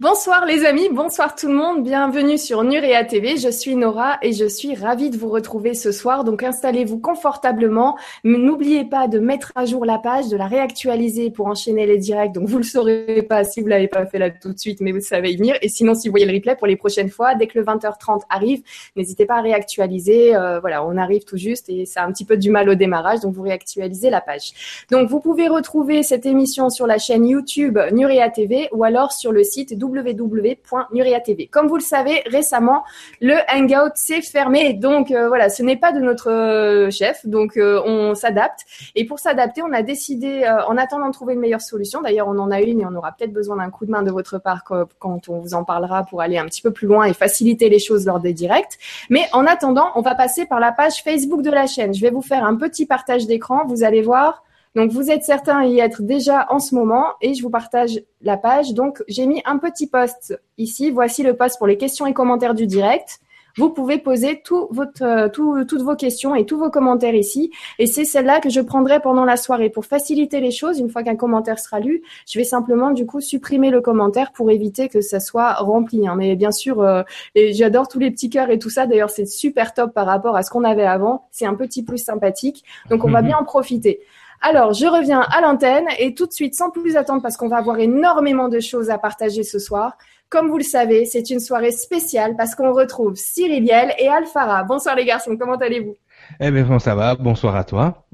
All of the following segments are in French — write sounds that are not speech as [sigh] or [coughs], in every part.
Bonsoir les amis, bonsoir tout le monde, bienvenue sur Nurea TV. Je suis Nora et je suis ravie de vous retrouver ce soir. Donc installez-vous confortablement. N'oubliez pas de mettre à jour la page, de la réactualiser pour enchaîner les directs. Donc vous le saurez pas si vous l'avez pas fait là tout de suite, mais vous savez y venir. Et sinon, si vous voyez le replay pour les prochaines fois, dès que le 20h30 arrive, n'hésitez pas à réactualiser. Euh, voilà, on arrive tout juste et ça a un petit peu du mal au démarrage, donc vous réactualisez la page. Donc vous pouvez retrouver cette émission sur la chaîne YouTube Nurea TV ou alors sur le site www.nuria.tv. Comme vous le savez, récemment, le Hangout s'est fermé. Donc euh, voilà, ce n'est pas de notre euh, chef. Donc euh, on s'adapte. Et pour s'adapter, on a décidé, en attendant de trouver une meilleure solution, d'ailleurs on en a une et on aura peut-être besoin d'un coup de main de votre part quand on vous en parlera pour aller un petit peu plus loin et faciliter les choses lors des directs. Mais en attendant, on va passer par la page Facebook de la chaîne. Je vais vous faire un petit partage d'écran. Vous allez voir. Donc, vous êtes certains y être déjà en ce moment et je vous partage la page. Donc, j'ai mis un petit post ici. Voici le post pour les questions et commentaires du direct. Vous pouvez poser tout votre, euh, toutes vos questions et tous vos commentaires ici. Et c'est celle-là que je prendrai pendant la soirée. Pour faciliter les choses, une fois qu'un commentaire sera lu, je vais simplement du coup supprimer le commentaire pour éviter que ça soit rempli. Hein. Mais bien sûr, euh, et j'adore tous les petits cœurs et tout ça. D'ailleurs, c'est super top par rapport à ce qu'on avait avant. C'est un petit plus sympathique. Donc, on va bien en profiter. Alors, je reviens à l'antenne et tout de suite, sans plus attendre, parce qu'on va avoir énormément de choses à partager ce soir. Comme vous le savez, c'est une soirée spéciale parce qu'on retrouve Cyril Yel et Alfara. Bonsoir les garçons, comment allez-vous? Eh bien, ça va. Bonsoir à toi.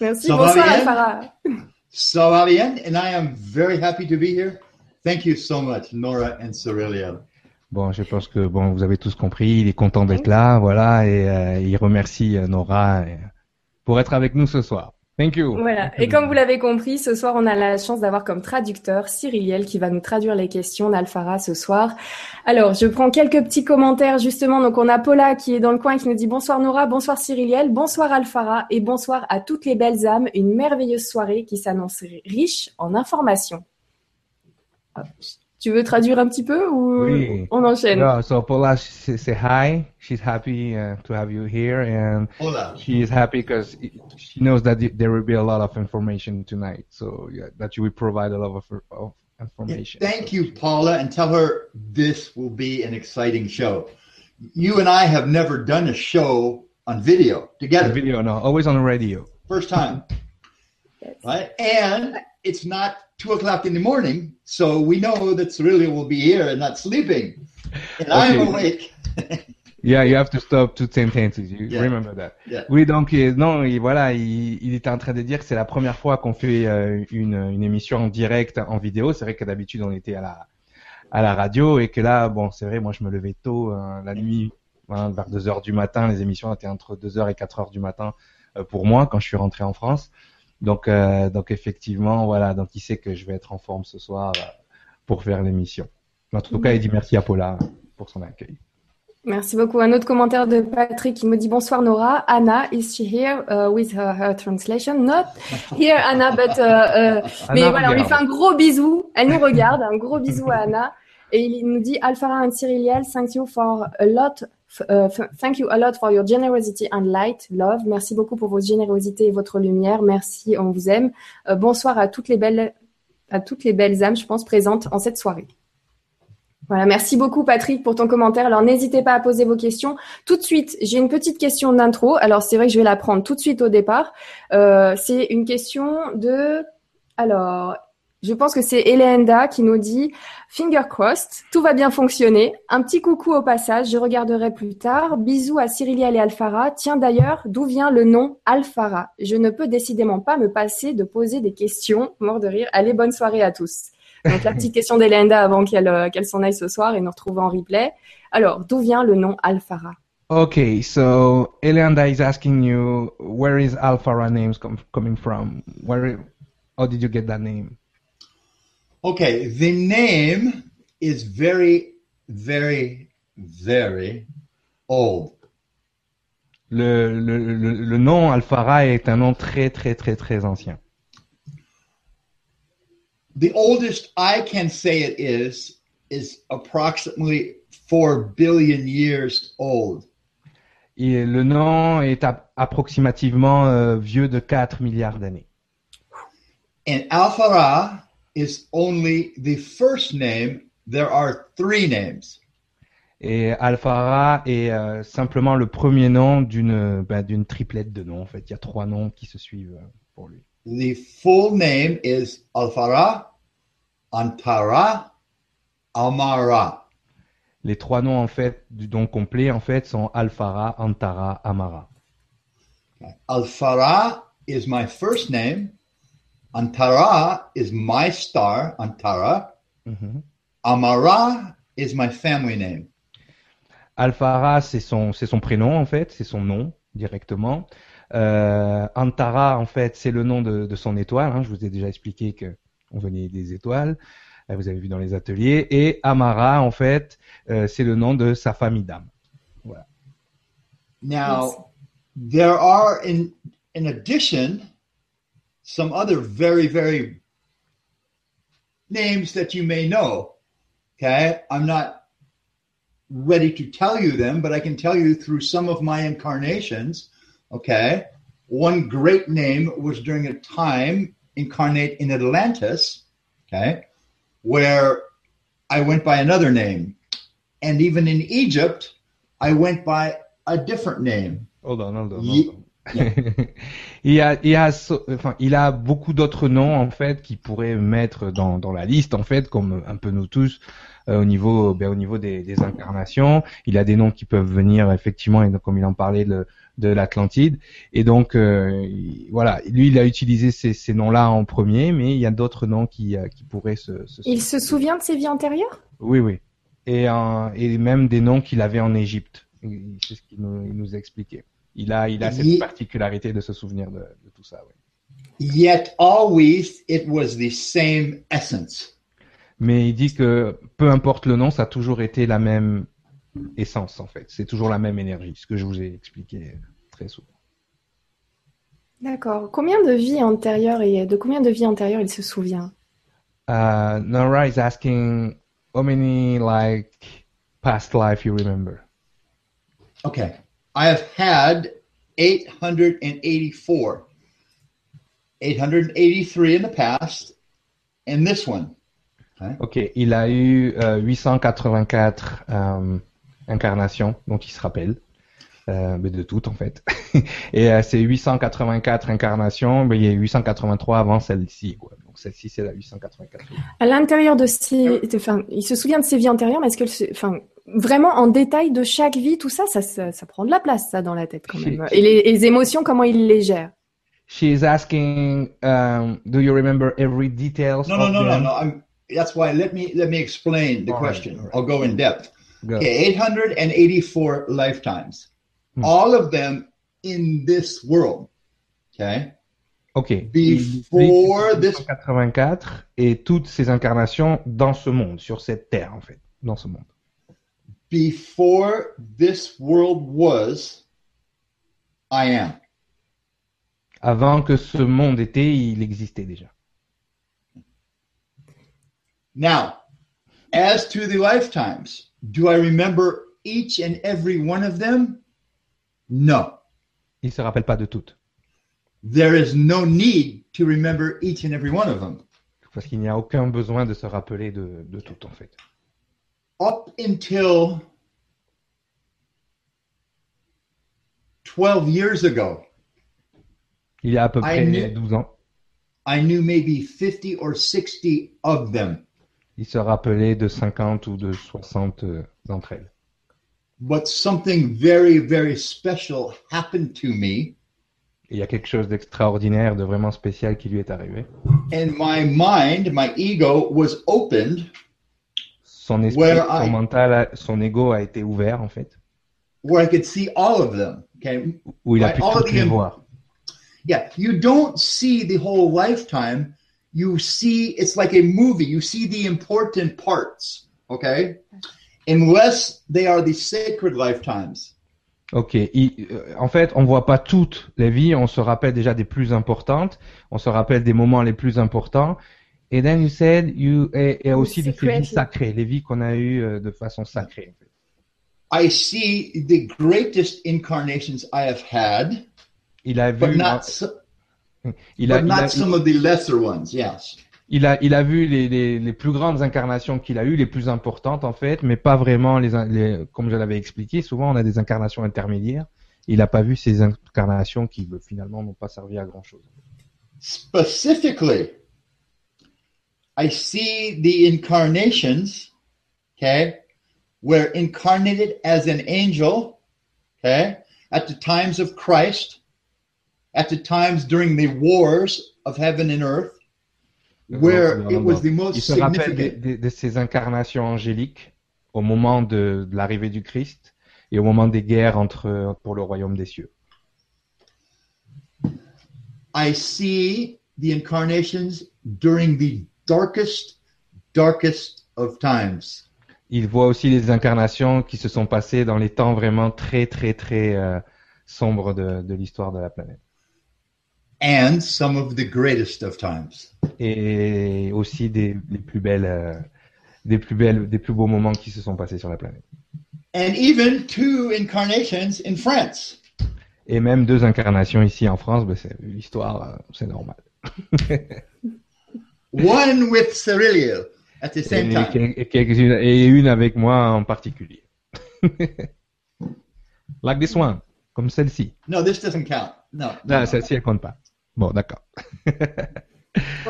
Merci. bonsoir Alfara. Ça va bien, and I am very happy to be here. Thank you so much, Nora and Cyril Bon, je pense que bon, vous avez tous compris. Il est content d'être là, voilà, et euh, il remercie euh, Nora euh, pour être avec nous ce soir. Thank you. Voilà. Et comme vous l'avez compris, ce soir, on a la chance d'avoir comme traducteur Cyriliel qui va nous traduire les questions d'Alfara ce soir. Alors, je prends quelques petits commentaires justement. Donc, on a Paula qui est dans le coin et qui nous dit bonsoir Nora, bonsoir Cyriliel, bonsoir Alfara et bonsoir à toutes les belles âmes. Une merveilleuse soirée qui s'annonce riche en informations. Tu veux traduire un petit peu ou oui. on enchaîne? No, so Paula say hi. She's happy uh, to have you here, and Hola. she is happy because she knows that there will be a lot of information tonight. So yeah, that you will provide a lot of, of information. Yeah, thank you, Paula, and tell her this will be an exciting show. You and I have never done a show on video together. On video, no, always on the radio. First time, yes. right? And it's not two o'clock in the morning, so we know that Cyrilia will be here and not sleeping. And okay. I'm awake. [laughs] yeah, you have to stop two sentences. You yeah. remember that. Yeah. Oui, donc non, et voilà, il, il, était en train de dire que c'est la première fois qu'on fait euh, une, une, émission en direct en vidéo. C'est vrai que d'habitude on était à la à la radio et que là, bon, c'est vrai, moi je me levais tôt hein, la nuit, hein, vers 2 heures du matin. Les émissions étaient entre 2 heures et 4 heures du matin euh, pour moi quand je suis rentré en France. Donc, euh, donc effectivement, voilà. Donc, il sait que je vais être en forme ce soir euh, pour faire l'émission. En tout cas, il dit merci à Paula pour son accueil. Merci beaucoup. Un autre commentaire de Patrick qui me dit bonsoir Nora. Anna, is she here uh, with her, her, translation? Not here, Anna, but uh, uh, mais voilà, on lui fait un gros bisou. Elle nous regarde, un gros bisou à Anna. Et il nous dit Alfara and Cyriliel, thank you for a lot Uh, thank you a lot for your generosity and light, love. Merci beaucoup pour votre générosité et votre lumière. Merci, on vous aime. Uh, bonsoir à toutes les belles, à toutes les belles âmes, je pense, présentes en cette soirée. Voilà, merci beaucoup Patrick pour ton commentaire. Alors n'hésitez pas à poser vos questions. Tout de suite, j'ai une petite question d'intro. Alors c'est vrai que je vais la prendre tout de suite au départ. Euh, c'est une question de... Alors, je pense que c'est Elenda qui nous dit Finger crossed, tout va bien fonctionner. Un petit coucou au passage, je regarderai plus tard. Bisous à Cyrilia et Alfara. Tiens d'ailleurs, d'où vient le nom Alfara? Je ne peux décidément pas me passer de poser des questions. Mort de rire. Allez, bonne soirée à tous. Donc la petite question d'Elenda avant qu'elle euh, qu'elle s'en aille ce soir et nous retrouve en replay. Alors, d'où vient le nom Alfara? Okay, so Elenda is asking you where is Alfara names coming from? Where, how did you get that name? Okay, the name is very, very, very old. Le, le, le, le nom Alfara est un nom très, très, très, très ancien. The oldest I can say it is, is approximately 4 billion years old. Et le nom est approximativement euh, vieux de 4 milliards d'années. And Alfara is only the first name there are three names. Et Alfara est euh, simplement le premier nom d'une bah, d'une triplette de noms. En fait, il y a trois noms qui se suivent euh, pour lui. The full name is Alfara, Antara, Amara. Les trois noms en fait du don complet en fait sont Alfara, Antara, Amara. Alfara is my first name. Antara is my star, Antara. Mhm. Amara is my family name. Alfara, c'est son, c'est son prénom en fait, c'est son nom directement. Euh, Antara, en fait, c'est le nom de, de son étoile. hein. Je vous ai déjà expliqué que on venait des étoiles. Euh, Vous avez vu dans les ateliers. Et Amara, en fait, euh, c'est le nom de sa famille d'âme. Now, there are in in addition some other very very names that you may know. Okay, I'm not ready to tell you them, but I can tell you through some of my incarnations. Okay, one great name was during a time incarnate in Atlantis. Okay, where I went by another name, and even in Egypt, I went by a different name. Hold on, hold on, hold on. [laughs] il, a, il, y a, so- enfin, il a beaucoup d'autres noms en fait qui pourraient mettre dans, dans la liste en fait, comme un peu nous tous euh, au niveau, ben, au niveau des, des incarnations. Il a des noms qui peuvent venir effectivement, et donc, comme il en parlait, de, de l'Atlantide. Et donc euh, il- voilà, lui il a utilisé ces, ces noms-là en premier, mais il y a d'autres noms qui, euh, qui pourraient se. se Il se souvient de ses vies antérieures? Oui, oui. Et, euh, et même des noms qu'il avait en Égypte. C'est ce qu'il nous, il nous expliquait. Il a, il a cette Ye- particularité de se souvenir de, de tout ça. oui. Yet always it was the same essence. Mais il dit que peu importe le nom, ça a toujours été la même essence en fait. C'est toujours la même énergie, ce que je vous ai expliqué très souvent. D'accord. Combien de vies antérieures et de combien de vies antérieures il se souvient? Uh, Nora is asking how many like past life you remember. Okay. I have had 884. 883 in the past, and this one. Ok, il a eu euh, 884 euh, incarnations, donc il se rappelle euh, mais de toutes en fait. [laughs] Et euh, ces 884 incarnations, il y a 883 avant celle-ci. quoi. Donc celle-ci c'est la 884. À l'intérieur de ses, enfin, il se souvient de ses vies antérieures, mais est-ce que, enfin, vraiment en détail de chaque vie, tout ça, ça, ça, ça prend de la place, ça, dans la tête quand même. Et les, les émotions, comment il les gère She is asking, um, do you remember every details No, no, no, no, no. I'm, that's why let me let me explain the All right, question. all right. I'll go in depth. Go. Okay, 884 lifetimes. Hmm. All of them in this world. Okay? Ok. Before this 884 et toutes ces incarnations dans ce monde, sur cette terre en fait, dans ce monde. Before this world was, I am. Avant que ce monde était, il existait déjà. Now, as to the lifetimes, do I remember each and every one of them? No. Il se rappelle pas de toutes. There is no need to remember each and every one of them. Parce qu'il n'y a aucun besoin de se rappeler de, de toutes, en fait. Up until 12 years ago, Il y a à peu I près knew- 12 ans, I knew maybe 50 or 60 of them. il se rappelait de 50 ou de 60 euh, d'entre elles. But something very, very special happened to me, Et il y a quelque chose d'extraordinaire, de vraiment spécial qui lui est arrivé. and my mind, my ego was opened Son esprit, Where son I- mental, son ego a été ouvert, en fait, where I could see all of them. Okay? où il a Right, pu all toutes les voir. Yeah. You don't see the whole lifetime. You see, it's like a movie. You see the important parts. Okay? Unless they are the sacred lifetimes. Ok. Il- euh, en fait, on voit pas toutes les vies. On se rappelle déjà des plus importantes. On se rappelle des moments les plus importants. Et then you said you et, et aussi les Sacred. vies sacrées, les vies qu'on a eues euh, de façon sacrée. I see the greatest incarnations I have had, Il a but vu, not, so- il a, but il a- not some of the lesser ones. Yes. il a, il a vu les, les, les plus grandes incarnations qu'il a eues, les plus importantes en fait, mais pas vraiment les, les comme je l'avais expliqué. Souvent, on a des incarnations intermédiaires. Il n'a pas vu ces incarnations qui finalement n'ont pas servi à grand chose. Specifically, I see the incarnations, okay, were incarnated as an angel, okay, at the times of Christ, at the times during the wars of heaven and earth, where it was the most Il se rappelle de, significant. de- de ces incarnations angéliques au moment de, de l'arrivée du Christ et au moment des guerres entre pour le royaume des cieux. I see the incarnations during the darkest, darkest of times. Il voit aussi les incarnations qui se sont passées dans les temps vraiment très très très euh, sombres de, de l'histoire de la planète. and some of the greatest of times. Et aussi des plus belles euh, des plus belles des plus beaux moments qui se sont passés sur la planète. And even two incarnations in France. Et même deux incarnations ici en France, ben c'est l'histoire, euh, c'est normal. [laughs] One with Cyrilio at the same Et, time. quelques-unes- et une avec moi en particulier. [laughs] like this one, comme celle-ci. No, this doesn't count. No. no, Non, no. celle-ci, elle compte pas. Bon, d'accord. [laughs]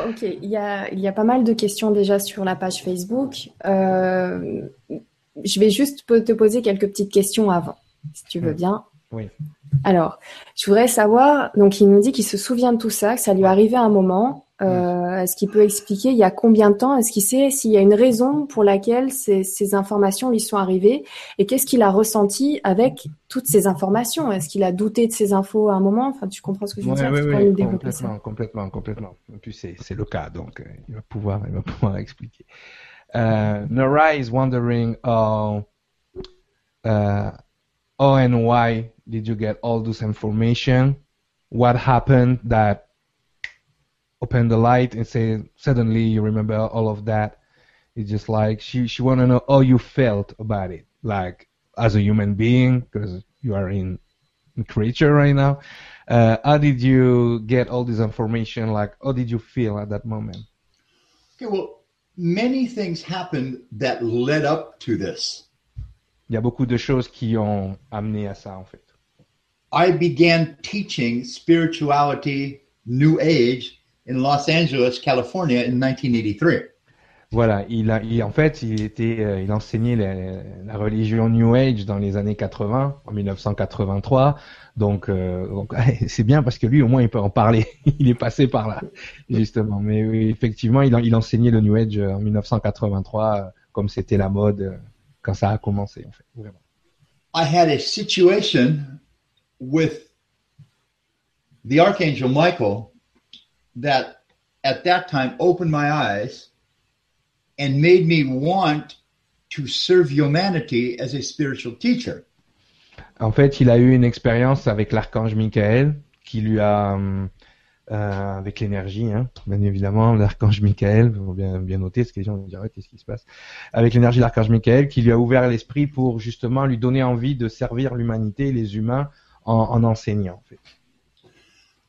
Ok, il y a, il y a pas mal de questions déjà sur la page Facebook. Euh, je vais juste te poser quelques petites questions avant, si tu veux Mm. bien. Oui. Alors, je voudrais savoir, donc il nous dit qu'il se souvient de tout ça, que ça lui est arrivé à un moment. Euh, Est-ce qu'il peut expliquer il y a combien de temps? Est-ce qu'il sait s'il y a une raison pour laquelle ces, ces informations lui sont arrivées? Et qu'est-ce qu'il a ressenti avec toutes ces informations? Est-ce qu'il a douté de ces infos à un moment? Enfin, tu comprends ce que je veux Ouais, dire? ouais, ouais, ça complètement, complètement, complètement. En plus, c'est, c'est le cas, donc euh, il va pouvoir, il va [laughs] pouvoir expliquer. Uh, Nora is wondering how, uh, how and why did you get all this information? What happened that opened the light and say suddenly you remember all of that? It's just like she she want to know how you felt about it, like as a human being, because you are in, in creature right now. Uh, how did you get all this information? Like, how did you feel at that moment? Okay, well, many things happened that led up to this. Il y a beaucoup de choses qui ont amené à ça, en fait. I began teaching spirituality, New Age in Los Angeles, California in 1983. Voilà, il a, il, en fait, il était, euh, il enseignait la, la religion New Age dans les années 80, en 1983. Donc, euh, [laughs] c'est bien parce que lui, au moins, il peut en parler. [laughs] il est passé par là, justement. Mais oui, effectivement, il, il enseignait le New Age euh, en 1983, euh, comme c'était la mode quand ça a commencé, en fait. Vraiment. I had a situation with the Archangel Michael that at that time opened my eyes and made me want to serve humanity as a spiritual teacher. En fait, il a eu une expérience avec l'archange Michael qui lui a, hum, euh, avec l'énergie, hein, bien évidemment, l'archange Michael, bien, bien noter, parce que les gens vont dire, Ouais, qu'est-ce qui se passe? Avec l'énergie de l'archange Michael qui lui a ouvert l'esprit pour justement lui donner envie de servir l'humanité, les humains, en, en enseignant. En fait.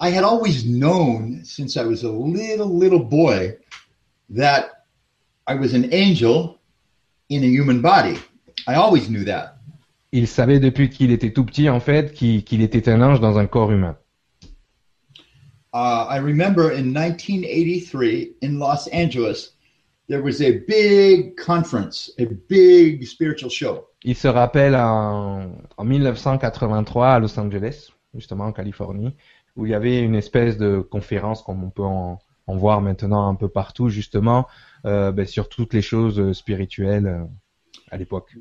I had always known since I was a little, little boy that I was an angel in a human body. I always knew that. Il savait depuis qu'il était tout petit, en fait, qu'il était un ange dans un corps humain. Uh, I remember in 1983 in Los Angeles, there was a big conference, a big spiritual show. Il se rappelle en, en 1983 à Los Angeles, justement en Californie, où il y avait une espèce de conférence comme on peut en, en voir maintenant un peu partout, justement, euh, ben, sur toutes les choses euh, spirituelles euh, à l'époque.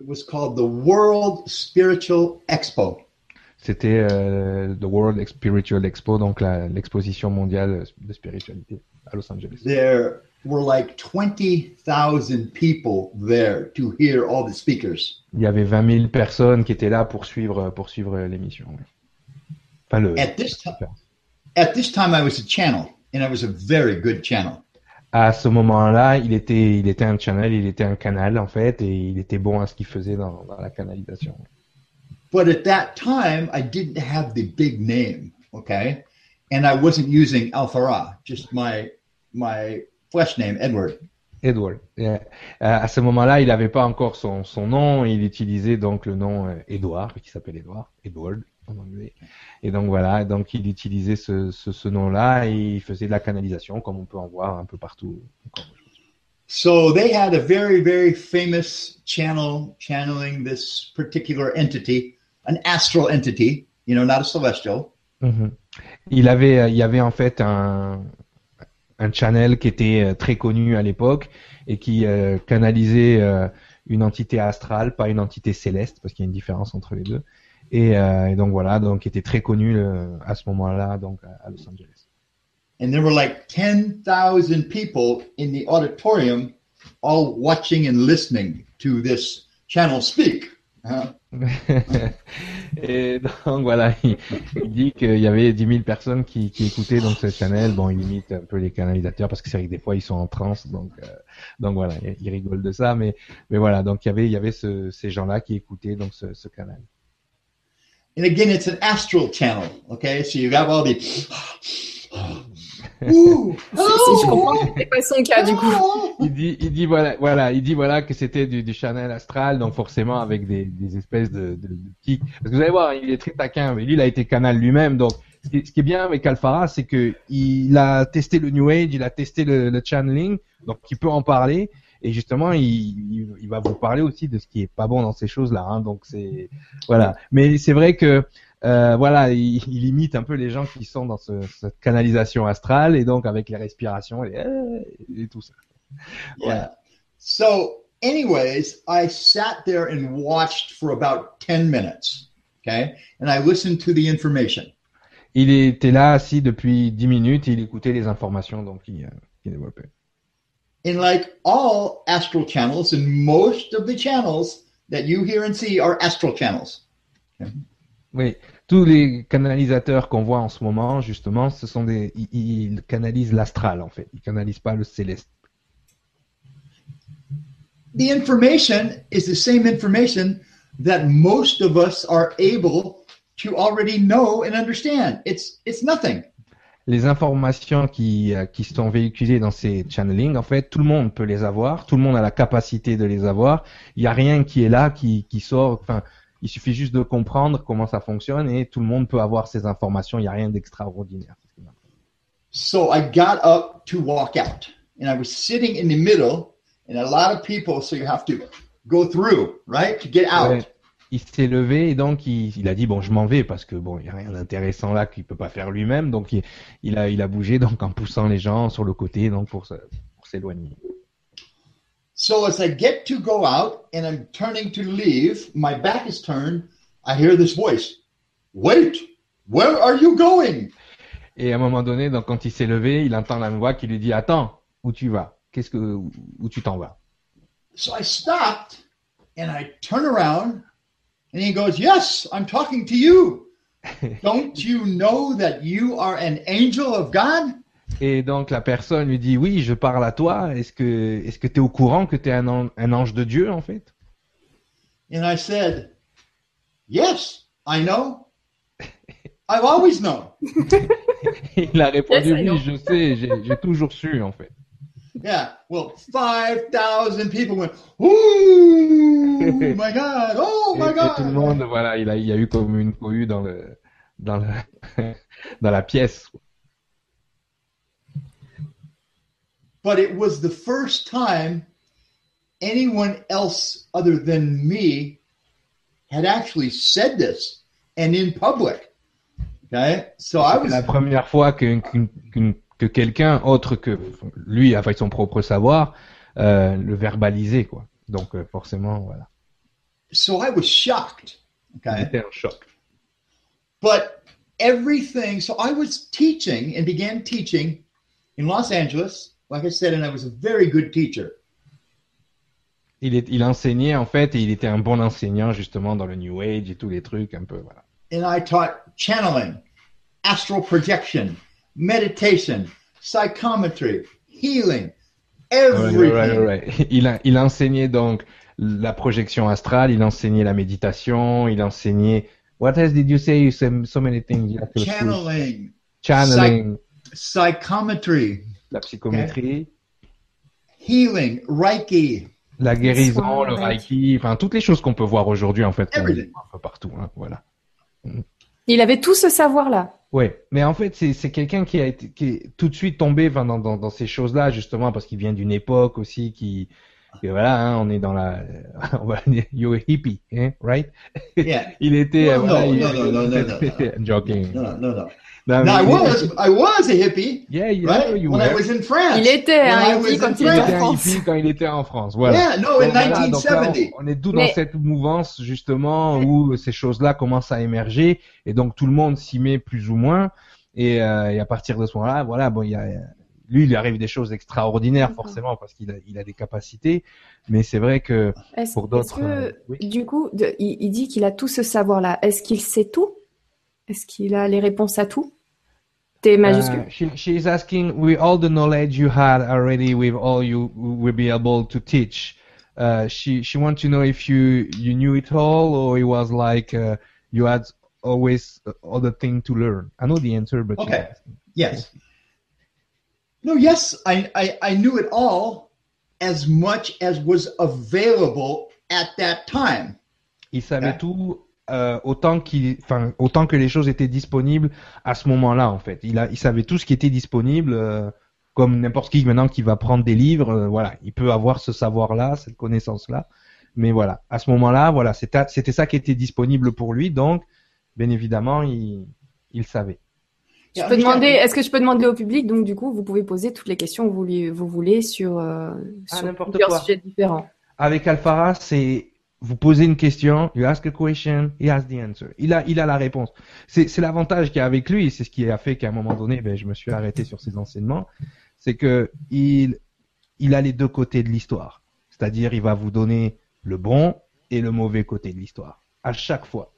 It was called the World Spiritual Expo. C'était euh, The World Spiritual Expo, donc l'exposition mondiale de spiritualité à Los Angeles. There were like 20,000 people there to hear all the speakers. Il y avait 20 000 personnes qui étaient là pour suivre, pour suivre l'émission. Enfin, le, At this time, at this time, I was a channel, and I was a very good channel. à ce moment-là, il était, il était un channel, il était un canal en fait, et il était bon à ce qu'il faisait dans, dans la canalisation. But at that time, I didn't have the big name, okay? And I wasn't using Alpha Ra, just my my flesh name, Edward. Edward. Euh, à ce moment-là, il n'avait pas encore son, son nom, il utilisait donc le nom euh, Edward, qui s'appelle Edward, Edward en anglais. Et donc voilà, donc il utilisait ce, ce, ce nom-là et il faisait de la canalisation, comme on peut en voir un peu partout. So they had a very, very famous channel channeling this particular entity, an astral entity, you know, not a celestial. Mhm. Il avait, il y avait en fait un, un channel qui était euh, très connu à l'époque et qui euh, canalisait euh, une entité astrale, pas une entité céleste, parce qu'il y a une différence entre les deux. Et, euh, et donc voilà, donc était très connu euh, à ce moment-là, donc à, à Los Angeles. And there were like 10,000 people in the auditorium all watching and listening to this channel speak. [laughs] Et donc voilà, [laughs] il, il dit qu'il y avait 10 000 personnes qui, qui écoutaient donc ce channel. Bon, il imite un peu les canalisateurs parce que c'est vrai que des fois ils sont en transe, donc euh, donc voilà, il, il rigole de ça, mais mais voilà, donc il y avait il y avait ce, ces gens-là qui écoutaient donc ce, ce canal. And again, it's an astral channel. Okay, so you have all the. [laughs] Ooh, C'est- c'est- je comprends que c'est pas son cas du coup? oh. Il dit il dit voilà voilà, il dit voilà que c'était du, du channel astral, donc forcément avec des, des espèces de, de, de petits. Parce que vous allez voir, il est très taquin, mais lui il a été canal lui-même, donc ce qui, ce qui est bien avec Alphara, c'est que il a testé le New Age, il a testé le, le channeling, donc il peut en parler. Et justement, il, il, il va vous parler aussi de ce qui est pas bon dans ces choses-là. Hein, donc c'est voilà. Mais c'est vrai que euh, voilà, il, il imite un peu les gens qui sont dans ce, cette canalisation astrale et donc avec les respirations et, et tout ça. Yeah. So, anyways, I sat there and watched for about 10 minutes. Okay? And I listened to the information. Il était là assis depuis 10 minutes et il écoutait les informations donc il, euh, qu'il développait. And like all astral channels, and most of the channels that you hear and see are astral channels. Oui, tous les canalisateurs qu'on voit en ce moment, justement, ce sont des, ils, ils canalisent l'astral en fait. Ils canalisent pas le céleste. The information is the same information that most of us are able to already know and understand. It's it's nothing. Les informations qui, euh, qui sont véhiculées dans ces channelings, en fait, tout le monde peut les avoir, tout le monde a la capacité de les avoir. Il n'y a rien qui est là, qui, qui sort. Enfin, il suffit juste de comprendre comment ça fonctionne et tout le monde peut avoir ces informations. Il n'y a rien d'extraordinaire. So I got up to walk out, and I was sitting in the middle, and a lot of people. So you have to go through, right, to get out. Ouais. Il s'est levé et donc il, il a dit bon je m'en vais parce que bon il y a rien d'intéressant là qu'il peut pas faire lui-même donc il, il a il a bougé donc en poussant les gens sur le côté donc pour s'éloigner. So as I get to go out and I'm turning to leave, my back is turned. I hear this voice. Wait, where are you going? Et à un moment donné donc quand il s'est levé il entend la voix qui lui dit attends où tu vas? Qu'est-ce que où, où tu t'en vas? So I stopped and I turn around and he goes, Yes, I'm talking to you. [laughs] Don't you know that you are an angel of God? et donc la personne lui dit oui je parle à toi est-ce que est-ce que tu es au courant que tu es un, an- un ange de Dieu en fait? And I said, Yes, I know. I've always known. [laughs] Il a répondu Yes, oui je sais j'ai toujours su en fait Yeah. Well, 5,000 people went, Ooh, my God. Oh, et, my et tout le God. monde voilà il a il y a eu comme une cohue dans le dans le [laughs] dans la pièce But it was the first time anyone else other than me had actually said this and in public. Okay? So I C'est was, la première fois qu'une- que quelqu'un autre que lui, avec son propre savoir, euh, le verbalisait, quoi. Donc euh, forcément, voilà. so I was shocked. Okay? C'était un choc. But everything, so I was teaching and began teaching in Los Angeles, like I said, and I was a very good teacher. Il, est, il enseignait en fait et il était un bon enseignant justement dans le New Age et tous les trucs un peu, voilà. And I taught channeling, astral projection, meditation, psychometry, healing, everything. [laughs] Il, a- il enseignait donc la projection astrale, il enseignait la méditation, il enseignait. What else did you say? So, so many things. You have to- Channeling, Channeling, psychometry, la psychométrie. healing, Reiki, La guérison, le Reiki. enfin toutes les choses qu'on peut voir aujourd'hui en fait, un peu partout. hein, voilà. Il avait tout ce savoir-là. Ouais, mais en fait, c'est c'est quelqu'un qui a été qui est tout de suite tombé enfin, dans, dans, dans ces choses-là, justement, parce qu'il vient d'une époque aussi qui, et voilà, hein, on est dans la, [laughs] on va dire, [laughs] you're a hippie, hein, right? Yeah. [laughs] Il était, euh, voilà, no, il- no, no, no, no, no, no. I'm joking. No, no, no. Non, Now, I mais il was, I was a hippie, yeah, yeah, right? you When I was in France. Il était un I hippie was quand in il était Il en était un France. hippie quand il était en France, voilà. Yeah, no, in Donc, voilà, donc là, 1970. on, on est tout Mais- dans cette mouvance justement où ces choses-là commencent à émerger et donc tout le monde s'y met plus ou moins et, euh, et à partir de ce moment-là, voilà, bon, il y a, lui, il lui arrive des choses extraordinaires forcément parce qu'il a, il a des capacités, mais c'est vrai que Est-ce pour est-ce d'autres, que, euh, oui. du coup, de- il, il dit qu'il a tout ce savoir-là. Est-ce qu'il sait tout? Est-ce qu'il a les réponses à tout? T majuscule Uh, she, she's asking, with all the knowledge you had already, with all you will be able to teach. Uh, she she wants to know if you you knew it all, or it was like uh, you had always other thing to learn? I know the answer, but she's Okay. asking. Yes. No, yes, I, I, I knew it all as much as was available at that time. il savait tout euh, autant qu'il, enfin autant que les choses étaient disponibles à ce moment-là en fait. Il a, il savait tout ce qui était disponible. euh, comme n'importe qui maintenant qui va prendre des livres, euh, voilà, il peut avoir ce savoir-là, cette connaissance-là. Mais voilà, à ce moment-là, voilà, c'était c'était ça qui était disponible pour lui, donc bien évidemment, il, il savait. Je peux demander, est-ce que je peux demander au public? Donc, du coup, vous pouvez poser toutes les questions que vous, lui- vous voulez sur, euh, Ah, sur n'importe plusieurs quoi. sujets différents. Avec Alphara, c'est vous posez une question, you ask a question, he has the answer. Il a, il a la réponse. C'est, c'est l'avantage qu'il y a avec lui, c'est ce qui a fait qu'à un moment donné, ben, je me suis arrêté sur ses enseignements, c'est que il, il a les deux côtés de l'histoire. C'est-à-dire, il va vous donner le bon et le mauvais côté de l'histoire. À chaque fois.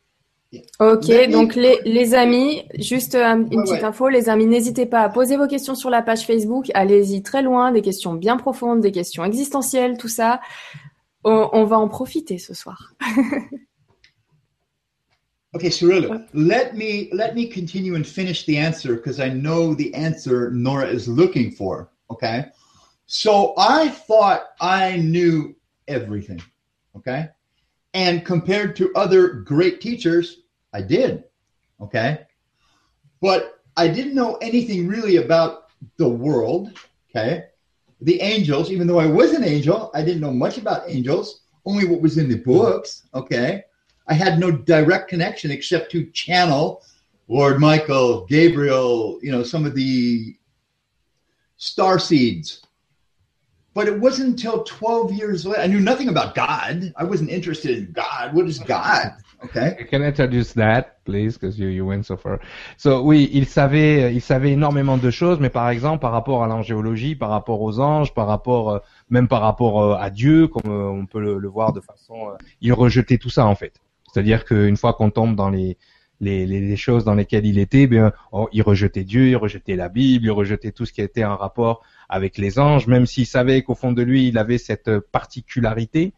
Ok, Mais- donc les, les amis, juste un- une Ouais, petite ouais. info, les amis, n'hésitez pas à poser vos questions sur la page Facebook. Allez-y très loin, des questions bien profondes, des questions existentielles, tout ça. On, on va en profiter ce soir. [laughs] Okay, Cyrilla, let me let me continue and finish the answer because I know the answer Nora is looking for. Okay, so I thought I knew everything. Okay, and compared to other great teachers, I did. Okay, but I didn't know anything really about the world. Okay, the angels. Even though I was an angel, I didn't know much about angels. Only what was in the books. Okay. I had no direct connection except to channel Lord Michael, Gabriel, you know, some of the star seeds. But it wasn't until 12 years later. I knew nothing about God. I wasn't interested in God. What is God? Okay. Can I introduce that, please, because you, you went so far. So, oui, il savait, il savait énormément de choses, mais par exemple, par rapport à l'angéologie, par rapport aux anges, par rapport, euh, même par rapport euh, à Dieu, comme euh, on peut le, voir de façon, il rejetait tout ça, en fait. C'est-à-dire qu'une fois qu'on tombe dans les, les, les, les choses dans lesquelles il était, ben, oh, il rejetait Dieu, il rejetait la Bible, il rejetait tout ce qui était en rapport avec les anges, même s'il savait qu'au fond de lui, il avait cette particularité.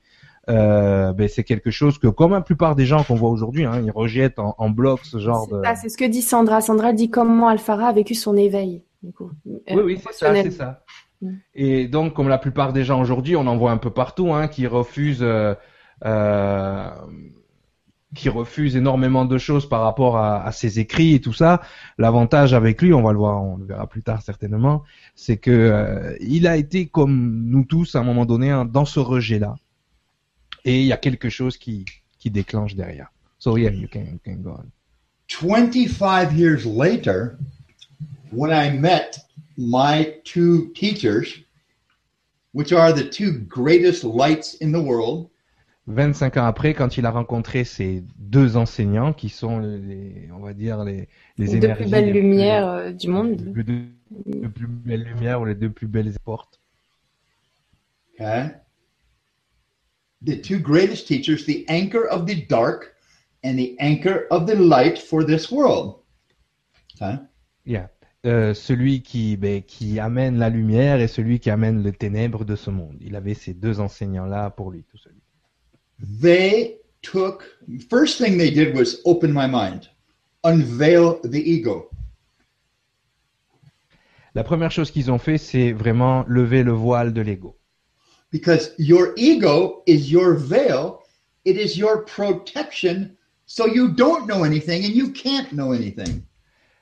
Euh, ben, c'est quelque chose que, comme la plupart des gens qu'on voit aujourd'hui, hein, ils rejettent en, en bloc ce genre de. Ah, c'est ce que dit Sandra. Sandra dit comment Alphara a vécu son éveil. Du coup. Oui, Euh, oui, c'est ça, c'est ça. Mm. Et donc, comme la plupart des gens aujourd'hui, on en voit un peu partout, hein, qui refusent, euh, euh, qui refusent énormément de choses par rapport à, à ses écrits et tout ça. L'avantage avec lui, on va le voir, on le verra plus tard certainement, c'est que euh, il a été comme nous tous à un moment donné hein, dans ce rejet-là. Et il y a quelque chose qui qui déclenche derrière. So yeah, you can, you can go on. 25 years later, when I met my two teachers, which are the two greatest lights in the world, 25 ans après, quand il a rencontré ces deux enseignants qui sont les, on va dire les, les Les deux énergies plus belles les plus- lumières euh, du les monde. deux, les plus belles lumières ou les deux plus belles portes. okay? The two greatest teachers, the anchor of the dark and the anchor of the light for this world. Okay? Yeah. Euh, celui qui, ben, qui amène la lumière et celui qui amène les ténèbres de ce monde. Il avait ces deux enseignants-là pour lui, tout seul. They took, first thing they did was open my mind, unveil the ego. La première chose qu'ils ont fait, c'est vraiment lever le voile de l'ego. Because your ego is your veil, it is your protection, so you don't know anything and you can't know anything.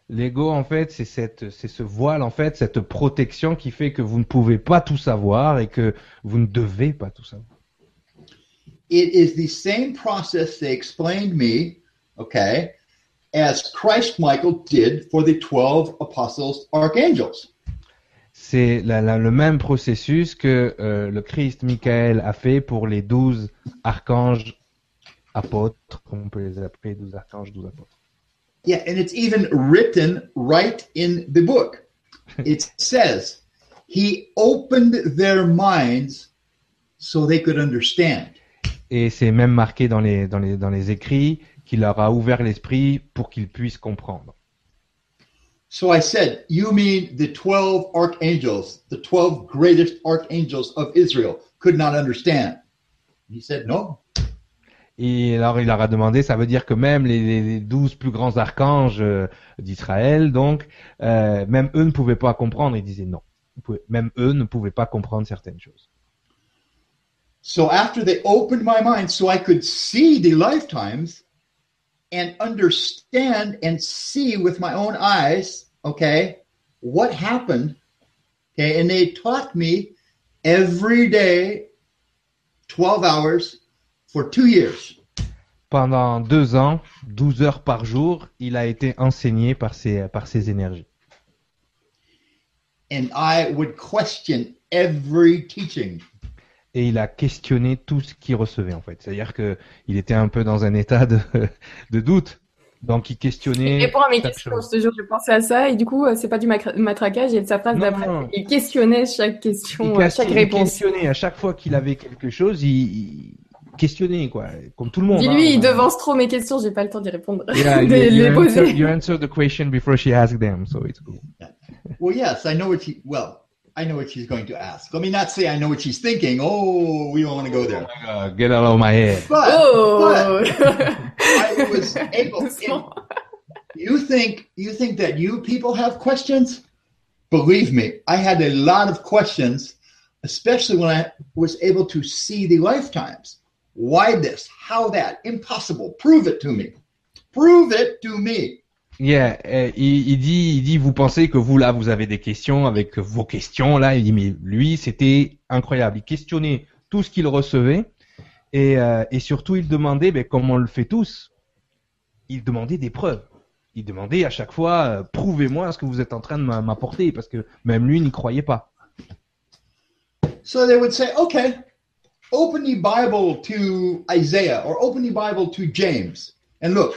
L'ego, en fait, c'est cette, c'est ce voile, en fait, cette protection qui fait que vous ne pouvez pas tout savoir et que vous ne devez pas tout savoir. It is the same process they explained me, okay, as Christ Michael did for the 12 apostles archangels. C'est le même processus que euh, le Christ Michael a fait pour les douze archanges apôtres, on peut les appeler douze archanges, douze apôtres. Yeah, and it's even written right in the book. It [laughs] says, He opened their minds so they could understand. Et c'est même marqué dans les, dans les, dans les écrits qu'il leur a ouvert l'esprit pour qu'ils puissent comprendre. So I said, You mean the 12 archangels, the 12 greatest archangels of Israel, could not understand? He said, No. Et alors il leur a demandé, ça veut dire que même les, douze plus grands archanges euh, d'Israël, donc, euh, même eux ne pouvaient pas comprendre. Il disait non. Même eux ne pouvaient pas comprendre certaines choses. So after they opened my mind so I could see the lifetimes and understand and see with my own eyes, okay, what happened? Okay, and they taught me every day 12 hours for two years. Pendant deux ans, 12 heures par jour, il a été enseigné par ces, par ces énergies. And I would question every teaching. Et il a questionné tout ce qu'il recevait en fait. C'est-à-dire que il était un peu dans un état de, [laughs] de doute. Donc il Il questionnait répond à mes chaque questions, chose. je te jure, je pensais à ça et du coup, euh, c'est pas du matraquage et sa phrase d'après. Il questionnait chaque Il, question, euh, chaque il réponse. questionnait à chaque fois qu'il avait quelque chose, il, il questionnait quoi, comme tout le monde. Dis-lui, hein. il devance trop mes questions, j'ai pas le temps d'y répondre. Yeah, [laughs] de you, you les answer, poser. you answer the question before she asks them, so it's cool. Well, yes, I know what she, well, I know what she's going to ask. Let me not say I know what she's thinking. Oh, we don't want to go there. Uh, get out of my head. But, Oh I was [laughs] able. Doucement. You think you think that you people have questions? Believe me, I had a lot of questions, especially when I was able to see the lifetimes. Why this? How that? Impossible. Prove it to me. Prove it to me. Euh, il, dit, il dit, vous pensez que vous là, vous avez des questions avec vos questions là. Il dit, mais lui, c'était incroyable. Il questionnait tout ce qu'il recevait et, euh, surtout, il demandait, ben, comme on le fait tous, il demandait des preuves. Il demandait à chaque fois, euh, prouvez-moi ce que vous êtes en train de m'a- m'apporter, parce que même lui n'y croyait pas. So they would say, okay, open the Bible to Isaiah or open the Bible to James and look.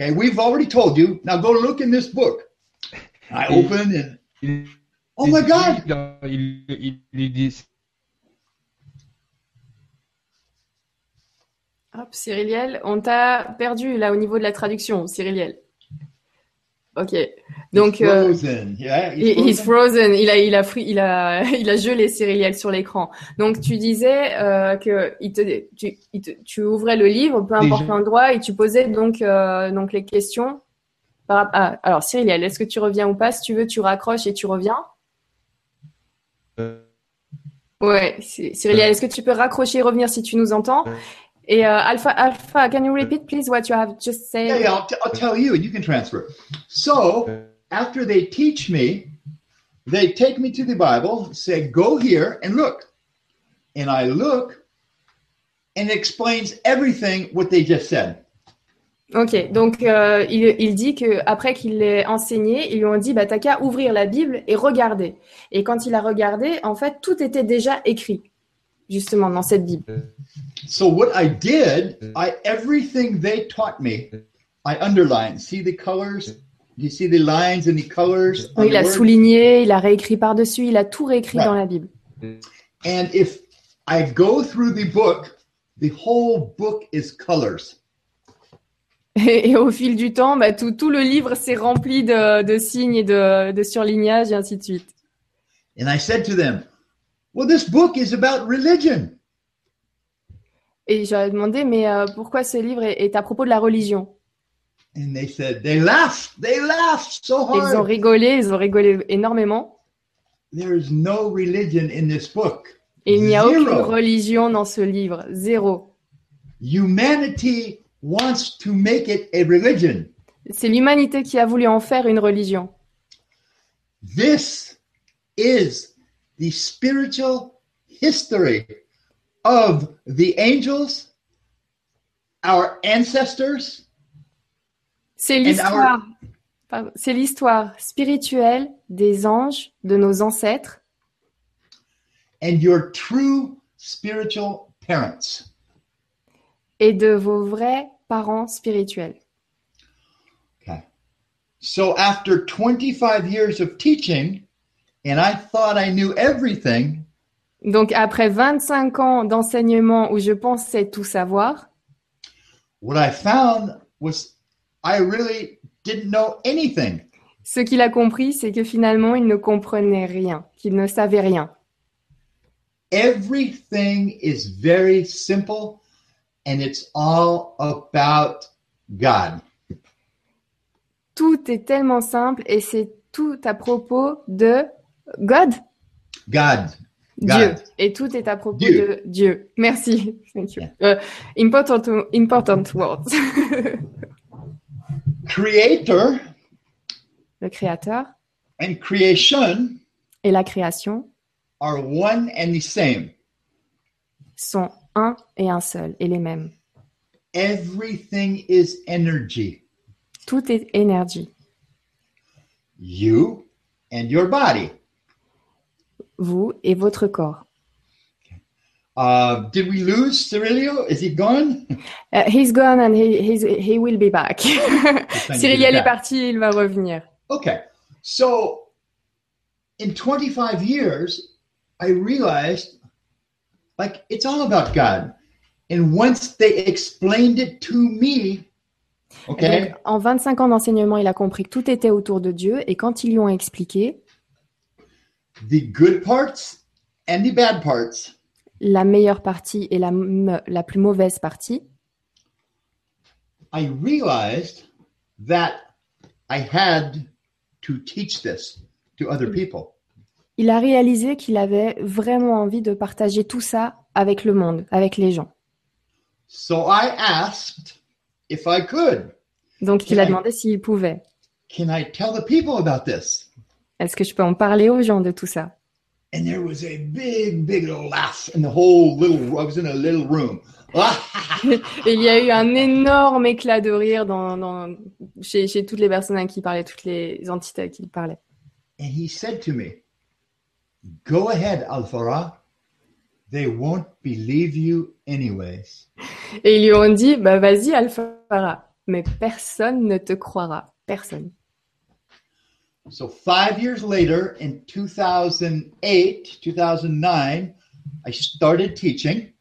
Okay, we've already told you. Now go look in this book. I Et- open and Il- oh my God, Il, il, il, il dit, Hop, Cyriliel, on t'a perdu là au niveau de la traduction, Cyriliel. Ok. Donc, He's euh, frozen. Yeah, he's he- he's frozen. Il a, il a, il a, [laughs] il a gelé Cyriliel sur l'écran. Donc, tu disais euh, que il te, tu, il te- tu ouvrais le livre, peu importe l'endroit, et tu posais donc, euh, donc les questions. Par, ah, alors, Cyriliel, est-ce que tu reviens ou pas? Si tu veux, tu raccroches et tu reviens. euh, Ouais, Cy- Cyriliel, est-ce que tu peux raccrocher et revenir si tu nous entends? Et euh, Alpha, Alpha, can you repeat please what you have just said? Yeah, yeah, I'll, t- I'll tell you, and you can transfer. So after they teach me, they take me to the Bible, say, go here and look. And I look, and it explains everything what they just said. Ok, donc euh, il, il dit que après qu'il l'ait enseigné, ils lui ont dit bah t'as qu'à ouvrir la Bible et regarder. Et quand il a regardé, en fait tout était déjà écrit justement dans cette Bible. So what I did, I everything they taught me, I underlined. See the colors? You see the lines and the colors? on Il a souligné, il a réécrit par dessus, il a tout réécrit Ouais. dans la Bible. And if I go through the book, the whole book is colors. [laughs] Et, et au fil du temps, bah, tout, tout le livre s'est rempli de, de signes et de, de surlignages et ainsi de suite. And I said to them, Well, this book is about religion. Et j'aurais demandé mais euh, pourquoi ce livre est, est à propos de la religion? And they said, They laughed. They laughed so Et Ils ont hard. rigolé, ils ont rigolé énormément. There is no religion in this book. Et il n'y a Zero. aucune religion dans ce livre. Zéro. Humanity wants to make it a religion. C'est l'humanité qui a voulu en faire une religion. This is the spiritual history of the angels, our ancestors, C'est l'histoire. pardon, C'est l'histoire spirituelle des anges, de nos ancêtres and your true spiritual parents. et de vos vrais parents spirituels. Okay. So after 25 years of teaching, and I thought I knew everything, Donc après 25 ans d'enseignement où je pensais tout savoir, what I found was I really didn't know anything. ce qu'il a compris, c'est que finalement, il ne comprenait rien, qu'il ne savait rien. Everything is very simple and it's all about God. Tout est tellement simple et c'est tout à propos de God, God. Dieu. God. Et tout est à propos Dieu. de Dieu. Merci. Thank you. Euh, important, important words. [laughs] Creator Le créateur and creation et la création are one and the same. sont un et un seul et les mêmes. Everything is energy. Tout est énergie. You and your body. Vous et votre corps. Uh, did we lose Cyrilio? Is he gone? Uh, he's gone and he, he's, he will be back. trying to Cyril get est parti, il va revenir. Okay. So in 25 years, I realized like it's all about God. And once they explained it to me, okay, donc, en 25 ans d'enseignement, il a compris que tout était autour de Dieu et quand ils lui ont expliqué, the good parts and the bad parts, la meilleure partie et la, la plus mauvaise partie, I realized that I had to teach this to other people. il a réalisé qu'il avait vraiment envie de partager tout ça avec le monde, avec les gens. So I asked if I could, Donc il a demandé s'il pouvait. can I tell the people about this? Est-ce que je peux en parler aux gens de tout ça? And there was a big, big little laugh in the whole little. I was in a little room. Et [laughs] il y a eu un énorme éclat de rire dans, dans- chez, chez toutes les personnes à qui il parlait, toutes les entités à qui il parlait. And he said to me, Go ahead, Alfara. They won't believe you anyways. Et ils lui ont dit, bah vas-y Alphara, mais personne ne te croira, personne. So five years later, in 2008, 2009, I started teaching.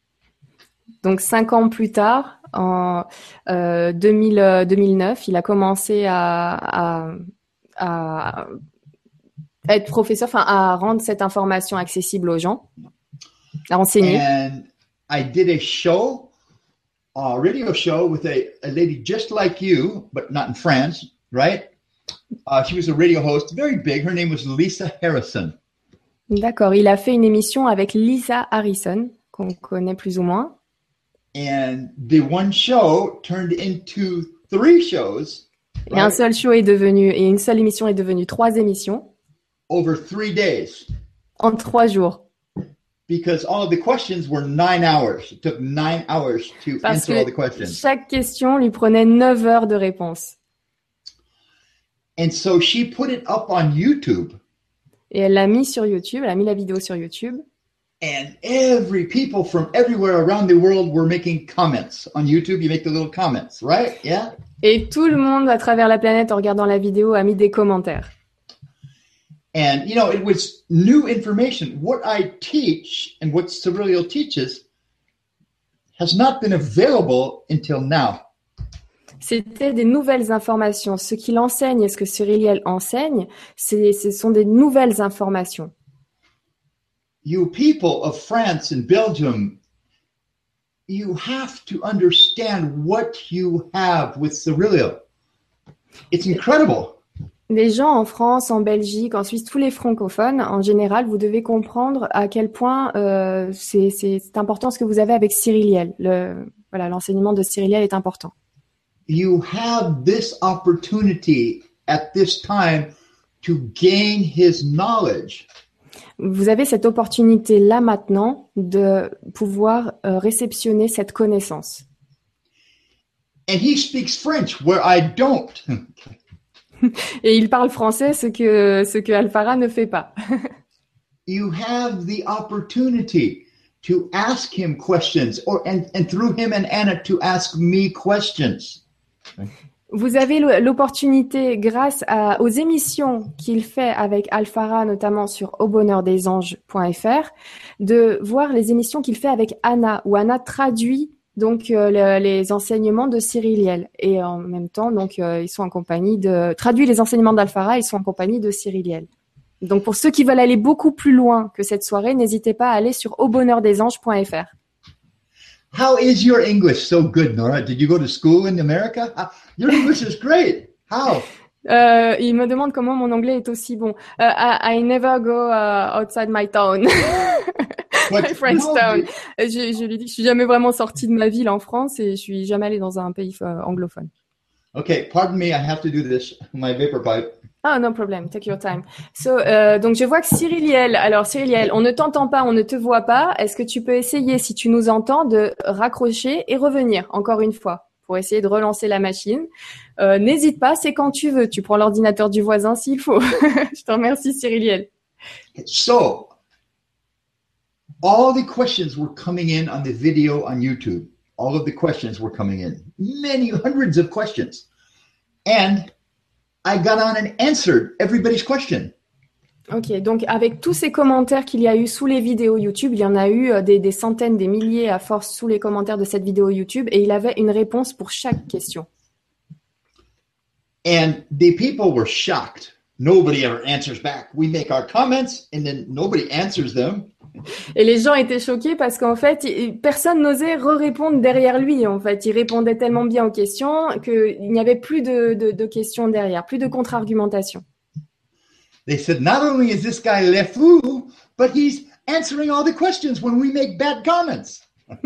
Donc cinq ans plus tard, en euh, 2000, euh, 2009, il a commencé à, à, à être professeur, enfin à rendre cette information accessible aux gens, à enseigner. And I did a show, a radio show with a, a lady just like you, but not in France, right? Uh, she was a radio host, very big. Her name was Lisa Harrison. D'accord, il a fait une émission avec Lisa Harrison, qu'on connaît plus ou moins. And the one show turned into three shows Et un seul show est devenu, et une seule émission est devenue trois émissions over three days en trois jours. because all of the questions were nine hours. It took nine hours to Parce answer all the que questions. chaque question lui prenait 9 heures de réponse. And so she put it up on YouTube. Et elle l'a mis sur YouTube, elle a mis la vidéo sur YouTube. And every people from everywhere around the world were making comments on YouTube. You make the little comments, right? Yeah. Et tout le monde à travers la planète en regardant la vidéo a mis des commentaires. And you know, it was new information. What I teach and what Cyrilio teaches has not been available until now. C'était des nouvelles informations. Ce qu'il enseigne et ce que Cyriliel enseigne, ce sont des nouvelles informations. You people of France and Belgium, you have to understand what you have with Cyrilio. It's incredible. Les gens en France, en Belgique, en Suisse, tous les francophones, en général, vous devez comprendre à quel point euh, c'est c'est important ce que vous avez avec Cyriliel. Le, voilà, l'enseignement de Cyriliel est important. You have this opportunity at this time to gain his knowledge. Vous avez cette opportunité là maintenant de pouvoir euh, réceptionner cette connaissance. And he speaks French where I don't. [laughs] Et il parle français, ce que ce que Alfara ne fait pas. [laughs] you have the opportunity to ask him questions or and, and through him and Anna to ask me questions. Vous avez l'opportunité, grâce aux émissions qu'il fait avec Alfara, notamment sur aubonheurdesanges.fr, de voir les émissions qu'il fait avec Anna, où Anna traduit donc euh, le- les enseignements de Cyriliel. Et en même temps, donc euh, ils sont en compagnie de traduit les enseignements d'Alfara, ils sont en compagnie de Cyriliel. Donc pour ceux qui veulent aller beaucoup plus loin que cette soirée, n'hésitez pas à aller sur aubonheurdesanges.fr. How is your English? So good, Nora? Did you go to school in America? How- your English is great. How? Euh, il me demande comment mon anglais est aussi bon. Euh, I, I never go uh, outside my town, [laughs] my French no, town. Je, je lui dis que je suis jamais vraiment sortie de ma ville en France et je suis jamais allée dans un pays euh, anglophone. Okay, pardon me. I have to do this. My vapor pipe. Ah, no problem. Take your time. So, euh, donc je vois que Cyriliel, alors Cyriliel, on ne t'entend pas, on ne te voit pas. Est-ce que tu peux essayer, si tu nous entends, de raccrocher et revenir encore une fois pour essayer de relancer la machine Euh, N'hésite pas, c'est quand tu veux. Tu prends l'ordinateur du voisin s'il faut. [laughs] je te remercie, Cyriliel. So, all the questions were coming in on the video on YouTube. All of the questions were coming in. Many hundreds of questions. And I got on and answered everybody's question. Ok, donc avec tous ces commentaires qu'il y a eu sous les vidéos YouTube, il y en a eu euh, des, des centaines, des milliers à force sous les commentaires de cette vidéo YouTube, et il avait une réponse pour chaque question. And the people were shocked. Nobody ever answers back. We make our comments and then nobody answers them. [laughs] Et les gens étaient choqués parce qu'en fait, personne n'osait re-répondre derrière lui. En fait, il répondait tellement bien aux questions qu'il n'y avait plus de, de- de questions derrière, plus de contre-argumentation. They said, not only is this guy le fou, but he's answering all the questions when we make bad comments. [laughs]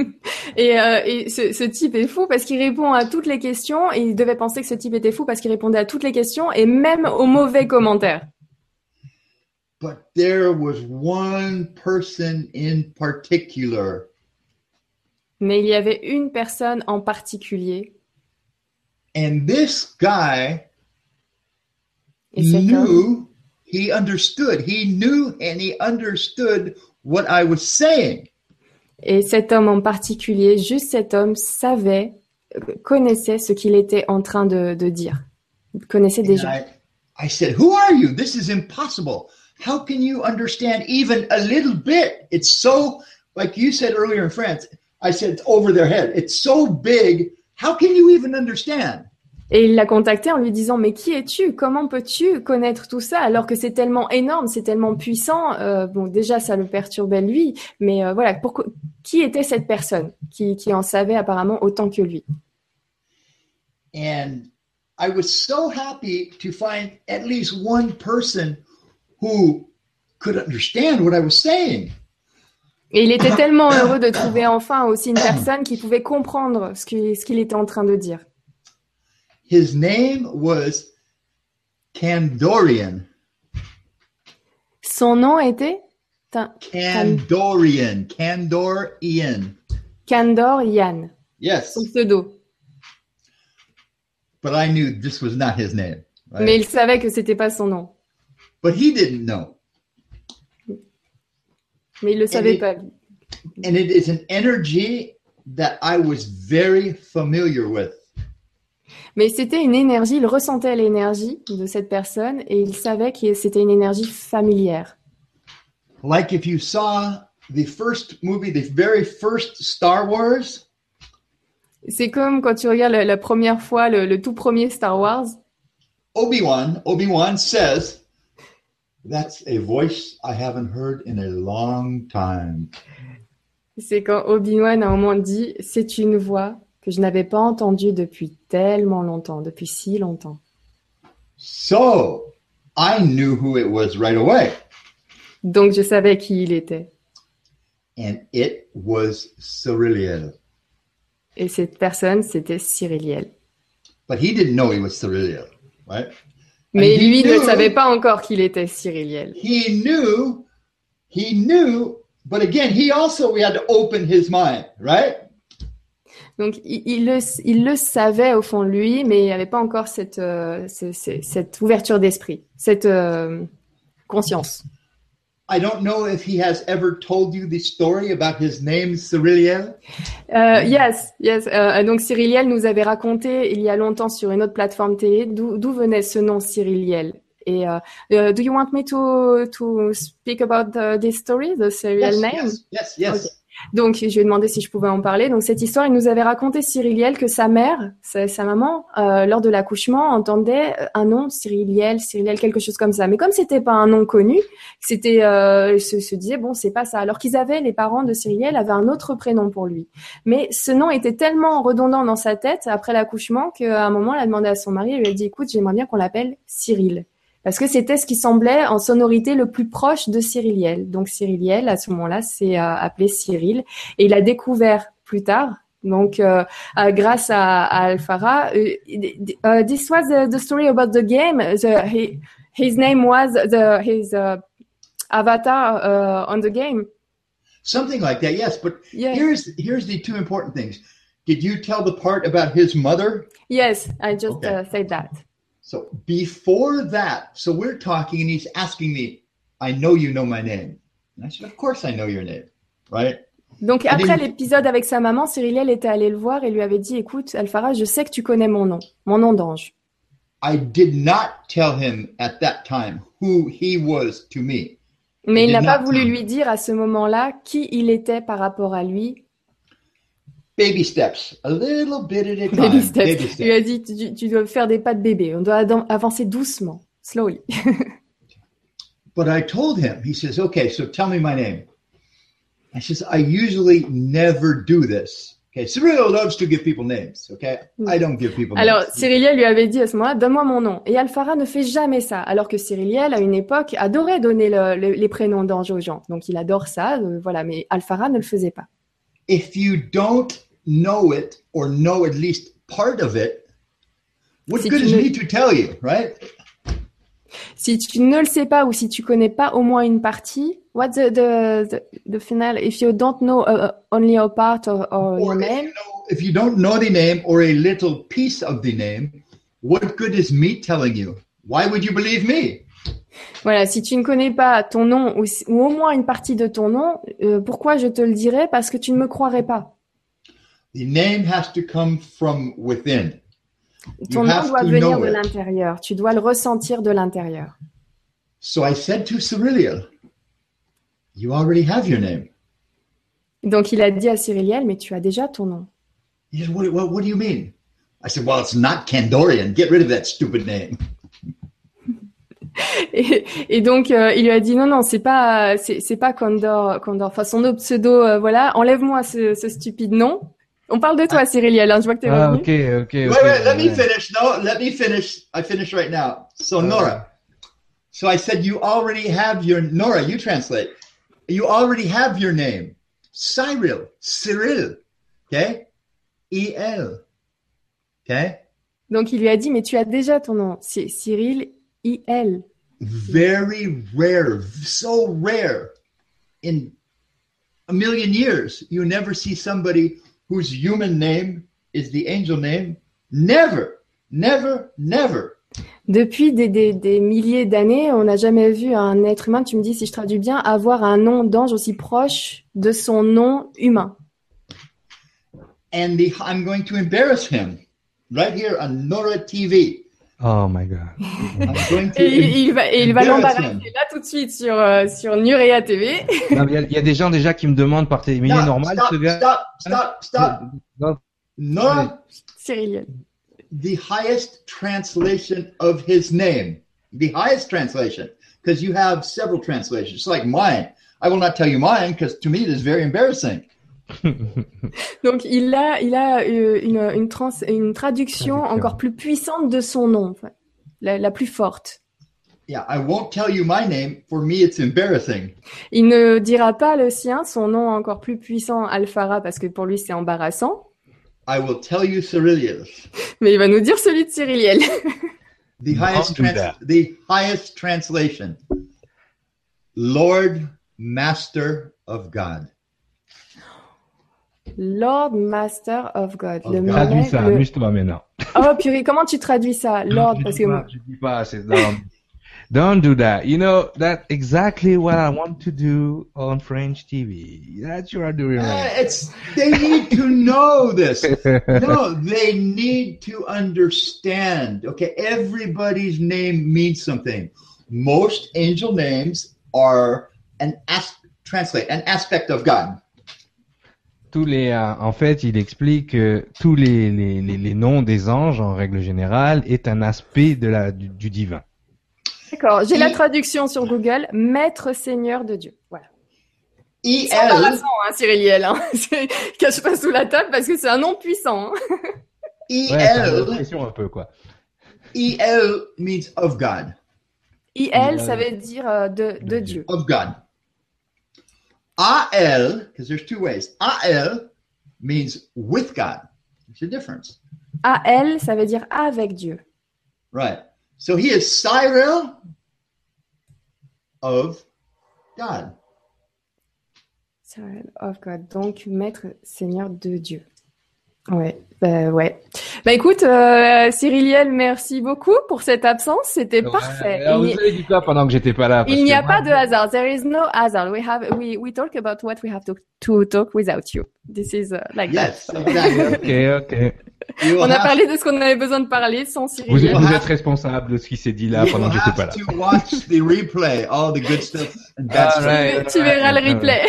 Et, euh, et ce, ce type est fou parce qu'il répond à toutes les questions. Et il devait penser que ce type était fou parce qu'il répondait à toutes les questions et même aux mauvais commentaires. But there was one person in particular Mais il y avait une personne en particulier. And this guy Et cet homme, knew, he understood. He knew and he understood what I was saying. et cet homme en particulier, juste cet homme savait, connaissait ce qu'il était en train de, de dire. Il connaissait déjà. I, I said, Who are you? This is impossible. How can you understand even a little bit? It's so, like you said earlier in France, I said it's over their head. It's so big. How can you even understand? Et il l'a contacté en lui disant mais qui es-tu? Comment peux-tu connaître tout ça alors que c'est tellement énorme, c'est tellement puissant? Euh, Bon déjà ça le perturbait lui, mais euh, voilà pourquoi qui était cette personne qui, qui en savait apparemment autant que lui? And I was so happy to find at least one person who could understand what I was saying. Et il était [laughs] tellement heureux de trouver enfin aussi une personne qui pouvait comprendre ce qu'il ce qu'il était en train de dire. His name was Kandorian. Son nom était? Kandorian. Kandor Yann, Yes. son pseudo. But I knew this was not his name. right? Mais il savait que c'était pas son nom. But he didn't know. Mais il le savait il- pas. And it is an energy that I was very familiar with. Mais c'était une énergie, il ressentait l'énergie de cette personne et il savait que c'était une énergie familière. Like if you saw the first movie, the very first Star Wars, C'est comme quand tu regardes la, la première fois le, le tout premier Star Wars, Obi-Wan, Obi-Wan says, that's a voice I haven't heard in a long time. c'est quand Obi-Wan à un moment dit c'est une voix que je n'avais pas entendue depuis tellement longtemps, depuis si longtemps. So I knew who it was right away. Donc je savais qui il était. And it was Cyriliel. Et cette personne, c'était Cyriliel. But he didn't know he was Cyriliel, right? Mais he lui ne savait pas encore qu'il était Cyriliel. He knew, he knew, but again, he also, we had to open his mind, right? Donc il, il le, il le savait au fond de lui, mais il n'y avait pas encore cette, euh, ce- ce- cette ouverture d'esprit, cette euh, conscience. I don't know if he has ever told you the story about his name, Cyriliel. Euh, yes, yes. Euh, donc Cyriliel nous avait raconté il y a longtemps sur une autre plateforme télé d'où venait ce nom Cyriliel. Et euh, euh, do you want me to to speak about the, this story, the Cyriliel Yes, name? yes, yes, yes. Donc, je lui ai demandé si je pouvais en parler. Donc, cette histoire, il nous avait raconté Cyriliel que sa mère, sa, maman, euh, lors de l'accouchement, entendait un nom Cyriliel, Cyriliel, quelque chose comme ça. Mais comme c'était pas un nom connu, c'était, euh, se, se disait bon, c'est pas ça. Alors qu'ils avaient, les parents de Cyriliel avaient un autre prénom pour lui. Mais ce nom était tellement redondant dans sa tête après l'accouchement qu'à un moment, elle a demandé à son mari, elle lui a dit écoute, j'aimerais bien qu'on l'appelle Cyril. Parce que c'était ce qui semblait en sonorité le plus proche de Cyriliel. Donc Cyriliel, à ce moment-là, c'est euh, appelé Cyril. Et il a découvert plus tard, donc euh, euh, grâce à, à Alfara, euh, uh, this was the, the story about the game. The, he, his name was the his uh, avatar uh, on the game. Something like that, yes. But here's here's the two important things. Did you tell the part about his mother? Yes, I just Okay. uh, said that. So before that, so we're talking, and he's asking me, "I know you know my name." And I said, "Of course I know your name, right?" Donc après l'épisode avec sa maman, Cyriliel était allé le voir et lui avait dit "Écoute, Alfara, je sais que tu connais mon nom, mon nom d'ange." I did not tell him at that time who he was to me. Mais il n'a pas voulu lui dire à ce moment-là qui il était par rapport à lui. Baby steps, a little bit at a time. Baby steps. Baby Il lui steps. a dit tu, tu dois faire des pas de bébé. On doit avancer doucement, slowly. [laughs] But I told him, he says, okay, so tell me my name. I says, I usually never do this. Okay, Cyril loves to give people names. Okay, I don't give people Alors names. Cyriliel lui avait dit à ce moment-là donne-moi mon nom. Et Alfara ne fait jamais ça. Alors que Cyriliel à une époque adorait donner le- le- les prénoms d'ange aux gens. Donc il adore ça, euh, voilà. Mais Alfara ne le faisait pas. If you don't know it or know at least part of it, what Si good is ne- me to tell you, right? Si tu ne le sais pas ou si tu connais pas au moins une partie, what's the the, the, the final? If you don't know uh, only a part or, or Or name, you, know, if you don't know the name or a little piece of the name, what good is me telling you? Why would you believe me? voilà. Si tu ne connais pas ton nom ou, ou au moins une partie de ton nom, euh, pourquoi je te le dirais? Parce que tu ne me croirais pas. The name has to come from within. Ton You nom doit venir de l'intérieur. Tu dois le ressentir de l'intérieur. So I said to Cyriliel, You already have your name. Donc il a dit à Cyriliel, mais tu as déjà ton nom. He said, what, what, what do you mean? I said, Well, it's not Kandorian. Get rid of that stupid name. [laughs] Et, et donc euh, il lui a dit non non c'est pas c'est pas Condor Condor. Enfin son autre pseudo euh, voilà enlève-moi ce, ce stupide nom. On parle de toi Cyriliel. Hein, je vois que t'es Ah, revenu. ok, ok. Wait, ok, wait, let me finish. No, let me finish. I finish right now. So, Nora. So I said, You already have your, Nora, you translate. You already have your name. Cyril, Cyril. Okay? E-L. Okay? Donc il lui a dit mais tu as déjà ton nom. C'est Cyril I L. very rare, so rare. In a million years, you never see somebody whose human name is the angel name. Never, never, never. Depuis des, des, des milliers d'années, on n'a jamais vu un être humain, tu me dis si je traduis bien, avoir un nom d'ange aussi proche de son nom humain. And the, I'm going to embarrass him right here on Nora TV. Oh my god. [laughs] To. Et il, va, et il va Embarrass l'embarrasser là tout de suite sur, euh, sur Nurea TV. Non, mais Il y, y a des gens déjà qui me demandent par télé, mais il est Stop, normal stop, ce gars. stop, stop, stop. Non, Nora, Cyriliel. the highest translation of his name, the highest translation, because you have several translations, like mine. I will not tell you mine because to me it is very embarrassing. [laughs] Donc il a, il a euh, une, une, trans, une traduction encore plus puissante de son nom. la, la plus forte. Yeah, I won't tell you my name. For me, it's embarrassing. Il ne dira pas le sien, son nom encore plus puissant, Alphara, parce que pour lui c'est embarrassant. I will tell you Cyrilius, [laughs] Mais il va nous dire celui de Cyriliel. [laughs] the highest, trans- the highest translation. Lord, Master of God. Lord Master of God. Of le God. Traduis monnaie- ça, le- amuse-toi maintenant. Oh purée, comment tu traduis ça Lord, je parce dis que pas, je dis pas, c'est don't, don't do that. You know, that's exactly what I want to do on French TV. That you are doing Uh, it's they need to know this. [laughs] No, they need to understand. Okay, everybody's name means something. Most angel names are an as- translate an aspect of God. Tous les, euh, en fait, il explique que tous les, les, les, les noms des anges, en règle générale, est un aspect de la, du, du divin. D'accord, j'ai la traduction sur Google. Maître Seigneur de Dieu. Voilà. E C'est L embarrassant, hein, Cyriliel. Hein. [laughs] C'est- Cache pas sous la table parce que c'est un nom puissant. hein. E Ouais, L un peu, quoi. E L means of God. IL, Ouais. ça veut dire euh, de, de De Dieu. Of God. A L, because there's two ways. A L means with God. There's a difference. AL, ça veut dire avec Dieu. Right. So he is Cyril of God. Child of God. Donc, Maître Seigneur de Dieu. Ouais, bah, ouais. Bah écoute, euh, Cyriliel, merci beaucoup pour cette absence. C'était parfait. Alors, Il vous n'y- avez dit quoi pendant que j'étais pas là? Parce Il n'y a moi, pas de hasard. There is no hasard. We have we we talk about what we have to to talk without you. This is uh, like Yes, that. exactly. [laughs] Ok, ok. You On a parlé de ce qu'on avait besoin de parler sans Vous, Cyriliel. vous êtes responsable de ce qui s'est dit là you pendant que j'étais pas have là. to watch the replay, all the good stuff and bad All stuff. right. tu verras le replay.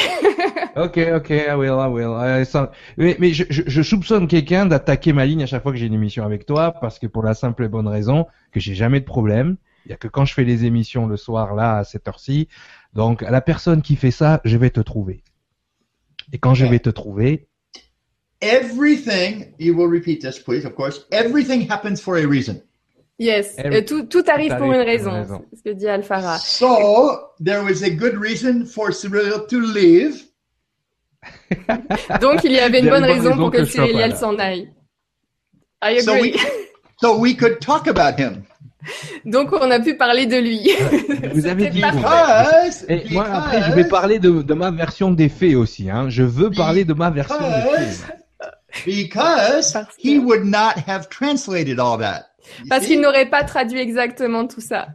Ok, ok, I will, I will. Euh, Mais, mais je, je, je soupçonne quelqu'un d'attaquer ma ligne à chaque fois que j'ai une émission avec toi, parce que pour la simple et bonne raison que j'ai jamais de problème. Il y a que quand je fais les émissions le soir là à cette heure-ci. Donc à la personne qui fait ça, je vais te trouver. Et quand je Ok. vais te trouver, Everything, you will repeat this, please, of course. Everything happens for a reason. Yes, Every- tout, tout arrive tout pour arrive une pour une raison. raison. C'est ce que dit Alphara. So there was a good reason for Cyril to leave. [laughs] Donc il y avait une bonne raison pour que Cyriliel s'en aille. I So agree. we, [laughs] so we could talk about him. Donc on a pu parler de lui. [laughs] vous avez dit. Because, Et moi après je vais parler de, de ma version des faits aussi. Hein. Je veux parler de ma version des faits. Because he would not have translated all that. Parce qu'il n'aurait pas traduit exactement tout ça.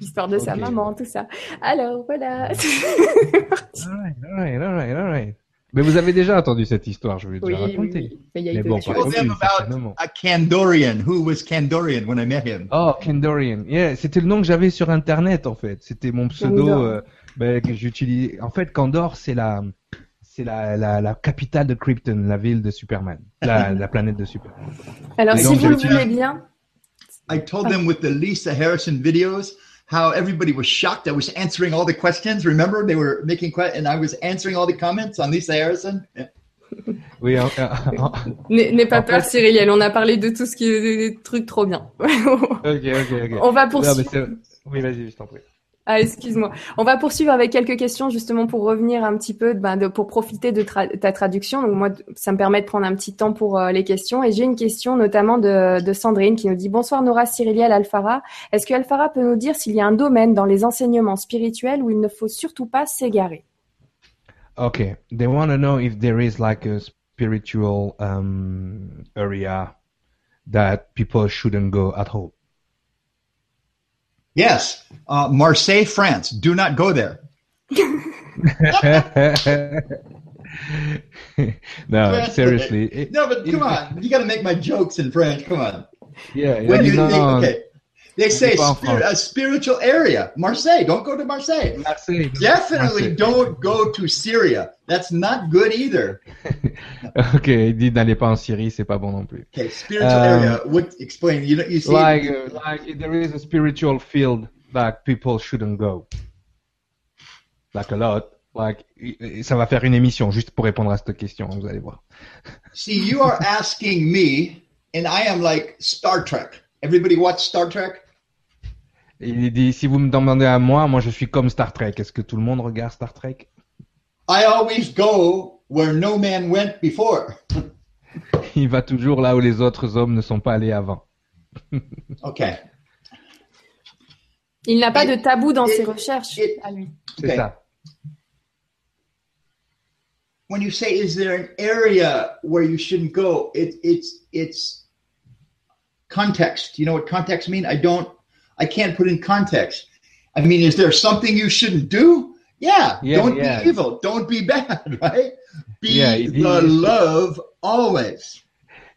L'histoire de sa Ok. maman, tout ça. Alors voilà. Alright, alright, alright, alright. Mais vous avez déjà entendu cette histoire, je vais déjà oui, oui, raconter. oui. Mais il y a eu Mais de bon, par contre, certainement. a Kandorian. Who was Kandorian when I met him? Oh, Kandorian. Yeah, c'était le nom que j'avais sur Internet en fait. C'était mon pseudo euh, ben, que j'utilisais. En fait, Kandor, c'est la, c'est la, la, la capitale de Krypton, la ville de Superman, la, [laughs] la planète de Superman. Alors Et si donc, vous le voulez bien, I told them with the Lisa Harrison videos how everybody was shocked. I was answering all the questions. Remember, they were making questions, and I was answering all the comments on Lisa Harrison. Yeah. Oui, en- en- n'aie n'aie pas En peur, fait- Cyriliel. On a parlé de tout ce qui est des trucs trop bien. ok, ok, ok. On va Non, poursuivre. mais oui, vas-y, je t'en prie. [laughs] Ah, excuse-moi. On va poursuivre avec quelques questions justement pour revenir un petit peu, ben, pour profiter de ta traduction. Donc moi, ça me permet de prendre un petit temps pour euh, les questions. Et j'ai une question notamment de, Sandrine qui nous dit Bonsoir Nora Cyriliel Alphara. Est-ce que Alphara peut nous dire s'il y a un domaine dans les enseignements spirituels où il ne faut surtout pas s'égarer? Okay, they want to know if there is like a spiritual um, area that people shouldn't go at all. Yes, uh, Marseille, France. Do not go there. [laughs] no, seriously. It- No, but come on, you got to make my jokes in French. Come on. yeah, yeah, When you no, they, okay, they say spir- a spiritual area. Marseille. Don't go to Marseille. Marseille, Definitely Marseille. don't go to Syria. That's not good either. [laughs] Ok, il dit n'allez pas en Syrie, c'est pas bon non plus. Okay, spiritual Um, area. What explain? You know, you see. Like, uh, like there is a spiritual field that people shouldn't go. Like a lot. Like, ça va faire une émission juste pour répondre à cette question, vous allez voir. [laughs] See, you are asking me, and I am like Star Trek. Everybody watch Star Trek? Il dit, si vous me demandez à moi, moi je suis comme Star Trek. Est-ce que tout le monde regarde Star Trek? I always go where no man went before. [laughs] Il va toujours là où les autres hommes ne sont pas allés avant. [laughs] Okay. Il n'a pas de tabou dans Et- ses recherches et- à lui. C'est Okay. ça. When you say, is there an area where you shouldn't go? It, it's it's context. You know what context mean? I don't. I can't put in context. I mean, is there something you shouldn't do? Yeah. Yeah, don't yeah. be evil. Don't be [laughs] bad. Right? Be Yeah, the love always.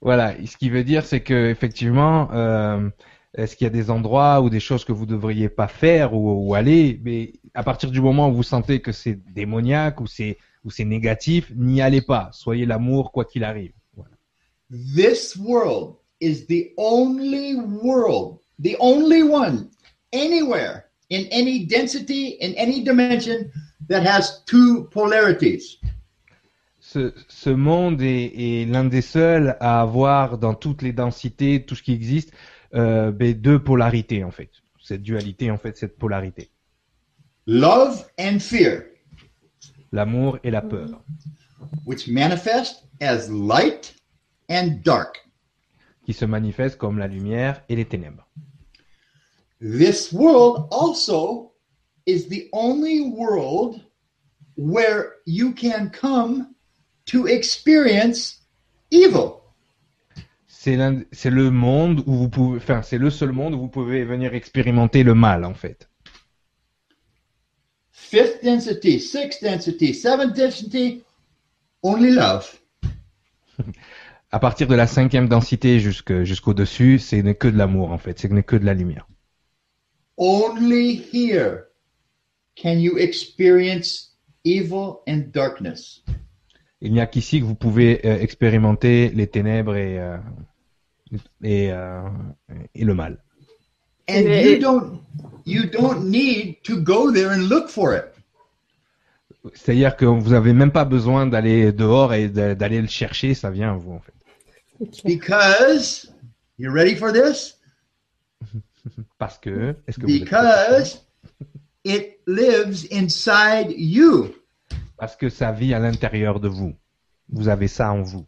Voilà, ce qui veut dire, c'est que effectivement, euh, est-ce qu'il y a des endroits ou des choses que vous devriez pas faire ou, ou aller, mais à partir du moment où vous sentez que c'est démoniaque ou c'est ou c'est négatif, n'y allez pas. Soyez l'amour quoi qu'il arrive. Voilà. This world is the only world, the only one anywhere in any density, in any dimension that has two polarities. Ce, ce monde est, est l'un des seuls à avoir dans toutes les densités, tout ce qui existe, euh, ben, deux polarités en fait. Cette dualité en fait, cette polarité. Love and fear, L'amour et la peur, which manifest as light and dark. qui se manifestent comme la lumière et les ténèbres. This world also is the only world where you can come to experience evil. C'est le monde où vous pouvez, enfin, c'est le seul monde où vous pouvez venir expérimenter le mal, en fait. Fifth density, sixth density, seventh density, only love. [laughs] À partir de la cinquième densité jusque- jusqu'au dessus, c'est n'est que de l'amour, en fait. C'est n'est que de la lumière. Only here can you experience evil and darkness. Il n'y a qu'ici que vous pouvez euh, expérimenter les ténèbres et, euh, et, euh, et le mal. And you don't you don't need to go there and look for it. C'est-à-dire que vous n'avez même pas besoin d'aller dehors et d'aller le chercher, ça vient à vous, en fait. Because you ready for this? Parce que, est-ce que vous Because it lives inside you. Parce que ça vit à l'intérieur de vous. Vous avez ça en vous.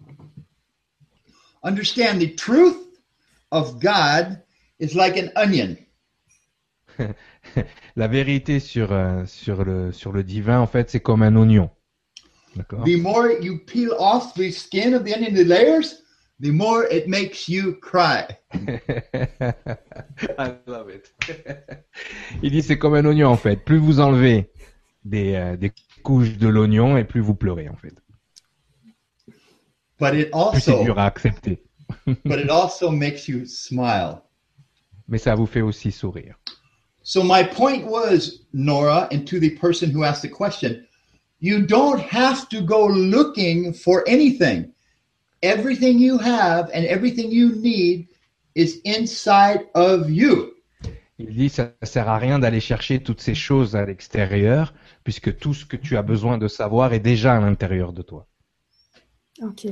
Understand the truth of God is like an onion. [laughs] La vérité sur, euh, sur, le, sur le divin, en fait, c'est comme un oignon. D'accord? The more you peel off the skin of the onion, the layers, the more it makes you cry. [laughs] I love it. [laughs] Il dit c'est comme un oignon en fait. Plus vous enlevez des, euh, des couches de l'oignon et plus vous pleurez en fait. But it Plus c'est also dur à accepter. [laughs] but it also makes you smile. Mais ça vous fait aussi sourire. So my point was, Nora, and to the person who asked the question, you don't have to go looking for anything. Everything you have and everything you need is inside of you. Il dit ça sert à rien d'aller chercher toutes ces choses à l'extérieur puisque tout ce que tu as besoin de savoir est déjà à l'intérieur de toi. Ok,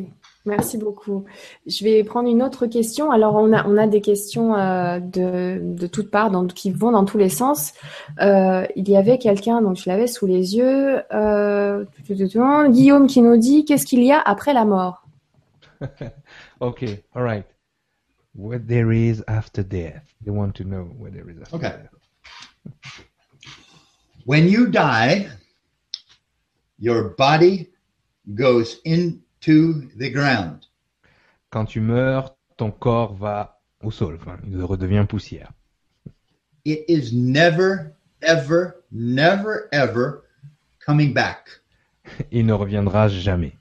merci beaucoup. Je vais prendre une autre question. Alors, on a, on a des questions euh, de, de toutes parts donc, qui vont dans tous les sens. Euh, il y avait quelqu'un, donc je l'avais sous les yeux, euh, tout, tout, tout, tout, Guillaume qui nous dit Qu'est-ce qu'il y a après la mort? [laughs] Ok, alright. What there is after death. They want to know what there is after Okay. death. When you die, your body goes into the ground. Quand tu meurs, ton corps va au sol, enfin, il redevient poussière. It is never, ever, never, ever coming back. [laughs] Il ne reviendra jamais.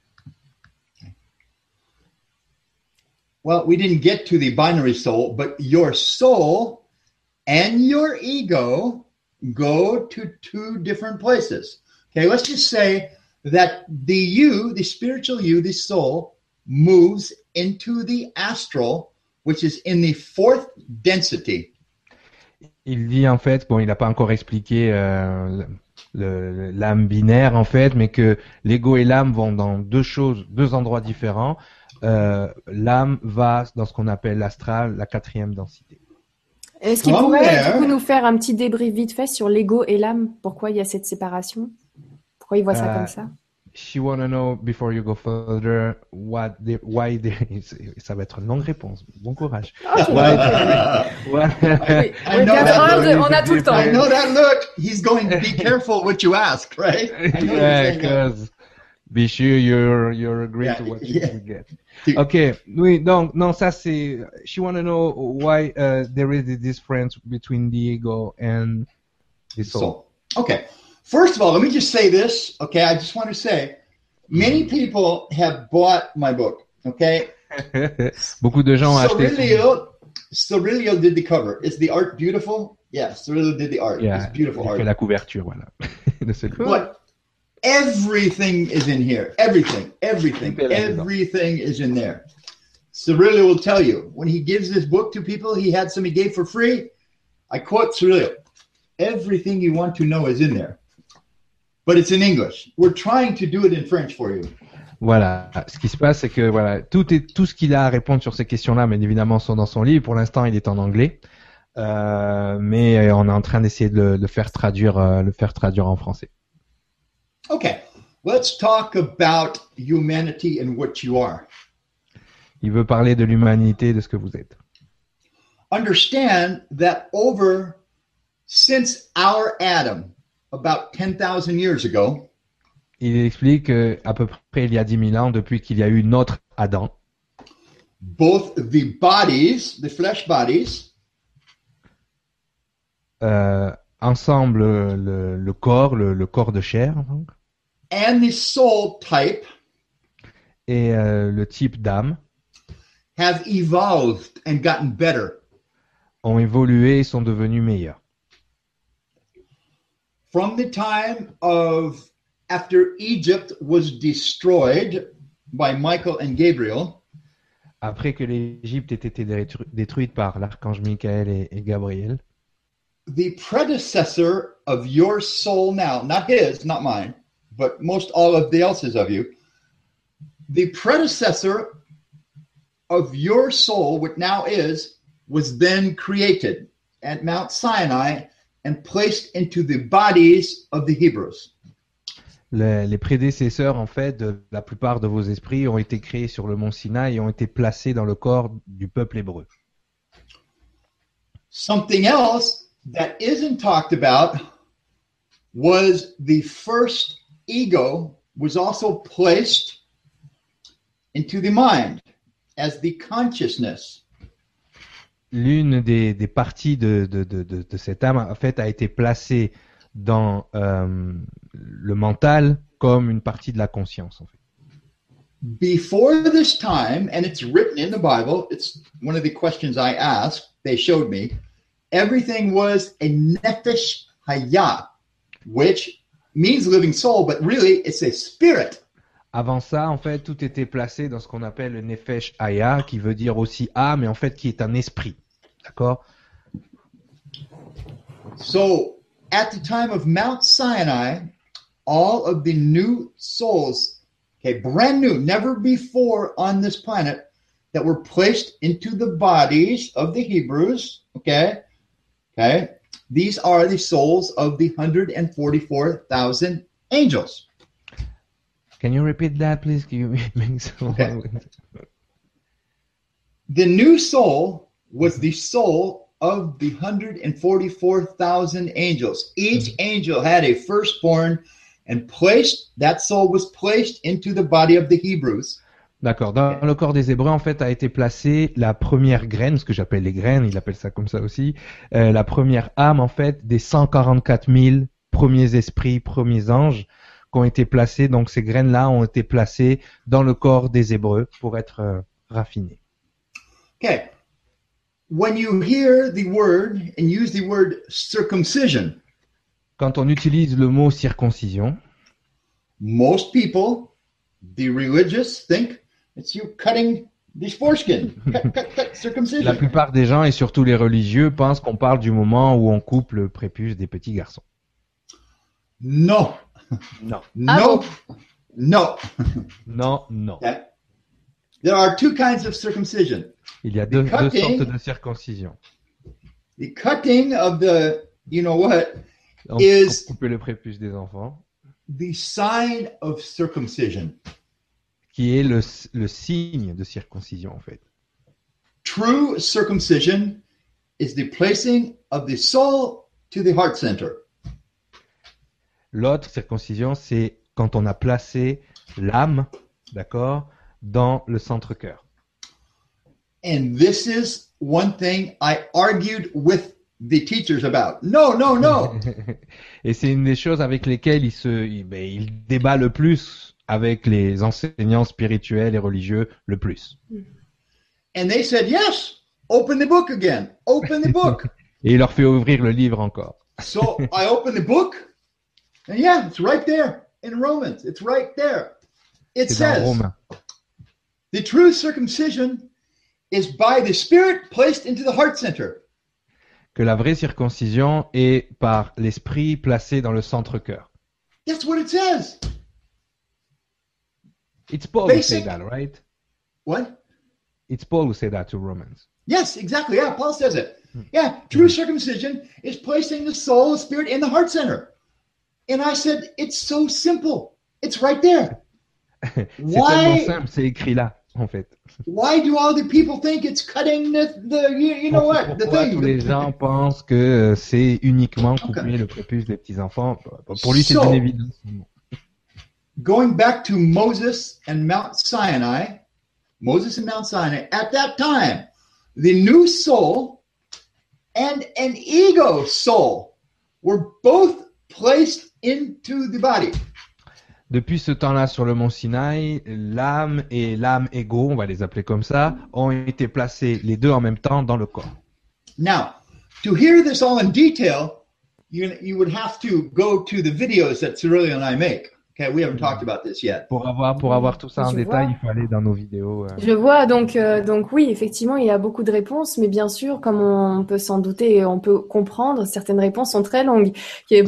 Well, we didn't get to the binary soul, but your soul and your ego go to two different places. Okay, let's just say that the you, the spiritual you, the soul, moves into the astral, which is in the fourth density. Il dit en fait, bon, il n'a pas encore expliqué euh, l'âme binaire en fait, mais que l'ego et l'âme vont dans deux choses, deux endroits différents. Euh, l'âme va dans ce qu'on appelle l'astral, la quatrième densité. Est-ce qu'il From pourrait du coup nous faire un petit débrief vite fait sur l'ego et l'âme? Pourquoi il y a cette séparation? Pourquoi il voit ça Euh, comme ça? She wanna know before you go further what the, why there is. [laughs] Ça va être une longue réponse. Bon courage. Well, [laughs] I know that really on a tout le temps. I know that look. He's going, be careful what you ask, right? [laughs] I know yeah, saying that. cause be sure you're you're agree Yeah, to what yeah. you get. Ok, oui, donc non, ça c'est. She wanna know why uh, there is this difference between the ego and the soul. So, okay. First of all, let me just say this. Okay. I just want to say many people have bought my book. Okay. [laughs] Beaucoup de gens ont acheté. son- Cirilio, Cirilio did the cover. Is the art beautiful? Yes. Cirilio did the art. Yeah, it's beautiful art. la couverture, voilà. [laughs] de celui. But everything is in here. Everything, everything, Tout est là-dedans. everything is in there. Cirilio will tell you when he gives this book to people, he had some he gave for free. I quote Cirilio everything you want to know is in there, but it's in English. We're trying to do it in French for you. Voilà. Ce qui se passe, c'est que voilà, tout est tout ce qu'il a à répondre sur ces questions-là, mais évidemment, sont dans son livre. Pour l'instant, il est en anglais, Euh, mais on est en train d'essayer de le, le faire traduire, euh, le faire traduire en français. Okay, let's talk about humanity and what you are. Il veut parler de l'humanité, de ce que vous êtes. understand that over since our Adam, about 10,000 years ago, Il explique que, à peu près il y a 10 000 ans, depuis qu'il y a eu notre Adam, both the bodies, the flesh bodies, euh, ensemble le, le corps, le, le corps de chair, donc, and the soul type et euh, le type d'âme have evolved and gotten better. ont évolué et sont devenus meilleurs. From the time of after Egypt was destroyed by Michael and Gabriel, Après que l'Égypte ait été détru- détruite par l'archange Michael et, et Gabriel, the predecessor of your soul now, not his, not mine, but most all of the else's of you, the predecessor of your soul, what now is, was then created at Mount Sinai and placed into the bodies of the Hebrews. les, les prédécesseurs en fait de la plupart de vos esprits ont été créés sur le mont Sinaï et ont été placés dans le corps du peuple hébreu. Something else that isn't talked about was the first ego was also placed into the mind as the consciousness. L'une des, des parties de, de, de, de, de cette âme en fait a été placée dans euh, le mental comme une partie de la conscience. En fait. Before this time, and it's written in the Bible, it's one of the questions I asked, they showed me, everything was a nefesh hayah, which means living soul, but really it's a spirit. Avant ça, en fait, tout était placé dans ce qu'on appelle le Nefesh Haya, qui veut dire aussi âme, mais en fait qui est un esprit. D'accord So at the time of Mount Sinai, all of the new souls, okay, brand new, never before on this planet, that were placed into the bodies of the Hebrews, okay, okay, these are the souls of the 144,000 angels. Can you repeat that, please? Can you make Okay. The new soul was the soul of the 144,000 angels. Each mm-hmm. angel had a firstborn and placed, that soul was placed into the body of the Hebrews. D'accord. Dans le corps des Hébreux, en fait, a été placée la première graine, ce que j'appelle les graines, il appelle ça comme ça aussi, euh, la première âme, en fait, des 144 000 premiers esprits, premiers anges qui ont été placés. Donc, ces graines-là ont été placées dans le corps des Hébreux pour être euh, raffinées. Okay. When you hear the word and use the word circumcision, Quand on utilise le mot circoncision, most people, the religious, think it's you cutting the foreskin. [laughs] cut, cut, cut, la circumcision. plupart des gens, et surtout les religieux, pensent qu'on parle du moment où on coupe le prépuce des petits garçons. No, Non. Ah no, bon? no. Non, non. Okay. There are two kinds of circumcision. Il y a deux, deux cutting- sortes de circoncision. the cutting of the, you know what, On, Is- couper le prépuce des enfants, the sign of circumcision. Qui est le, le signe de circoncision en fait. True circumcision is the placing of the soul to the heart center. L'autre circoncision, c'est quand on a placé l'âme, d'accord, dans le centre-cœur. And this is one thing I argued with the teachers about. No, no, no. [laughs] Et c'est une des choses avec lesquelles il se, il, ben, il débat le plus avec les enseignants spirituels et religieux le plus. and they said, yes, open the book again. Open the book. [laughs] Et il leur fait ouvrir le livre encore. so I opened the book, and yeah, it's right there in Romans. It's right there. It says, Romains. the true circumcision is by the Spirit placed into the heart center. Que la vraie circoncision est par l'esprit placé dans le centre-cœur. That's what it says. It's Paul who Basic- said that, right? What? It's Paul who said that to Romans. Yes, exactly. Yeah, Paul says it. Yeah, true circumcision is placing the soul, the spirit in the heart center. And I said, it's so simple. It's right there. [laughs] C'est Why? simple, c'est écrit là, en fait. [laughs] Why do all the people think it's cutting the, the you, you know what, the Pourquoi thing? tous les gens pensent que c'est uniquement couper Ok. le prépuce des petits enfants Pour lui, c'est So- une évidence. Going back to Moses and Mount Sinai, Moses and Mount Sinai, at that time, the new soul and an ego soul were both placed into the body. Depuis ce temps-là, sur le mont Sinaï, l'âme et l'âme égo, on va les appeler comme ça, ont été placés les deux en même temps dans le corps. Now, to hear this all in detail, you, you would have to go to the videos that Cyril and I make. Okay, we haven't talked about this yet. Pour avoir, pour avoir tout ça en Je détail, vois. il faut aller dans nos vidéos. euh. Je vois donc euh, donc oui effectivement il y a beaucoup de réponses mais bien sûr comme on peut s'en douter et on peut comprendre certaines réponses sont très longues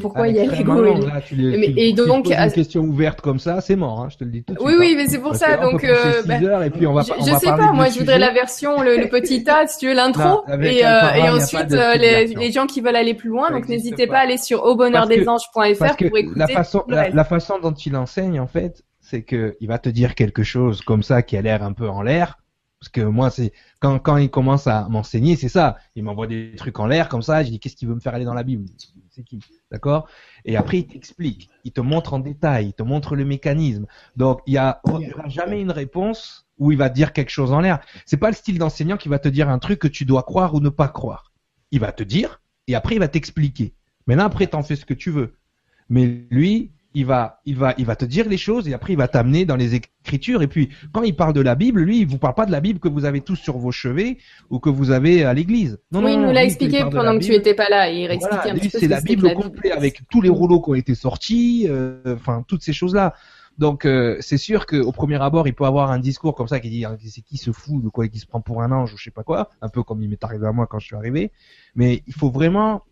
pourquoi Ah, il y a l'ego et et tu donc, poses à- une question ouverte comme ça, c'est mort, hein, je te le dis tout de oui suite. oui hein. mais c'est pour Parce ça donc euh, six ben, heures et puis on va, je, on je va sais pas moi je voudrais la version le, le petit [laughs] tas si tu veux l'intro et, euh, et ensuite euh, les, gens qui veulent aller plus loin Ça donc n'hésitez pas. à aller sur aubonheurdesanges.fr pour écouter la façon, la façon dont il enseigne, en fait, c'est que il va te dire quelque chose comme ça qui a l'air un peu en l'air. Parce que moi, c'est quand quand il commence à m'enseigner, c'est ça. Il m'envoie des trucs en l'air comme ça. Je dis qu'est-ce qu'il veut me faire aller dans la Bible? C'est qui? D'accord? Et après, il t'explique. Il te montre en détail. Il te montre le mécanisme. Donc, il y a, aura jamais une réponse où il va te dire quelque chose en l'air. C'est pas le style d'enseignant qui va te dire un truc que tu dois croire ou ne pas croire. Il va te dire et après il va t'expliquer. Maintenant, après, t'en fais ce que tu veux. Mais lui, il va, il va, il va te dire les choses et après il va t'amener dans les écritures. Et puis, quand il parle de la Bible, lui, il vous parle pas de la Bible que vous avez tous sur vos chevets ou que vous avez à l'église. Non, oui il non, nous non, l'a expliqué il pendant que tu étais pas là et il réexpliquait Voilà, un lui, petit peu c'est ce la Bible au complet avec tous les rouleaux qui ont été sortis, euh, enfin toutes ces choses-là. Donc euh, c'est sûr qu'au premier abord, il peut avoir un discours comme ça qui dit Ah, c'est qui se fout de quoi, qui se prend pour un ange ou je sais pas quoi, un peu comme il m'est arrivé à moi quand je suis arrivé. Mais il faut vraiment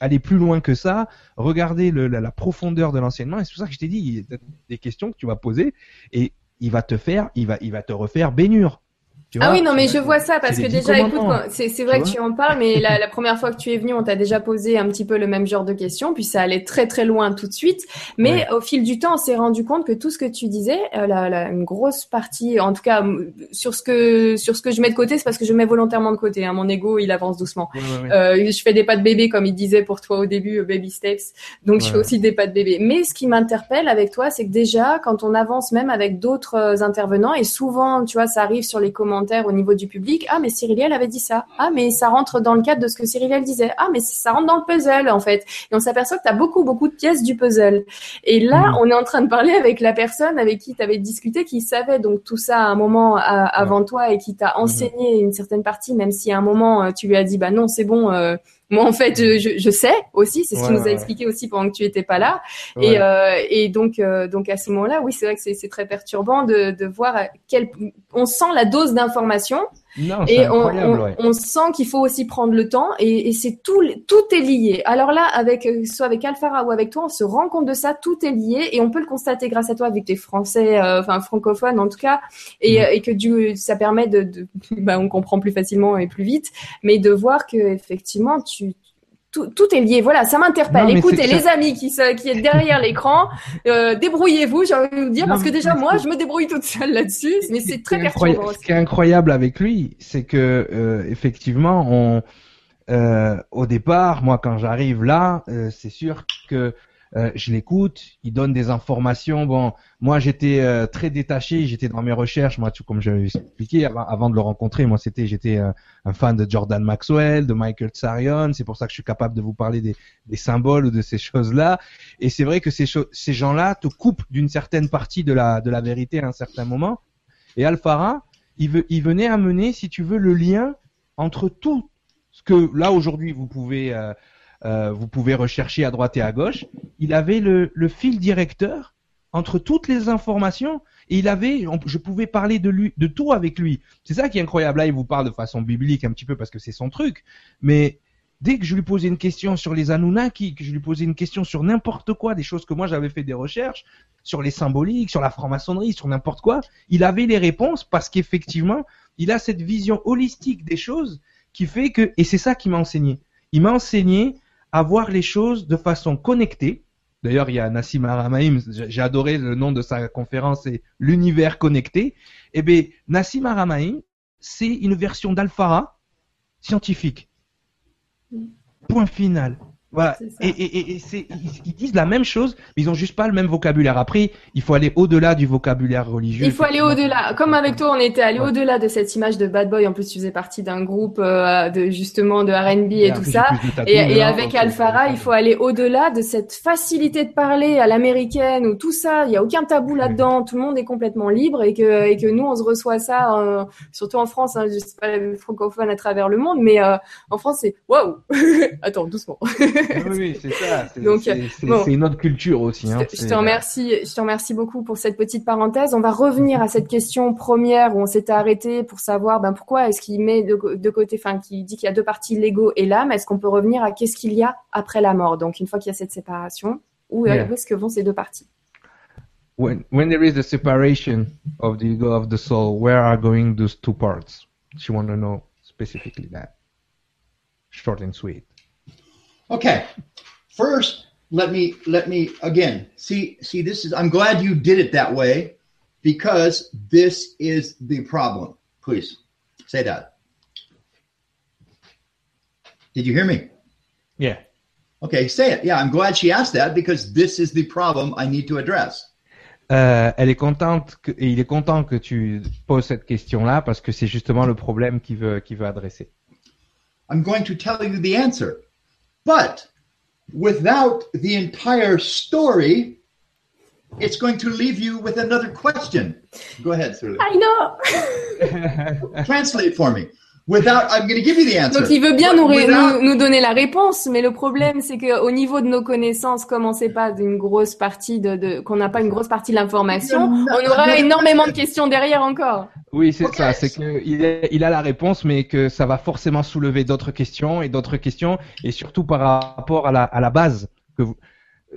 aller plus loin que ça, regarder le, la, profondeur de l'enseignement. Et c'est pour ça que je t'ai dit il y a des questions que tu vas poser et il va te faire, il va il va te refaire baignure. Tu Ah oui, non, mais je vois ça parce que déjà, écoute, c'est c'est vrai Tu que tu en parles, mais la, la première fois que tu es venu, on t'a déjà posé un petit peu le même genre de questions, puis ça allait très très loin tout de suite. Mais au fil du temps, on s'est rendu compte que tout ce que tu disais, euh, la, la- une grosse partie, en tout cas sur ce que sur ce que je mets de côté, c'est parce que je mets volontairement de côté. Hein, mon ego, il avance doucement. Ouais, ouais, ouais. Euh, je fais des pas de bébé, comme il disait pour toi au début, euh, baby steps. Donc, je fais aussi des pas de bébé. Mais ce qui m'interpelle avec toi, c'est que déjà, quand on avance même avec d'autres euh, intervenants, et souvent, tu vois, ça arrive sur les commentaires au niveau du public, ah, mais Cyriliel avait dit ça. Ah, mais ça rentre dans le cadre de ce que Cyriliel disait. Ah, mais ça rentre dans le puzzle, en fait. Et on s'aperçoit que tu as beaucoup, beaucoup de pièces du puzzle. Et là, Mhm. on est en train de parler avec la personne avec qui tu avais discuté, qui savait donc tout ça à un moment à- avant toi et qui t'a enseigné une certaine partie, même si à un moment euh, tu lui as dit bah non c'est bon, euh, moi en fait je, je, sais aussi, c'est ce Ouais, qu'il nous a expliqué aussi pendant que tu étais pas là. Ouais. Et, euh, et donc euh, donc à ce moment-là, oui c'est vrai que c'est c'est très perturbant de, de voir quel on sent la dose d'information. Non, Et on, on- ouais. on sent qu'il faut aussi prendre le temps et, et c'est tout, tout est lié. Alors là, avec euh, soit avec Alphara ou avec toi, on se rend compte de ça, tout est lié et on peut le constater grâce à toi, que t'es français, euh, enfin francophone en tout cas, et, Mhm. euh, et que du, ça permet de, de [laughs] bah, on comprend plus facilement et plus vite, mais de voir que effectivement tu tout, tout est lié. Voilà, ça m'interpelle. Écoutez, les amis qui, qui derrière l'écran, euh, débrouillez-vous, j'ai envie de vous dire, Non, parce que déjà moi, je me débrouille toute seule là-dessus, mais c'est très perturbant. Ce qui est incroyable avec lui, c'est que euh, effectivement, on, euh, au départ, moi, quand j'arrive là, c'est sûr que euh, je l'écoute, il donne des informations. Bon, moi, j'étais euh, très détaché, j'étais dans mes recherches. Moi, tu, comme j'avais expliqué avant, avant de le rencontrer, moi, c'était, j'étais euh, un fan de Jordan Maxwell, de Michael Tsarion. C'est pour ça que je suis capable de vous parler des, des symboles ou de ces [laughs] choses-là. Et c'est vrai que ces, ces gens-là te coupent d'une certaine partie de la, de la vérité à un certain moment. Et Alphara, il, veut, il venait amener, si tu veux, le lien entre tout ce que là aujourd'hui vous pouvez euh, vous pouvez rechercher à droite et à gauche. Il avait le, fil directeur entre toutes les informations et il avait, je pouvais parler de lui, de tout avec lui. C'est ça qui est incroyable. Là, il vous parle de façon biblique un petit peu parce que c'est son truc, mais dès que je lui posais une question sur les Anunnaki, que je lui posais une question sur n'importe quoi, des choses que moi j'avais fait des recherches, sur les symboliques, sur la franc-maçonnerie, sur n'importe quoi, il avait les réponses parce qu'effectivement, il a cette vision holistique des choses qui fait que, et c'est ça qui m'a enseigné. Il m'a enseigné à voir les choses de façon connectée. D'ailleurs, il y a Nassim Aramaim, j'ai adoré le nom de sa conférence, c'est l'univers connecté. Eh bien, Nassim Aramaim, c'est une version d'Alphara scientifique. Point final. Voilà. Et, et, et, c'est, ils, disent la même chose, mais ils ont juste pas le même vocabulaire. Après, il faut aller au-delà du vocabulaire religieux. Il faut aller au-delà. Comme avec toi, on était allé Ouais. au-delà de cette image de bad boy. En plus, tu faisais partie d'un groupe euh, de justement de R&B et, tout ça. Et, maintenant, avec euh, il faut aller au-delà de cette facilité de parler à l'américaine ou tout ça. Il y a aucun tabou là-dedans. Tout le monde est complètement libre et que et que nous, on se reçoit ça, euh, surtout en France. Hein, je sais pas les francophones à travers le monde, mais euh, en France, c'est waouh. [laughs] Attends, doucement. [laughs] Oui, c'est ça. C'est, Donc, c'est, c'est- bon. c'est une autre culture aussi. Hein. Je te- je C'est- te remercie, je te remercie beaucoup pour cette petite parenthèse. On va revenir à cette question première où on s'était arrêté pour savoir ben, pourquoi est-ce qu'il met de, de côté, enfin, qui dit qu'il y a deux parties, l'ego et l'âme. Est-ce qu'on peut revenir à qu'est-ce qu'il y a après la mort? Donc, une fois qu'il y a cette séparation, où, Yeah. où est-ce que vont ces deux parties? When when there is the separation of the ego of the soul, where are going those two parts? She want to know specifically that. Short and sweet. Okay. First, let me let me again see see this is I'm glad you did it that way because this is the problem. Please say that. Did you hear me? Yeah. Okay, say it. Yeah, I'm glad she asked that because this is the problem I need to address. Euh, elle est contente que, et il est content que tu poses cette question-là parce que c'est justement le problème qu'il veut qu'il veut adresser. I'm going to tell you the answer. But without the entire story, it's going to leave you with another question. Go ahead, Surly. I know [laughs] Translate for me. Without, I'm going to give you the answer. Donc, il veut bien nous, without- nous, nous donner la réponse, mais le problème, c'est qu'au niveau de nos connaissances, comme on sait pas d'une grosse partie de, de qu'on n'a pas une grosse partie de l'information, on aura énormément de questions derrière encore. Oui, c'est ça. C'est que il, est- il a la réponse, mais que ça va forcément soulever d'autres questions et d'autres questions, et surtout par rapport à la, à la base que vous.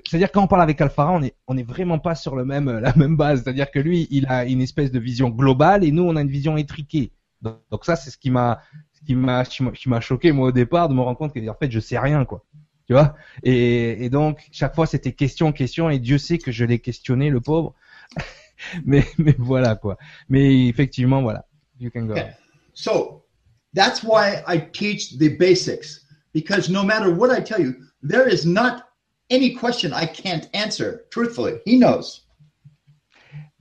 C'est-à-dire quand on parle avec Alphara, on est on est vraiment pas sur le même la même base. C'est-à-dire que lui, il a une espèce de vision globale et nous, on a une vision étriquée. Donc, ça, c'est ce qui m'a ce qui m'a qui m'a- qui m'a choqué moi au départ de me rendre compte que en fait, je sais rien quoi. Tu vois? Et, et donc chaque fois, c'était question question et Dieu sait que je l'ai questionné le pauvre. [laughs] mais mais voilà quoi. Mais effectivement, voilà. You can go. Okay. So that's why I teach the basics because no matter what I tell you, there is not any question I can't answer truthfully. He knows.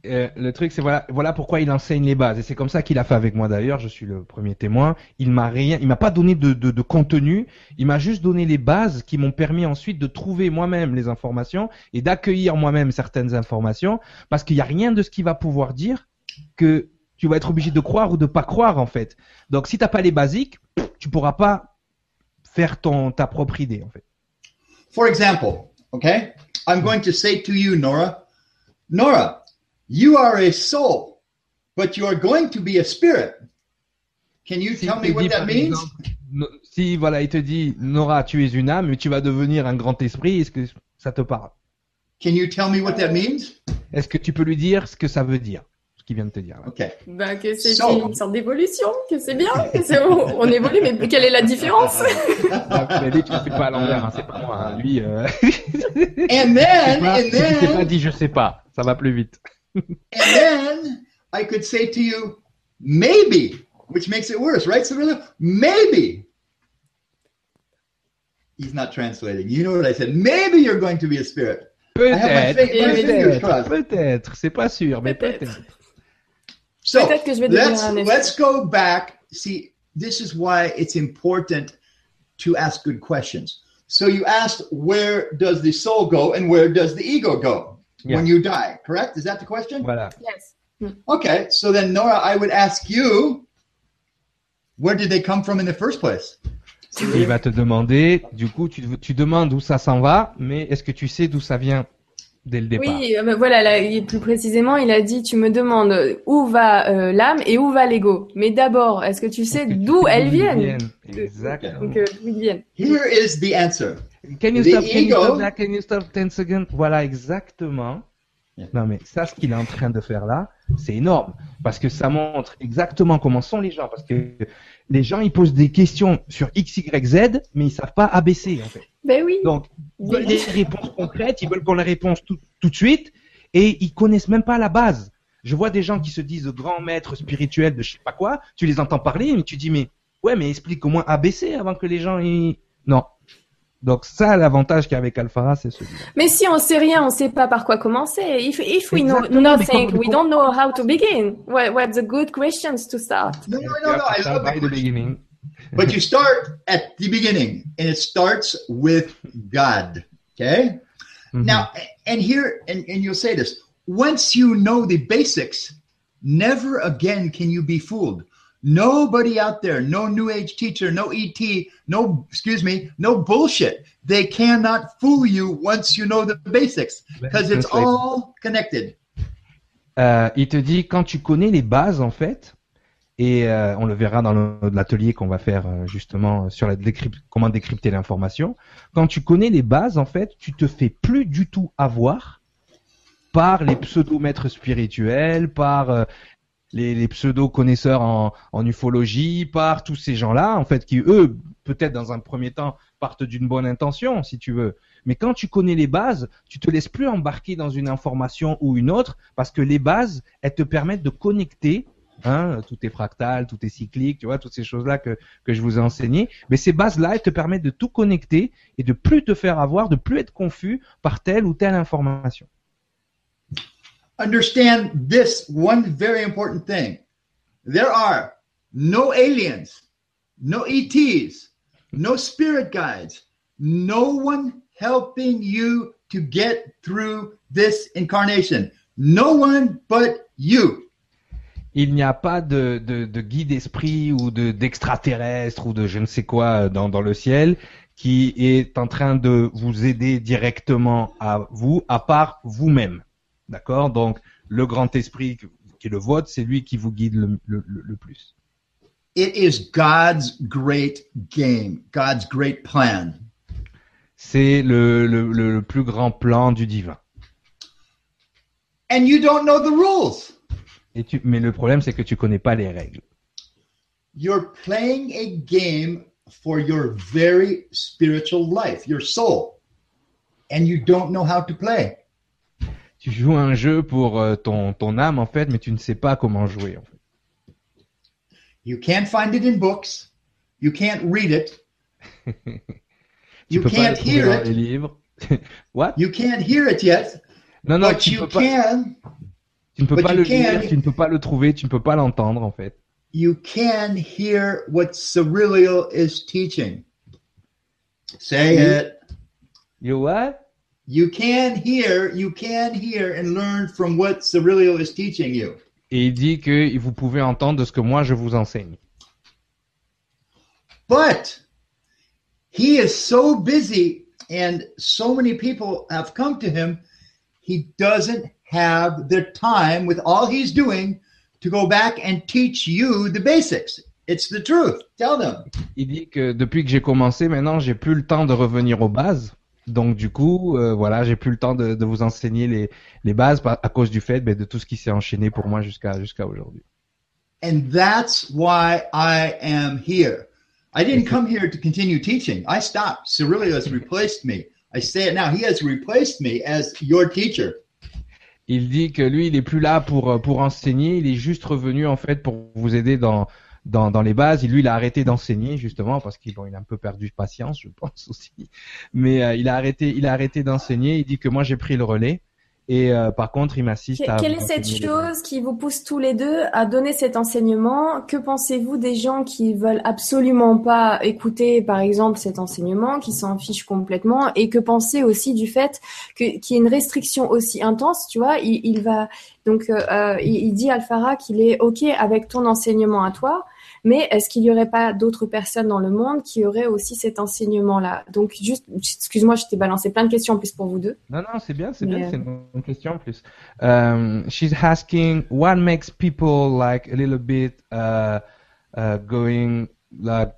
Euh, le truc, c'est voilà, voilà pourquoi il enseigne les bases. Et c'est comme ça qu'il a fait avec moi d'ailleurs. Je suis le premier témoin. Il m'a rien, il m'a pas donné de, de, contenu. Il m'a juste donné les bases qui m'ont permis ensuite de trouver moi-même les informations et d'accueillir moi-même certaines informations. Parce qu'il n'y a rien de ce qu'il va pouvoir dire que tu vas être obligé de croire ou de pas croire en fait. Donc si t'as pas les basiques, tu pourras pas faire ton ta propre idée en fait. For example, okay, I'm going to say to you, Nora, Nora, you are a soul, but you are going to be a spirit. Can you Si tell il me te what dit, that par means? exemple, no- si voilà, il te dit Nora, tu es une âme, mais tu vas devenir un grand esprit, est-ce que ça te parle? Can you tell me what that means? Est-ce que tu peux lui dire ce que ça veut dire, ce qu'il vient de te dire là? Okay. Ben, que c'est So- une sorte d'évolution, que c'est bien, que c'est, on, on évolue, mais quelle est la différence? [laughs] Ah, lui, tu le fais pas à l'envers, hein, c'est pas moi. hein. Lui, euh, And then, [laughs] pas, and t'es pas then, dit je sais pas, ça va plus vite. And then I could say to you, maybe, which makes it worse, right, Cyrilla? Maybe. He's not translating. You know what I said? Maybe you're going to be a spirit. Peut-être, fi- my fingers peut-être, peut-être, c'est pas sûr, mais Peut-être. peut-être. So Peut-être que je vais devenir let's let's go back. See, this is why it's important to ask good questions. So you asked, where does the soul go and where does the ego go when Yeah. you die? Correct? Is that the question? Voilà. Yes. Okay. So then, Nora, I would ask you, where did they come from in the first place? Il va te demander, du coup, tu, tu demandes où ça s'en va, mais est-ce que tu sais d'où ça vient dès le départ? Oui, euh, ben voilà, là, il- plus précisément, il a dit, tu me demandes où va euh, l'âme et où va l'ego. Mais d'abord, est-ce que tu sais d'où elles viennent? Exactement. Donc, euh, d'où ils viennent. Here is the answer. Can you stop, can you stop that, can you stop 10 seconds? Voilà, exactement. Yeah. Non, mais ça, ce qu'il est en train de faire là, c'est énorme. Parce que ça montre exactement comment sont les gens. Parce que les gens, ils posent des questions sur X, Y, Z, mais ils savent pas ABC, en fait. Ben oui. Donc, ils veulent des réponses concrètes, ils veulent qu'on les réponse tout, tout de suite, et ils connaissent même pas la base. Je vois des gens qui se disent grands maîtres spirituels de je sais pas quoi, tu les entends parler, mais tu dis, mais, ouais, mais explique au moins ABC avant que les gens, ils... Non. Donc ça, l'avantage qu'il y a avec Alphara, c'est celui-là. Mais si on sait rien, on sait pas par quoi commencer. If, if we know Exactement, nothing, we don't know how to begin. What, what's the good questions to start? No, no, no, no. I love By the beginning. But you start at the beginning, and it starts with God. Okay? Mhm. Now, and here, and, and you'll say this once you know the basics, never again can you be fooled. Nobody out there, no new age teacher, no ET, no, excuse me, no bullshit. They cannot fool you once you know the basics because it's all connected. Euh, il te dit quand tu connais les bases en fait, et euh, on le verra dans l'atelier qu'on va faire euh, justement sur la comment décrypter l'information. Quand tu connais les bases en fait, tu te fais plus du tout avoir par les pseudo maîtres spirituels, par les, les pseudo connaisseurs en, en ufologie, par tous ces gens-là en fait qui eux peut-être dans un premier temps partent d'une bonne intention si tu veux, mais quand tu connais les bases, tu te laisses plus embarquer dans une information ou une autre parce que les bases, elles te permettent de connecter. Hein, tout est fractal, tout est cyclique, tu vois, toutes ces choses-là que, que je vous ai enseignées. Mais ces bases-là, elles te permettent de tout connecter et de plus te faire avoir, de plus être confus par telle ou telle information. Understand this one very important thing. There are no aliens, no ETs, no spirit guides, no one helping you to get through this incarnation. No one but you. Il n'y a pas de, de, de guide esprit ou de d'extraterrestre ou de je ne sais quoi dans, dans le ciel qui est en train de vous aider directement à vous, à part vous-même. D'accord? Donc, le grand esprit qui est le vôtre, c'est lui qui vous guide le, le, le- le plus. It is God's great game, God's great plan. C'est le, le, le, le plus grand plan du divin. And you don't know the rules. Et tu, mais le problème, c'est que tu connais pas les règles. You're playing a game for your very spiritual life, your soul. And you don't know how to play. Tu joues un jeu pour euh, ton, ton âme, en fait, mais tu ne sais pas comment jouer. En fait. You can't find it in books. You can't read it. [laughs] You pas can't hear it. livres. [laughs] What? You can't hear it yet, Non, non, but tu, you peux pas, can. tu ne peux but pas you le can- lire, tu ne peux pas le trouver, tu ne peux pas l'entendre, en fait. You can hear what Cyrilial is teaching. Say You- it. You what? You can hear, you can hear and learn from what Cyrilial is teaching you. Et il dit que vous pouvez entendre de ce que moi je vous enseigne. But he is so busy and so many people have come to him, he doesn't have the time with all he's doing to go back and teach you the basics. It's the truth. Tell them. Il dit que depuis que j'ai commencé, maintenant, j'ai plus le temps de revenir aux bases. Donc du coup, euh, voilà, j'ai plus le temps de, de vous enseigner les, les bases à cause du fait ben, de tout ce qui s'est enchaîné pour moi jusqu'à jusqu'à aujourd'hui. And that's why I am here. I didn't come here to continue teaching. I stopped. Has [laughs] replaced me. I say it now. He has replaced me as your teacher. Il dit que lui, il est plus là pour pour enseigner, il est juste revenu en fait pour vous aider dans dans, les bases. Et lui, il a arrêté d'enseigner justement parce qu'il bon, il a un peu perdu patience, je pense aussi. Mais euh, il a arrêté il a arrêté d'enseigner. Il dit que moi j'ai pris le relais. Et euh, par contre, il m'assiste Que- à. Quelle est cette chose qui vous pousse tous les deux à donner cet enseignement? Que pensez-vous des gens qui veulent absolument pas écouter, par exemple, cet enseignement, qui s'en fichent complètement? Et que pensez aussi du fait que, qu'il y ait une restriction aussi intense, tu vois? Il, il va, donc, euh, euh, il, il dit Alfara qu'il est OK avec ton enseignement à toi, mais est-ce qu'il y aurait pas d'autres personnes dans le monde qui auraient aussi cet enseignement-là? Donc, juste, excuse-moi, je t'ai balancé plein de questions en plus pour vous deux. Non, non, c'est bien, c'est Mais, bien, euh, c'est une, une question en plus. Um, she's asking what makes people like a little bit uh, uh, going like,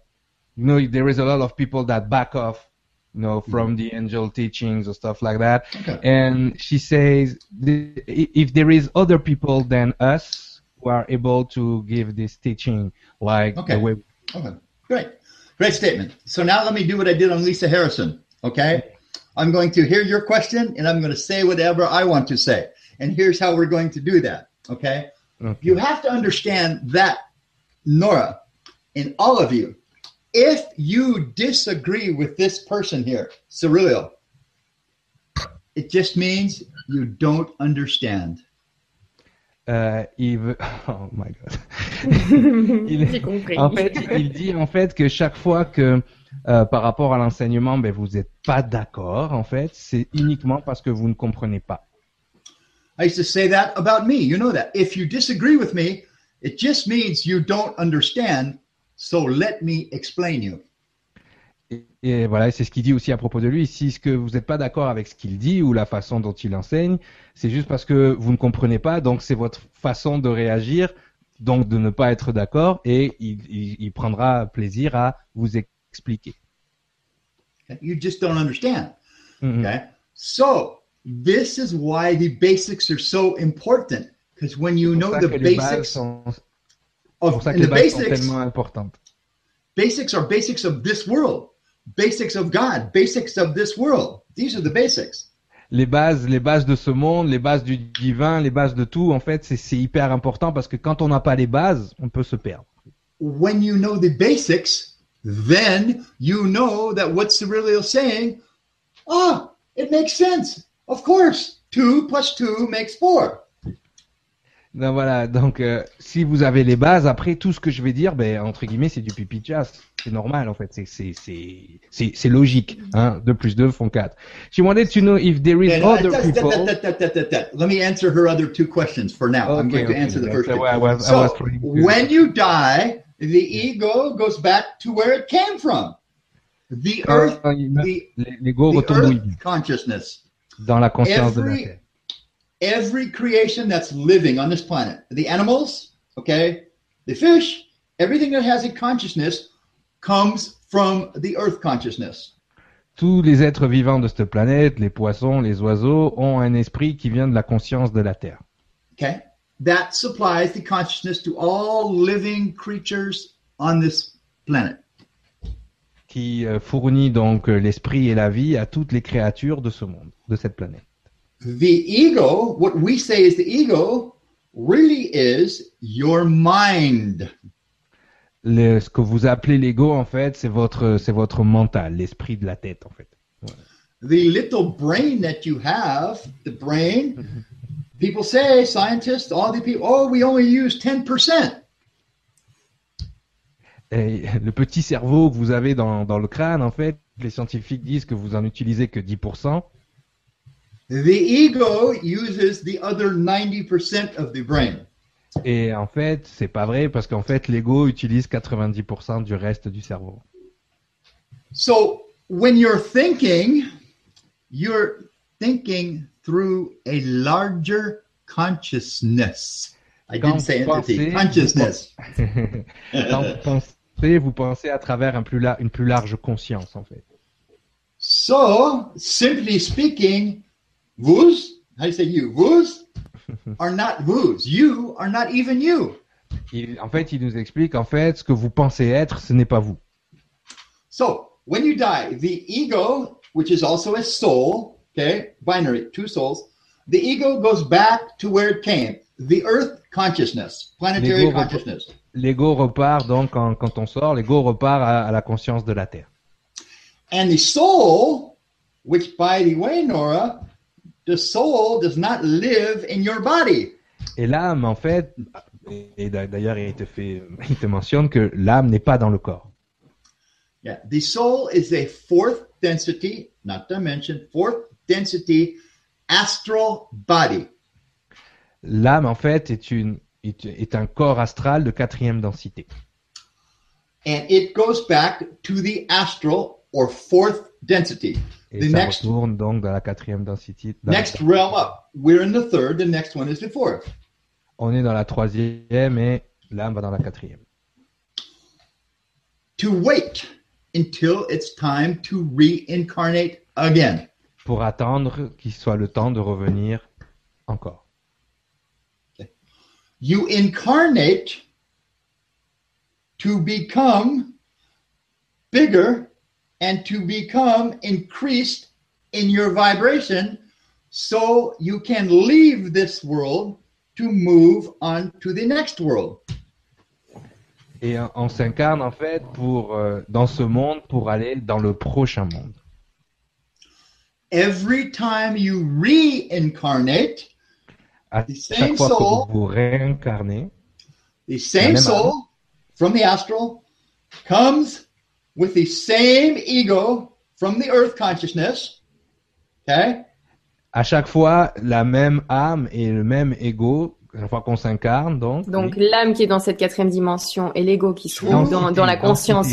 you know, there is a lot of people that back off, you know, from the angel teachings or stuff like that. Okay. And she says if there is other people than us who are able to give this teaching, like Okay. the way Okay, great. Great statement. So now let me do what I did on Lisa Harrison. Okay. I'm going to hear your question and I'm going to say whatever I want to say. And here's how we're going to do that. Okay. Okay. You have to understand that, Nora, and all of you, if you disagree with this person here, Cirilio, it just means you don't understand. Euh, il veut, [laughs] oh my god. [laughs] Il- compris. En fait, il dit en fait que chaque fois que euh, par rapport à l'enseignement, ben vous n'êtes pas d'accord, en fait, c'est uniquement parce que vous ne comprenez pas. I used to say that about me. You know that. If you disagree with me, it just means you don't understand. So let me explain you. Et, et voilà, c'est ce qu'il dit aussi à propos de lui. Si ce que vous n'êtes pas d'accord avec ce qu'il dit ou la façon dont il enseigne, c'est juste parce que vous ne comprenez pas. Donc c'est votre façon de réagir, donc de ne pas être d'accord, et il, il- il prendra plaisir à vous expliquer. You just don't understand. Mhm. Okay? So this is why the basics are so important. Because when you know the basics sont, of and the basics, basics are basics of this world, basics of God, basics of this world. These are the basics. les bases, les bases de ce monde, les bases du divin, les bases de tout, en fait, c'est- hyper important parce que quand on n'a pas les bases, on peut se perdre. when you know the basics, then you know that what Cirilio is saying, ah, it makes sense. Of course, two plus two makes four. Donc voilà, donc euh, si vous avez les bases, après tout ce que je vais dire, ben entre guillemets, c'est du pipi de chasse. C'est normal en fait, c'est c'est c'est c'est c'est logique. Hein, 2 plus 2 font 4. She wanted to know if there is other people. Let me answer her other two questions for now. I'm Okay, going to okay, answer the first two. way I was- I so, was trying to- when you die, the ego goes back to where it came from. The earth, the, l'ego the earth consciousness. dans la conscience de la every- terre. Every creation that's living on this planet, the animals, okay, the fish, everything that has a consciousness comes from the earth consciousness. Tous les êtres vivants de cette planète, les poissons, les oiseaux, ont un esprit qui vient de la conscience de la terre. Okay? That supplies the consciousness to all living creatures on this planet. qui euh, fournit donc euh, l'esprit et la vie à toutes les créatures de ce monde, de cette planète. The ego, what we say is the ego, really is your mind. Le- ce que vous appelez l'ego, en fait, c'est votre, c'est votre mental, l'esprit de la tête, en fait. The little brain that you have, the brain, people say, scientists, all the people, oh, we only use 10%. Et le petit cerveau que vous avez dans, dans le crâne, en fait, les scientifiques disent que vous en utilisez que 10%. The ego uses the other 90% of the brain. Et en fait, c'est pas vrai parce qu'en fait, l'ego utilise 90% du reste du cerveau. So when you're thinking, you're thinking through a larger consciousness. I Quand didn't say entity. pensez- Consciousness. [laughs] Quand vous pensez, vous pensez à travers un plus la- une plus large conscience, en fait. So, simply speaking, vous, how do you say you? Vous [laughs] are not vous. You are not even you. Il- en fait, il nous explique, en fait, ce que vous pensez être, ce n'est pas vous. So, when you die, the ego, which is also a soul, okay, binary, two souls, the ego goes back to where it came, the earth consciousness, planetary consciousness. L'ego repart, donc, quand, quand on sort, l'ego repart à, à la conscience de la Terre. And the soul, which by the way, Nora, the soul does not live in your body. Et l'âme, en fait, et d'a- d'ailleurs, il te fait, il te mentionne que l'âme n'est pas dans le corps. Yeah, the soul is a fourth density, not dimension, fourth density astral body. L'âme, en fait, est une, est un corps astral de quatrième densité. And it goes back to the astral or fourth density. Et The ça next- retourne donc dans la quatrième densité. Next realm up. We're in the third, the next one is the fourth. On est dans la troisième et l'âme va dans la quatrième. To wait until it's time to reincarnate again. Pour attendre qu'il soit le temps de revenir encore. You incarnate to become bigger and to become increased in your vibration so you can leave this world to move on to the next world. Et on, on s'incarne en fait pour euh, dans ce monde pour aller dans le prochain monde. Every time you reincarnate, À The chaque same fois soul. que vous vous réincarnez, the same soul from the astral comes with the same ego from the earth consciousness. Okay? à chaque fois la même âme et le même ego, à chaque fois qu'on s'incarne donc. Donc oui. l'âme qui est dans cette quatrième dimension et l'ego qui se trouve Densité, dans, dans la conscience,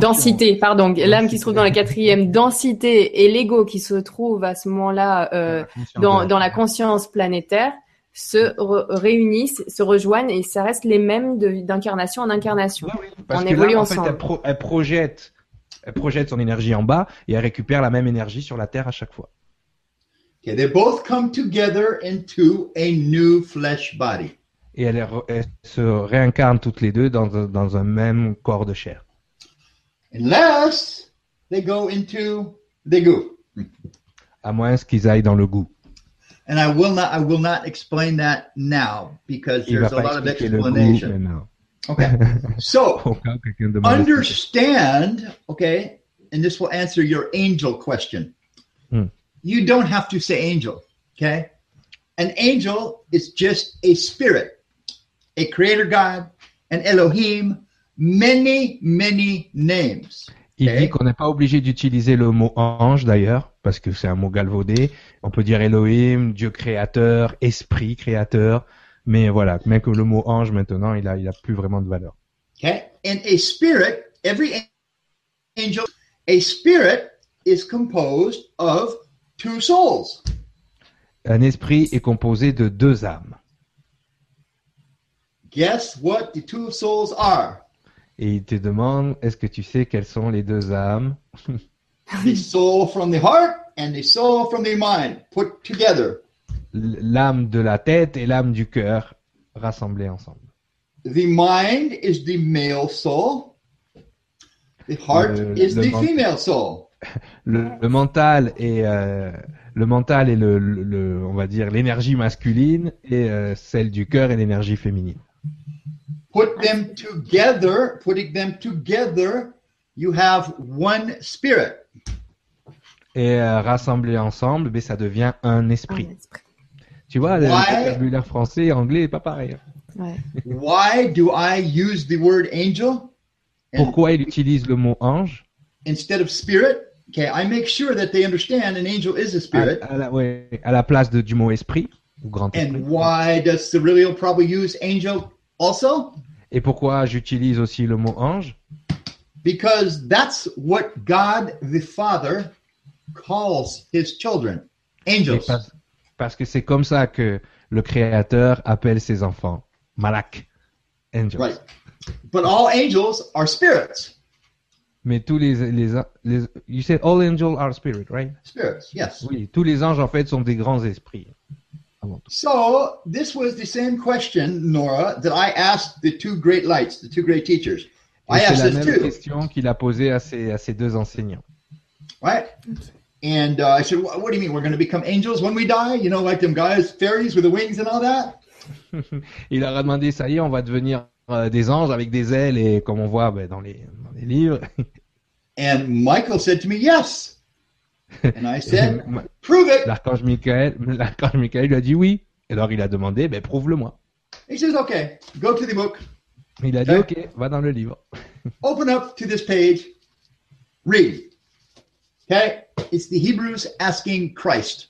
densité, pardon, l'âme qui se trouve dans la quatrième densité et l'ego qui se trouve à ce moment-là euh, dans, la dans la Terre. conscience planétaire se re- réunissent, se rejoignent et ça reste les mêmes d'incarnation en incarnation. Ouais, oui, parce On que évolue là, en fait, ensemble. elle, pro- elle projette, elle projette son énergie en bas et elle récupère la même énergie sur la Terre à chaque fois. Okay, they both come together into a new flesh body. Et elle, est re- elle se réincarne toutes les deux dans, un- dans un même corps de chair. Unless they go into the goo. À moins qu'ils aillent dans le goût. And I will not I will not explain that now because there's a lot of expliquer le goût explanation. Okay. [laughs] So [laughs] Au cas où quelqu'un demande. understand, okay, and this will answer your angel question. Hmm. You don't have to say angel, okay? An angel is just a spirit, a creator God, an Elohim, many, many names. Il dit qu'on n'est pas obligé d'utiliser le mot ange d'ailleurs, parce que c'est un mot galvaudé. On peut dire Elohim, Dieu créateur, esprit créateur. Mais voilà, même que le mot ange maintenant, il a, il a plus vraiment de valeur. Okay? And a spirit, every angel, a spirit is composed of two souls. Un esprit est composé de deux âmes. Guess what the two souls are? Et il te demande, est-ce que tu sais quelles sont les deux âmes? [laughs] The soul from the heart and the soul from the mind put together. L'âme de la tête et l'âme du cœur rassemblées ensemble. The mind is the male soul. The heart Le- is le the mental. female soul. [laughs] Le, le mental est euh, le mental est le- on va dire l'énergie masculine et euh, celle du cœur est l'énergie féminine. Put them together, putting them together, you have one spirit. Et euh, rassemblées ensemble, ben, ça devient un esprit. Un esprit. Tu vois, le, vocabulaire français et anglais est pas pareil. Ouais. Why do I use the word angel? Pourquoi il utilise le mot ange? instead of spirit? Okay, I make sure that they understand an angel is a à, spirit. à la, ouais, à la place de, du mot esprit ou grand esprit. And why does Cyrillial probably use angel also? Et pourquoi j'utilise aussi le mot ange? Because that's what God the Father calls his children angels. parce, parce que c'est comme ça que le Créateur appelle ses enfants, malak, angels. Right. But all angels are spirits. Mais tous les, les, les, you said all angels are spirit, right? Spirits, yes. Oui, tous les anges en fait sont des grands esprits. So this was the same question, Nora, that I asked the two great lights, the two great teachers. I asked la this même too, question qu'il a posée à ses, à ses deux enseignants. right? And uh, I said, "Wha- "What do you mean? We're going to become angels when we die? You know, like them guys, fairies with the wings and all that?" [laughs] Il leur a demandé, ça y est, on va devenir euh, des anges avec des ailes et comme on voit ben, dans, les, dans les livres. [laughs] And Michael said to me, "Yes." And I said, "Prove it." L'archange Michael, [laughs] l'archange Michael lui a dit oui. Et alors il a demandé, ben prouve-le-moi. He says, "Okay, go to the book, Il a dit ok, va dans le livre. [laughs] open up to this page, read." Okay, it's the Hebrews asking Christ.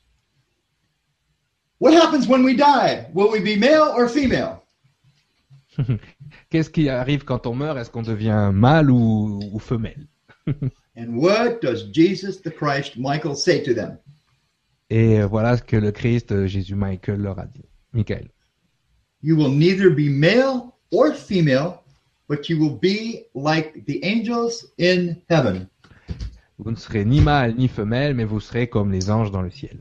What happens when we die? Will we be male or female? [laughs] Qu'est-ce qui arrive quand on meurt? Est-ce qu'on devient mâle ou, ou femelle? And what does Jesus the Christ, Michael, say to them? Et voilà ce que le Christ, euh, Jésus Michael, leur a dit. Michael. You will neither be male or female, but you will be like the angels in heaven. Vous ne serez ni mâle ni femelle, mais vous serez comme les anges dans le ciel.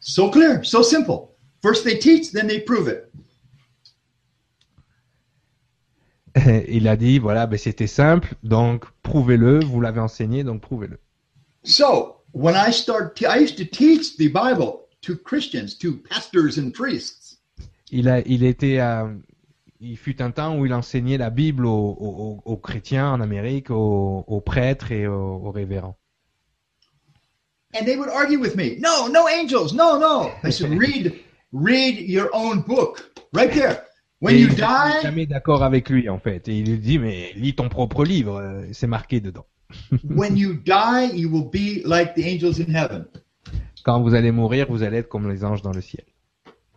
So clear, so simple. First they teach, then they prove it. [laughs] Il a dit, voilà, ben, c'était simple, donc prouvez-le, vous l'avez enseigné, donc prouvez-le. So when I start, I used to teach the Bible to Christians, to pastors and priests. Il, a, il était, à- il fut un temps où il enseignait la Bible aux, aux- aux chrétiens en Amérique, aux, aux prêtres et aux, aux révérends. And they would argue with me. No, no angels. No, no. I said, [laughs] read, read your own book right there. When Et you il die, jamais d'accord avec lui en fait. Et il lui dit, mais lis ton propre livre, euh, c'est marqué dedans. [laughs] when you die, you will be like the angels in heaven. Quand vous allez mourir, vous allez être comme les anges dans le ciel.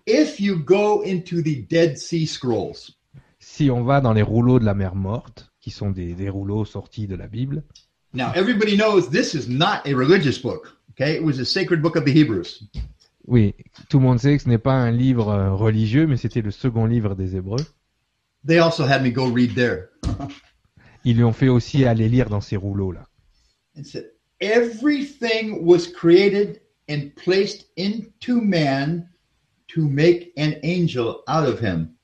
If you go into the Dead Sea Scrolls, Si on va dans les rouleaux de la mer morte, qui sont des, des rouleaux sortis de la Bible, now everybody knows this is not a religious book. Okay, it was a sacred book of the Hebrews. Oui, tout le monde sait que ce n'est pas un livre euh, religieux, mais c'était le second livre des Hébreux. They also had me go read there. Ils lui ont fait aussi aller lire dans ces rouleaux-là. and said, Everything was created and placed into man to make an angel out of him.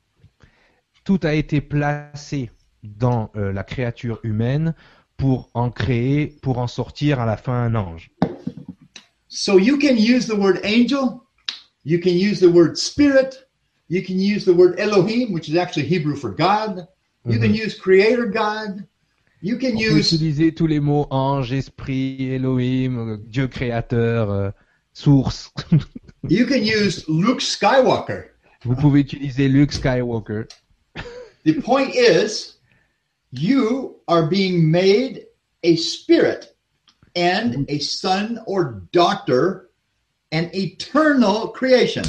Tout a été placé dans euh, la créature humaine pour en créer, pour en sortir à la fin un ange. So you can use the word angel, you can use the word spirit, you can use the word Elohim, which is actually Hebrew for God. You mm-hmm. can use creator God. You can On peut use utiliser tous les mots ange, esprit, Elohim, Dieu créateur, euh, source. [laughs] you can use Luke Skywalker. Vous pouvez utiliser Luke Skywalker. The point is, you are being made a spirit and a son or daughter, an eternal creation.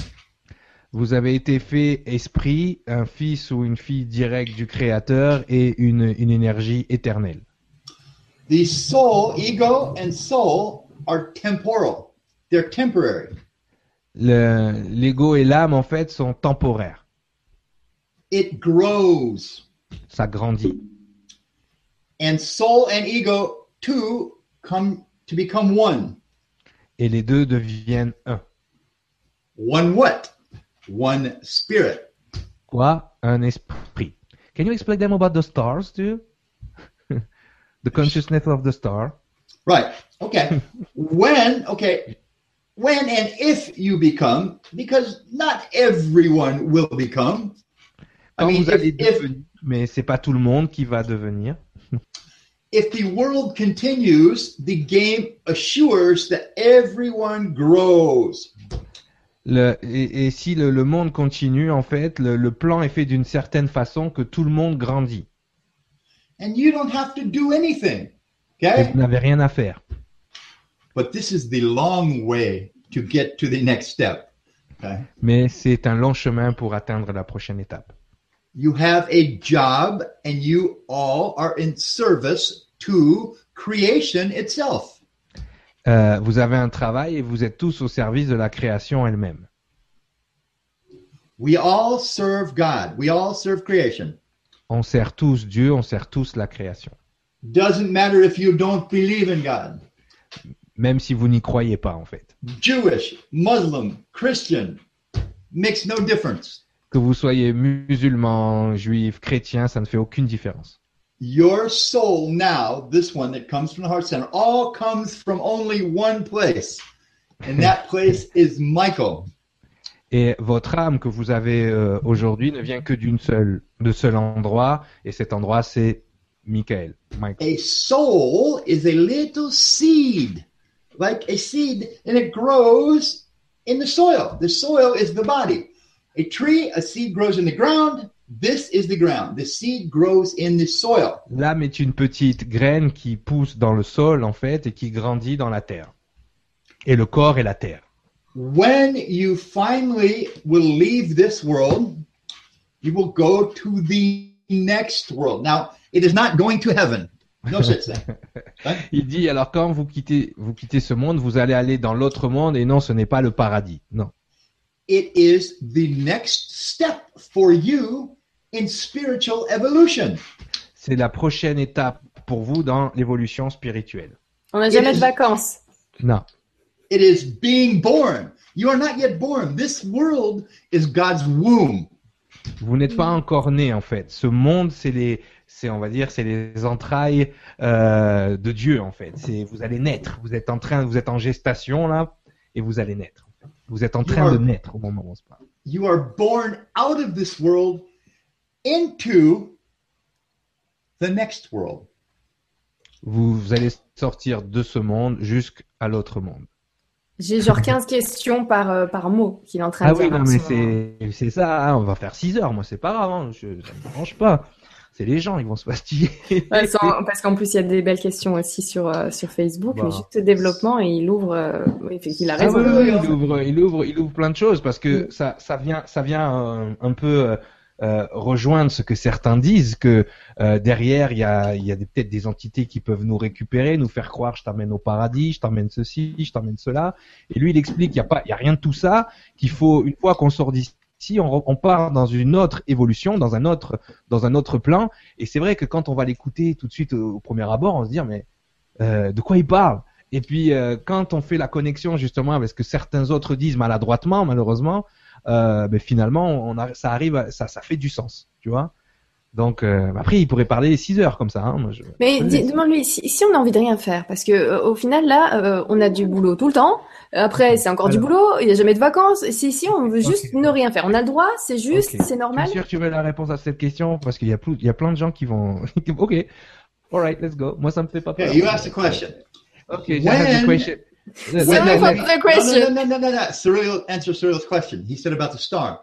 Vous avez été fait esprit, un fils ou une fille directe du Créateur et une, une énergie éternelle. The soul, ego, and soul are temporal. They're temporary. Le- L'ego et l'âme, en fait, sont temporaires. It grows. Ça grandit. And soul and ego, two, come to become one. Et les deux deviennent un. One what? One spirit. Quoi Un esprit. Can you explain them about the stars, too? [laughs] the consciousness of the star. Right. Okay. [laughs] when, okay, when and if you become, because not everyone will become. I mean, vous allez if, if, devenir, mais c'est pas tout le monde qui va devenir. [laughs] if the world continues, the game assures that everyone grows. Le, et, et si le, le monde continue, en fait, le, le plan est fait d'une certaine façon que tout le monde grandit. And you don't have to do anything. Et vous n'avez rien à faire. But this is the long way to get to the next step. Okay? Mais c'est un long chemin pour atteindre la prochaine étape. You have a job and you all are in service to creation itself. Euh, vous avez un travail et vous êtes tous au service de la création elle-même. We all serve God. We all serve creation. On sert tous Dieu, on sert tous la création. Doesn't matter if you don't believe in God. Même si vous n'y croyez pas, en fait. Jewish, Muslim, Christian, makes no difference. Que vous soyez musulman, juif, chrétien, ça ne fait aucune différence. Your soul now, this one that comes from the heart center, all comes from only one place. And that [laughs] place is Michael. Et votre âme que vous avez euh, aujourd'hui ne vient que d'une seule, de seul endroit, et cet endroit c'est Michael. Michael. A soul is a little seed, like a seed, and it grows in the soil. The soil is the body. A tree, a seed grows in the ground. This is the ground. The seed grows in the soil. L'âme est une petite graine qui pousse dans le sol en fait et qui grandit dans la terre. Et le corps est la terre. When you finally will leave this world, you will go to the next world. Now, it is not going to heaven. No such thing. [laughs] Right? Il dit alors quand vous quittez, vous quittez ce monde, vous allez aller dans l'autre monde et non, ce n'est pas le paradis. Non. It is the next step for you in spiritual evolution. C'est la prochaine étape pour vous dans l'évolution spirituelle. On n'a jamais It de is- vacances. Non. It is being born. You are not yet born. This world is God's womb. Vous n'êtes pas encore né en fait. Ce monde, c'est les, c'est on va dire, c'est les entrailles euh, de Dieu en fait. C'est vous allez naître. Vous êtes en train, vous êtes en gestation là et vous allez naître. Vous êtes en train de naître au moment où on se parle. You are born out of this world into the next world. Vous, vous allez sortir de ce monde jusqu'à l'autre monde. J'ai genre 15 questions par, euh, par mot qu'il est en train Ah de oui, dire. non en mais c'est, c'est ça. hein, on va faire 6 heures. Moi, c'est pas grave. Hein, je, ça me dérange pas. C'est les gens, ils vont se. [laughs] Ouais, sans- parce qu'en plus, il y a des belles questions aussi sur, euh, sur Facebook, Bah. mais juste développement, et il ouvre, euh, qu'il a Ah raison. il ouvre, il ouvre, il ouvre plein de choses parce que Mm. ça, ça vient, ça vient euh, un peu euh, rejoindre ce que certains disent que euh, derrière il y a, il y a peut-être des entités qui peuvent nous récupérer, nous faire croire je t'emmène au paradis, je t'emmène ceci, je t'emmène cela. Et lui il explique qu'il y a pas, il y a rien de tout ça, qu'il faut une fois qu'on sort d'ici on, re- on part dans une autre évolution, dans un autre, dans un autre plan. Et c'est vrai que quand on va l'écouter tout de suite au, premier abord, on se dit mais euh, de quoi il parle? Et puis euh, quand on fait la connexion justement avec ce que certains autres disent maladroitement, malheureusement, euh, ben, finalement on ça arrive, ça, ça fait du sens, tu vois? Donc euh, après il pourrait parler 6 heures comme ça. Hein, moi, je... Mais demande-lui si, si on a envie de rien faire, parce que euh, au final là, euh, on a du boulot tout le temps. Après, c'est encore du Alors. boulot. Il n'y a jamais de vacances. Si si on veut juste Ok. ne rien faire, on a le droit. C'est juste, Ok. c'est normal. es sûr que tu veux la réponse à cette question? Parce qu'il y a plus, il y a plein de gens qui vont. [laughs] ok, alright, let's go. Moi ça me fait pas peur. Okay, you asked a question. Ok, I have When- the question. When- when- the no, question. no, no, no, no, no. Cyril, answer Cyril's question. He said about the star.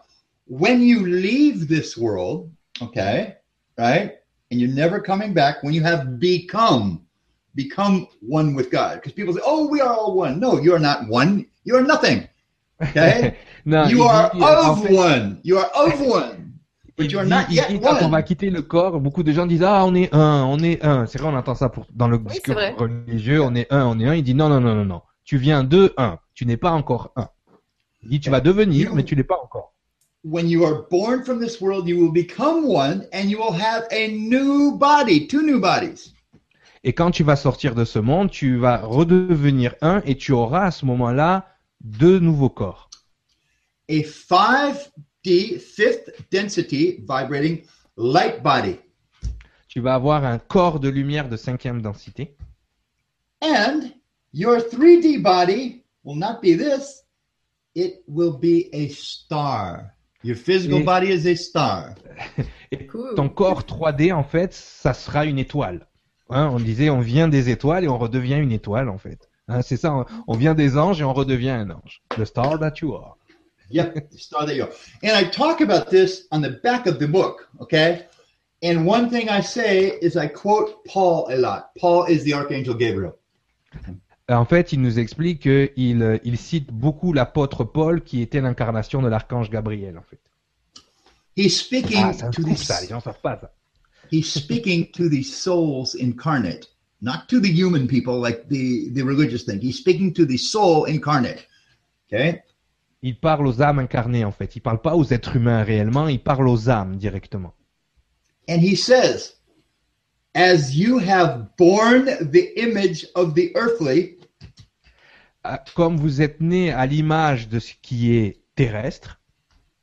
When you leave this world, okay, right, and you're never coming back, when you have become, become one with God. Because people say, oh, we are all one. No, you're not one. You're nothing. Okay? [laughs] non, you il are dit, euh, en of fait, one. You are of [laughs] one. But you are dit- not il yet dit, quand on va one. quitter le corps, beaucoup de gens disent ah on est un, on est un. C'est vrai, on entend ça pour, dans le c'est discours religieux, on est un, on est un. Il dit non non non non non, tu viens de un, tu n'es pas encore un. Il dit tu vas devenir, You- mais tu l'es pas encore. When you are born from this world, you will become one and you will have a new body, two new bodies. Et quand tu vas sortir de ce monde, tu vas redevenir un et tu auras à ce moment-là deux nouveaux corps. a 5D, fifth density vibrating light body. Tu vas avoir un corps de lumière de cinquième densité. And your 3D body will not be this, it will be a star. Your physical Et- body is a star. [laughs] Cool. Ton corps 3D, en fait, ça sera une étoile. Hein, on disait, on vient des étoiles et on redevient une étoile, en fait. Hein, c'est ça, on, on vient des anges et on redevient un ange. The star that you are. Yep, the star that you are. And I talk about this on the back of the book, okay? And one thing I say is I quote Paul a lot. Paul is the Archangel Gabriel. En fait, il nous explique qu'il euh, il cite beaucoup l'apôtre Paul qui était l'incarnation de l'archange Gabriel, en fait. He's speaking Ah, to the ça, les gens savent pas ça. he's speaking to the souls incarnate, not to the human people like the, the religious thing. He's speaking to the soul incarnate. Okay? Il parle aux âmes incarnées en fait. Il parle pas aux êtres humains réellement, il parle aux âmes directement. And he says, As you have borne the image of the earthly, Ah, Comme vous êtes né à l'image de ce qui est terrestre,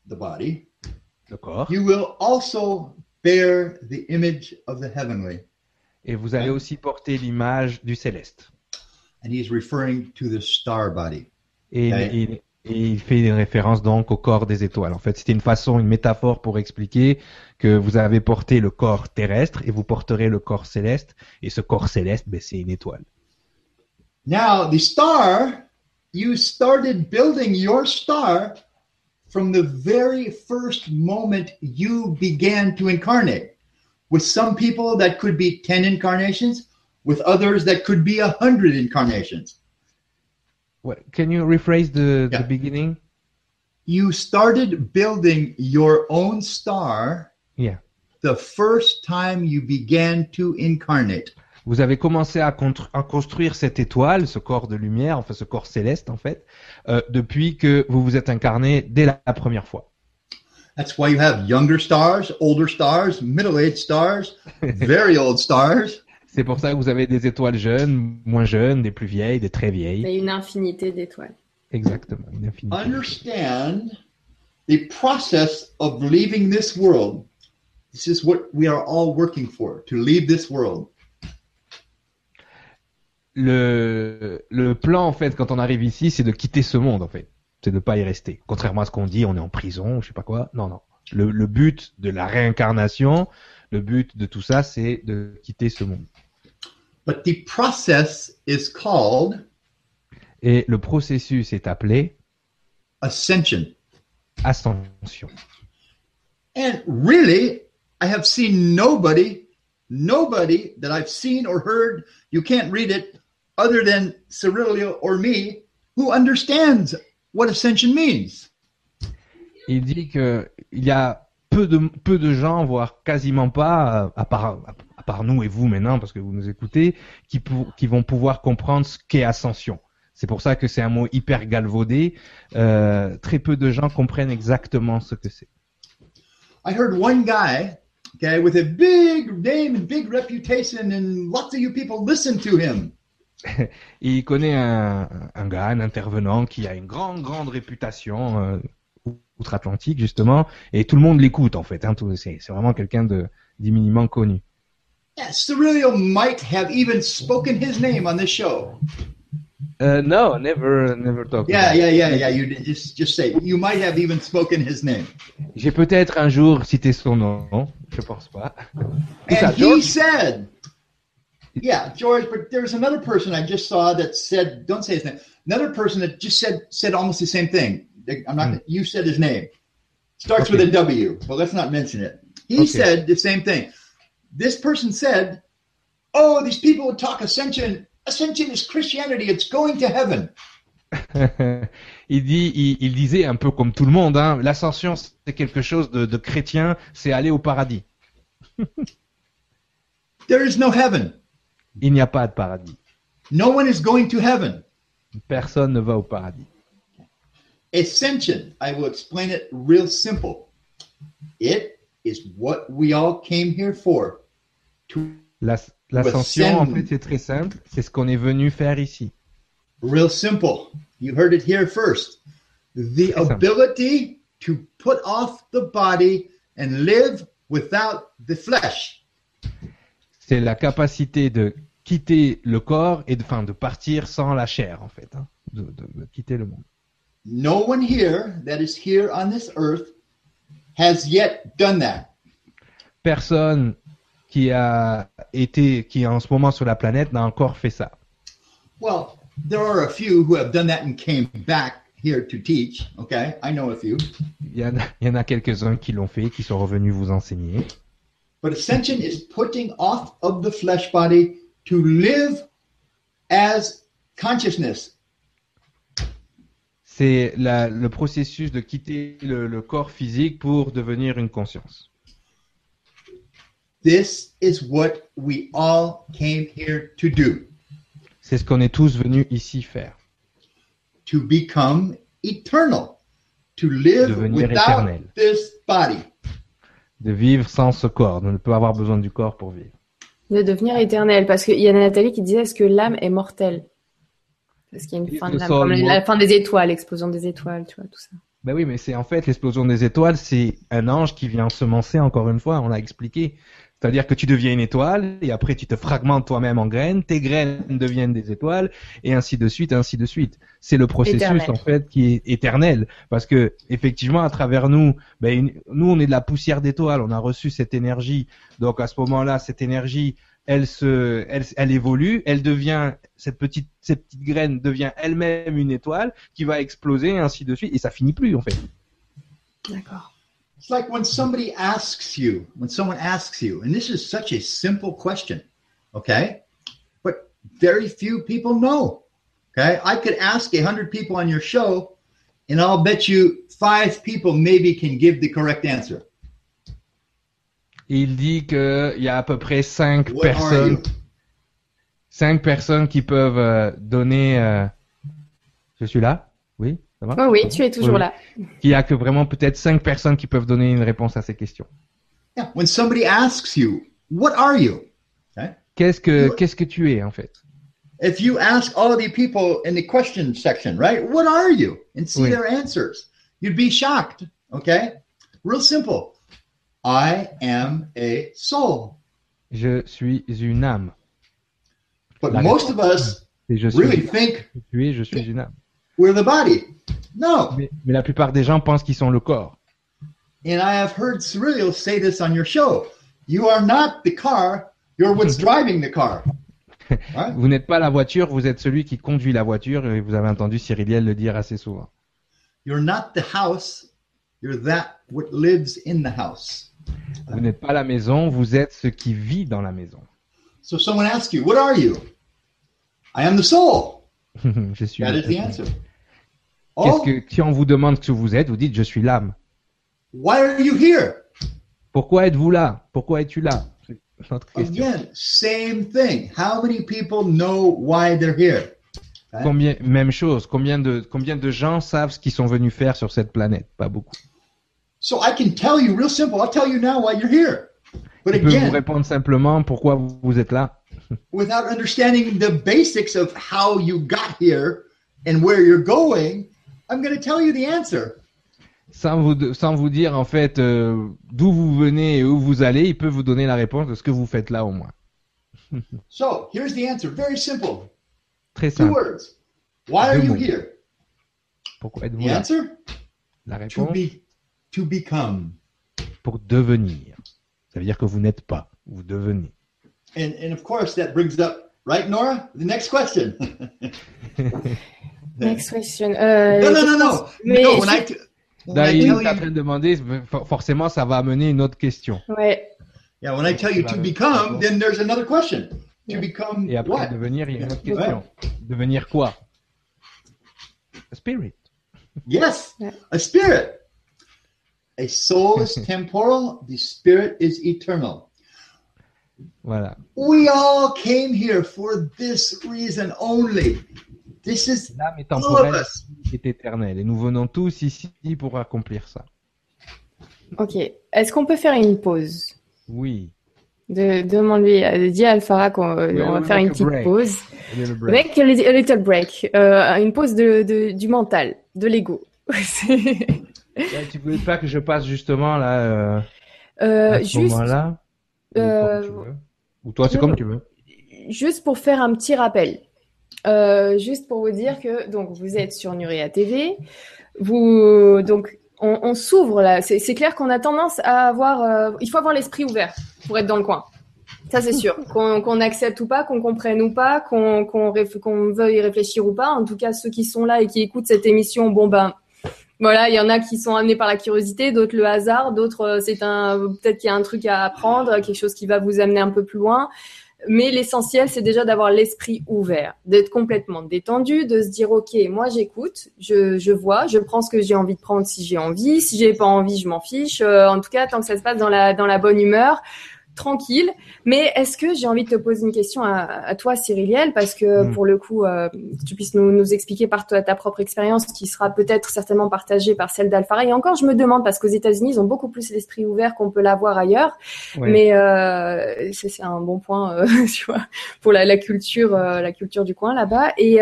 the body, le corps, you will also bear the image of the heavenly. et vous allez aussi porter l'image du céleste. And he's referring to the star body. Et, Ouais. il, et il fait une référence donc au corps des étoiles. En fait, c'était une façon, une métaphore pour expliquer que vous avez porté le corps terrestre et vous porterez le corps céleste. Et ce corps céleste, ben, c'est une étoile. Now, the star, you started building your star from the very first moment you began to incarnate. With some people, that could be 10 incarnations, with others, that could be 100 incarnations. What, can you rephrase the, Yeah. the beginning? You started building your own star Yeah. the first time you began to incarnate. Vous avez commencé à, à construire cette étoile, ce corps de lumière, enfin ce corps céleste en fait, euh, depuis que vous vous êtes incarné dès la, la première fois. That's why you have younger stars, older stars, middle aged stars, [laughs] very old stars. C'est pour ça que vous avez des étoiles jeunes, moins jeunes, des plus vieilles, des très vieilles. Et une infinité d'étoiles. Exactement, une infinité. understand the process of leaving this world. This is what we are all working for to leave this world. le, le plan, en fait, quand on arrive ici, c'est de quitter ce monde, en fait. C'est de pas y rester. Contrairement à ce qu'on dit, on est en prison, je sais pas quoi. Non, non. Le, le but de la réincarnation, le but de tout ça, c'est de quitter ce monde. But the process is called Et le processus est appelé ascension. ascension. And really, I have seen nobody, nobody that I've seen or heard, you can't read it, other than Cyrillia or me, who understands what ascension means. Il dit que il y a peu de, peu de gens, voire quasiment pas, à part, à part nous et vous maintenant, parce que vous nous écoutez, qui, vont pouvoir comprendre ce qu'est ascension. C'est pour ça que c'est un mot hyper galvaudé. Euh, très peu de gens comprennent exactement ce que c'est. I heard one guy, okay, with a big name and big reputation, and lots of you people listen to him. Et [laughs] il connaît un, un gars, un intervenant qui a une grande, grande réputation euh, outre-Atlantique justement, et tout le monde l'écoute en fait. Hein, tout- c'est c'est vraiment quelqu'un de d'éminemment connu. Yeah, Cyrilio might have even spoken his name on this show. Uh, no, never, never talk. Yeah, yeah, yeah, yeah. You just just say you might have even spoken his name. J'ai peut-être un jour cité son nom, je pense pas. And he George? said, "Yeah, George." But there's another person I just saw that said, "Don't say his name." Another person that just said said almost the same thing. I'm not. You said his name. Starts with a W, but let's not mention it. He Okay. said the same thing. This person said, "Oh, these people who talk ascension. Ascension is Christianity. It's going to heaven." [laughs] il dit, il, il disait un peu comme tout le monde, hein, l'ascension c'est quelque chose de, de chrétien, c'est aller au paradis. [laughs] There is no heaven. Il n'y a pas de paradis. No one is going to heaven. Personne ne va au paradis. Ascension, I will explain it real simple. It is what we all came here for. L'ascension, en fait, c'est très simple. C'est ce qu'on est venu faire ici. real simple. You heard it here first. The ability to put off the body and live without the flesh. C'est la capacité de quitter le corps et de, enfin, de partir sans la chair, en fait. hein, de, de- de quitter le monde. No one here that is here on this earth has yet done that. Personne qui a été, qui est en ce moment sur la planète n'a encore fait ça. Well, there are a few who have done that and came back here to teach. Okay, I know a few. Il y en a, il y en a quelques-uns qui l'ont fait, qui sont revenus vous enseigner. But ascension is putting off of the flesh body to live as consciousness. C'est le processus de quitter le, le corps physique pour devenir une conscience. This is what we all came here to do C'est ce qu'on est tous venus ici faire. to become eternal. to live Devenir without éternel. this body. De vivre sans ce corps. On ne peut avoir besoin du corps pour vivre. De devenir éternel. Parce qu'il y a Nathalie qui disait est-ce que l'âme est mortelle? Parce qu'il y a une fin de la fin des étoiles, l'explosion des étoiles, tu vois, tout ça. Ben oui, mais c'est en fait l'explosion des étoiles, c'est un ange qui vient semencer, encore une fois, on l'a expliqué. C'est-à-dire que tu deviens une étoile, et après tu te fragmentes toi-même en graines, tes graines deviennent des étoiles, et ainsi de suite, ainsi de suite. C'est le processus, Éternel. en fait, qui est éternel. Parce que, effectivement, à travers nous, ben, une- nous, on est de la poussière d'étoiles, on a reçu cette énergie. Donc, à ce moment-là, cette énergie, elle se, elle, elle évolue, elle devient, cette petite, cette petite graine devient elle-même une étoile, qui va exploser, et ainsi de suite, et ça finit plus, en fait. D'accord. It's like when somebody asks you, when someone asks you, and this is such a simple question, okay? But very few people know. Okay? I could ask a hundred people on your show, and I'll bet you five people maybe can give the correct answer. Et il dit qu'il y a à peu près cinq What personnes, you? cinq personnes qui peuvent euh, donner. euh, Je suis là, oui, ça va? Oui, oui, tu es toujours Oui. là. Il y a que vraiment peut-être cinq personnes qui peuvent donner une réponse à ces questions. Yeah. When somebody asks you, what are you? Qu'est-ce que Oui. qu'est-ce que tu es en fait? If you ask all the people in the question section, right, what are you? And see Oui. their answers, you'd be shocked. Okay? Real simple. I am a soul. Je suis une âme. But La most of us Et je suis. really think Tu es, je suis une âme. we're the body. No. Mais, mais la plupart des gens pensent qu'ils sont le corps. And I have heard Cyril say this on your show. You are not the car, you're what's [laughs] driving the car. Right? Vous n'êtes pas la voiture, vous êtes celui qui conduit la voiture. Et vous avez entendu Cyriliel le dire assez souvent. You're not the house, you're that what lives in the house. Vous n'êtes pas la maison, vous êtes ce qui vit dans la maison. So if someone asks you, What are you? I am the soul. [laughs] je suis. That is the answer. Qu'est-ce Oh, que si on vous demande ce que vous êtes, vous dites je suis l'âme. why are you here? Pourquoi êtes-vous là? Pourquoi es-tu là? Again, same thing. How many people know why they're here? Right? Combien, même chose. Combien de combien de gens savent ce qu'ils sont venus faire sur cette planète? Pas beaucoup. So I can tell you real simple. I'll tell you now why you're here. But Je peux vous again, répondre simplement pourquoi vous, êtes là, without understanding the basics of how you got here and where you're going, I'm going to tell you the answer. sans vous sans vous dire en fait euh, d'où vous venez et où vous allez. Il peut vous donner la réponse de ce que vous faites là au moins. [laughs] So here's the answer. Very simple. Très Two simple. words. Why are Deux you mots. here? Pourquoi êtes-vous The là? answer? La To réponse? be to become. pour devenir. Ça veut dire que vous n'êtes pas, vous devenez. And and of course that brings up right, Nora? The next question. [laughs] Next question. Euh, no, no, no, no. Mais no, when je- I, Là, I il tell est en you, train de demander, for- forcément, ça va amener une autre question. Ouais. yeah, when I tell you to become, then there's another question. To become Et après, what? devenir, il y a une autre Ouais. question. Devenir quoi? A spirit. Yes, a spirit. A soul is [laughs] temporal, the spirit is eternal. Voilà. We all came here for this reason only. This is L'âme est all of temporelle, est éternel. Et nous venons tous ici pour accomplir ça. Ok. Est-ce qu'on peut faire une pause? Oui. de, Demande-lui, euh, dis à Alphara qu'on euh, Oui, on va faire make une a petite break. pause. A little break. Avec a li- a little break. Euh, une pause de, de- du mental, de l'ego. [laughs] Ouais, tu voulais pas que je passe justement là, euh, Euh, à ce juste, moment-là? euh. Ou toi, c'est comme tu veux. juste pour faire un petit rappel. Euh, juste pour vous dire que donc vous êtes sur Nuria TV. Vous donc on, on s'ouvre là. C'est c'est clair qu'on a tendance à avoir. il faut avoir l'esprit ouvert pour être dans le coin. Ça c'est sûr. [laughs] Qu'on qu'on accepte ou pas, qu'on comprenne ou pas, qu'on qu'on réf- qu'on veuille y réfléchir ou pas. En tout cas, ceux qui sont là et qui écoutent cette émission, bon ben voilà, il y en a qui sont amenés par la curiosité, d'autres le hasard, d'autres euh, c'est un peut-être qu'il y a un truc à apprendre, quelque chose qui va vous amener un peu plus loin. Mais l'essentiel, c'est déjà d'avoir l'esprit ouvert, d'être complètement détendu, de se dire ok, moi j'écoute, je, je vois, je prends ce que j'ai envie de prendre si j'ai envie, si j'ai pas envie, je m'en fiche. Euh, en tout cas, tant que ça se passe dans la dans la bonne humeur, tranquille. Mais est-ce que j'ai envie de te poser une question à, à toi, Cyriliel, parce que Mm. pour le coup, euh, tu puisses nous, nous expliquer par ta, ta propre expérience, qui sera peut-être certainement partagée par celle d'Alphara. Et encore, je me demande, parce qu'aux États-Unis, ils ont beaucoup plus l'esprit ouvert qu'on peut l'avoir ailleurs. Mais euh, c'est un bon point, euh, [laughs] tu vois, pour la, la culture, la culture du coin là-bas. Et,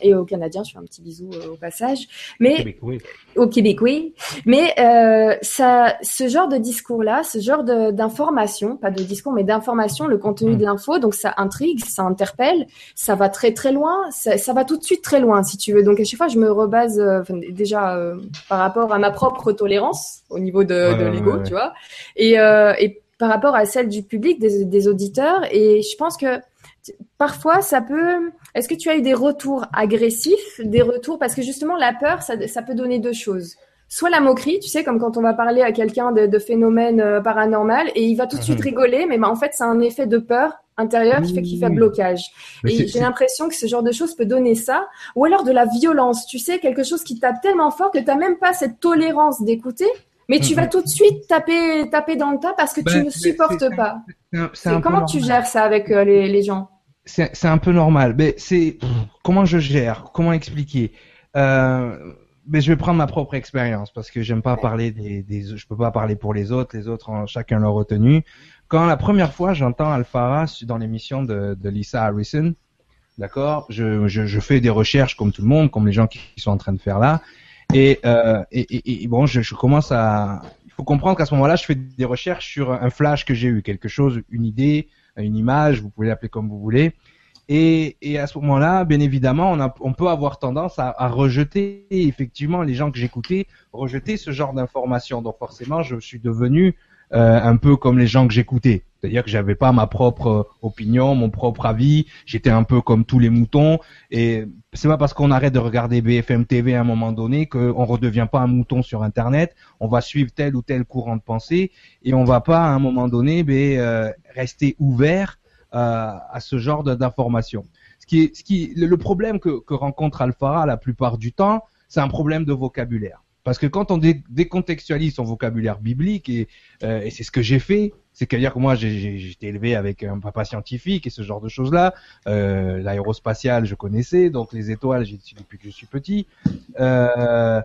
et aux Canadiens, je fais un petit bisou au passage. Mais Québec, oui. au Québec, oui. Mais ça, ce genre de discours-là, ce genre de- d'information, pas de discours, mais d'information, le contenu Mm. de l'info, donc ça intrigue, ça interpelle, ça va très très loin, ça, ça va tout de suite très loin, si tu veux. Donc à chaque fois, je me rebase euh, déjà euh, par rapport à ma propre tolérance au niveau de, Ouais, de ouais, l'ego, ouais, ouais. tu vois, et, euh, et par rapport à celle du public, des, des auditeurs. Et je pense que parfois, ça peut. Est-ce que tu as eu des retours agressifs, des retours? Parce que justement la peur, ça, ça peut donner deux choses. Soit la moquerie, tu sais, comme quand on va parler à quelqu'un de, de phénomène euh, paranormal et il va tout de suite Mhm. rigoler, mais bah, en fait, c'est un effet de peur intérieur qui fait qu'il fait blocage. Mais Et j'ai l'impression que ce genre de choses peut donner ça. Ou alors de la violence, tu sais, quelque chose qui tape tellement fort que tu n'as même pas cette tolérance d'écouter, mais tu Mhm. vas tout de suite taper, taper dans le tas parce que tu Ben, ne supportes pas. un comment tu normal. gères ça avec euh, les, les gens? C'est un peu normal. Mais c'est comment je gère, comment expliquer? Euh, mais je vais prendre ma propre expérience parce que j'aime pas parler des, des, je peux pas parler pour les autres. Les autres ont chacun leur retenue. Quand la première fois j'entends Alphara su- dans l'émission de, de Lisa Harrison, d'accord, je, je, je fais des recherches comme tout le monde, comme les gens qui, qui sont en train de faire là, et, euh, et, et, et bon, je, je commence à, il faut comprendre qu'à ce moment-là, je fais des recherches sur un flash que j'ai eu, quelque chose, une idée, une image, vous pouvez l'appeler comme vous voulez. Et, et à ce moment-là, bien évidemment, on, a, on peut avoir tendance à, à rejeter, effectivement, les gens que j'écoutais, rejeter ce genre d'informations. Donc forcément, je suis devenu euh, un peu comme les gens que j'écoutais. C'est-à-dire que j'avais pas ma propre euh, opinion, mon propre avis. J'étais un peu comme tous les moutons. Et c'est pas parce qu'on arrête de regarder BFM TV à un moment donné qu'on redevient pas un mouton sur Internet. On va suivre tel ou tel courant de pensée et on va pas à un moment donné ben, euh, rester ouvert à ce genre d'informations. Ce qui ce qui, le problème que, que rencontre Alphara la plupart du temps, c'est un problème de vocabulaire. Parce que quand on dé- décontextualise son vocabulaire biblique, et, euh, et c'est ce que j'ai fait, c'est qu'à dire que moi j'ai- été élevé avec un papa scientifique et ce genre de choses-là. Euh, L'aérospatial, je connaissais, donc les étoiles, j'ai depuis que je suis petit. Euh,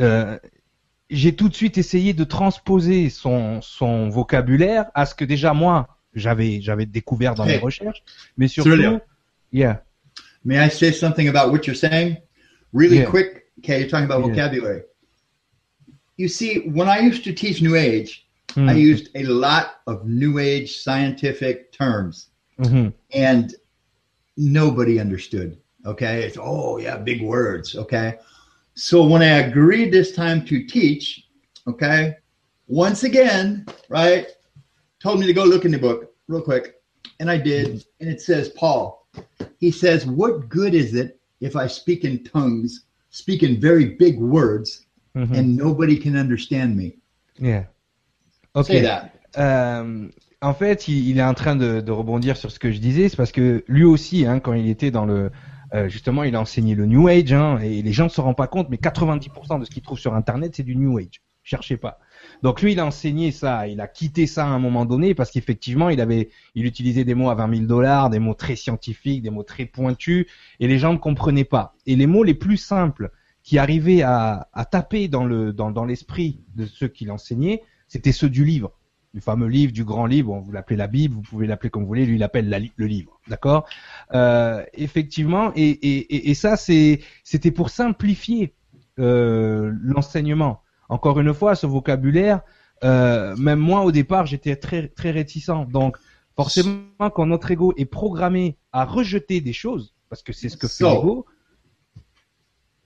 euh, j'ai tout de suite essayé de transposer son, son vocabulaire à ce que déjà moi j'avais j'avais découvert dans mes recherches, mais surtout, yeah, May I say something about what you're saying? Really Yeah. quick. Okay, you're talking about Yeah. vocabulary. You see, when I used to teach New Age, Hmm. I used a lot of New Age scientific terms, Mhm. and nobody understood. Okay, it's oh yeah, big words. Okay, so when I agreed this time to teach, okay, once again, right, told me to go look in the book real quick, and I did, and it says Paul. He says, "What good is it if I speak in tongues, speak in very big words, Mhm. and nobody can understand me?" Yeah. Ok. Say that. Euh, en fait, il, il est en train de, de rebondir sur ce que je disais, c'est parce que lui aussi, hein, quand il était dans le, euh, justement, il a enseigné le New Age, hein, et les gens ne se rendent pas compte, mais 90% de ce qu'ils trouvent sur Internet, c'est du New Age. Cherchez pas. Donc lui, il a enseigné ça, il a quitté ça à un moment donné parce qu'effectivement, il avait, il utilisait des mots à 20 000 dollars, des mots très scientifiques, des mots très pointus, et les gens ne comprenaient pas. Et les mots les plus simples qui arrivaient à, à taper dans le, dans, dans l'esprit de ceux qui l'enseignaient, c'était ceux du livre du fameux livre, du grand livre, bon, vous l'appelez la Bible, vous pouvez l'appeler comme vous voulez, lui il appelle le livre, d'accord? Euh, Effectivement, et, et, et, et ça c'est c'était pour simplifier euh, l'enseignement. Encore une fois, ce vocabulaire, euh, même moi au départ j'étais très très réticent. Donc forcément, quand notre ego est programmé à rejeter des choses, parce que c'est ce que fait So- l'ego.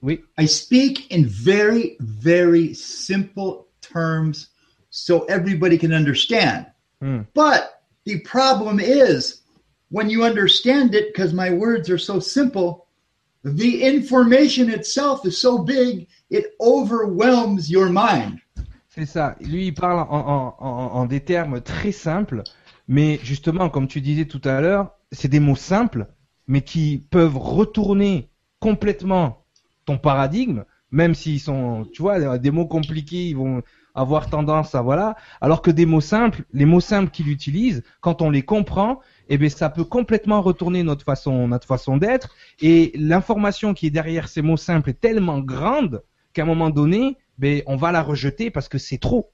Oui. I speak in very, very simple terms so everybody can understand. Hmm. But the problem is when you understand it, because my words are so simple, the information itself is so big, it overwhelms your mind. C'est ça. Lui, il parle en, en, en, en des termes très simples, mais justement, comme tu disais tout à l'heure, c'est des mots simples, mais qui peuvent retourner complètement ton paradigme, même s'ils sont, tu vois, des mots compliqués, ils vont, avoir tendance à voilà, alors que des mots simples, les mots simples qu'il utilise, quand on les comprend, eh bien ça peut complètement retourner notre façon, notre façon d'être, et l'information qui est derrière ces mots simples est tellement grande qu'à un moment donné, ben on va la rejeter parce que c'est trop.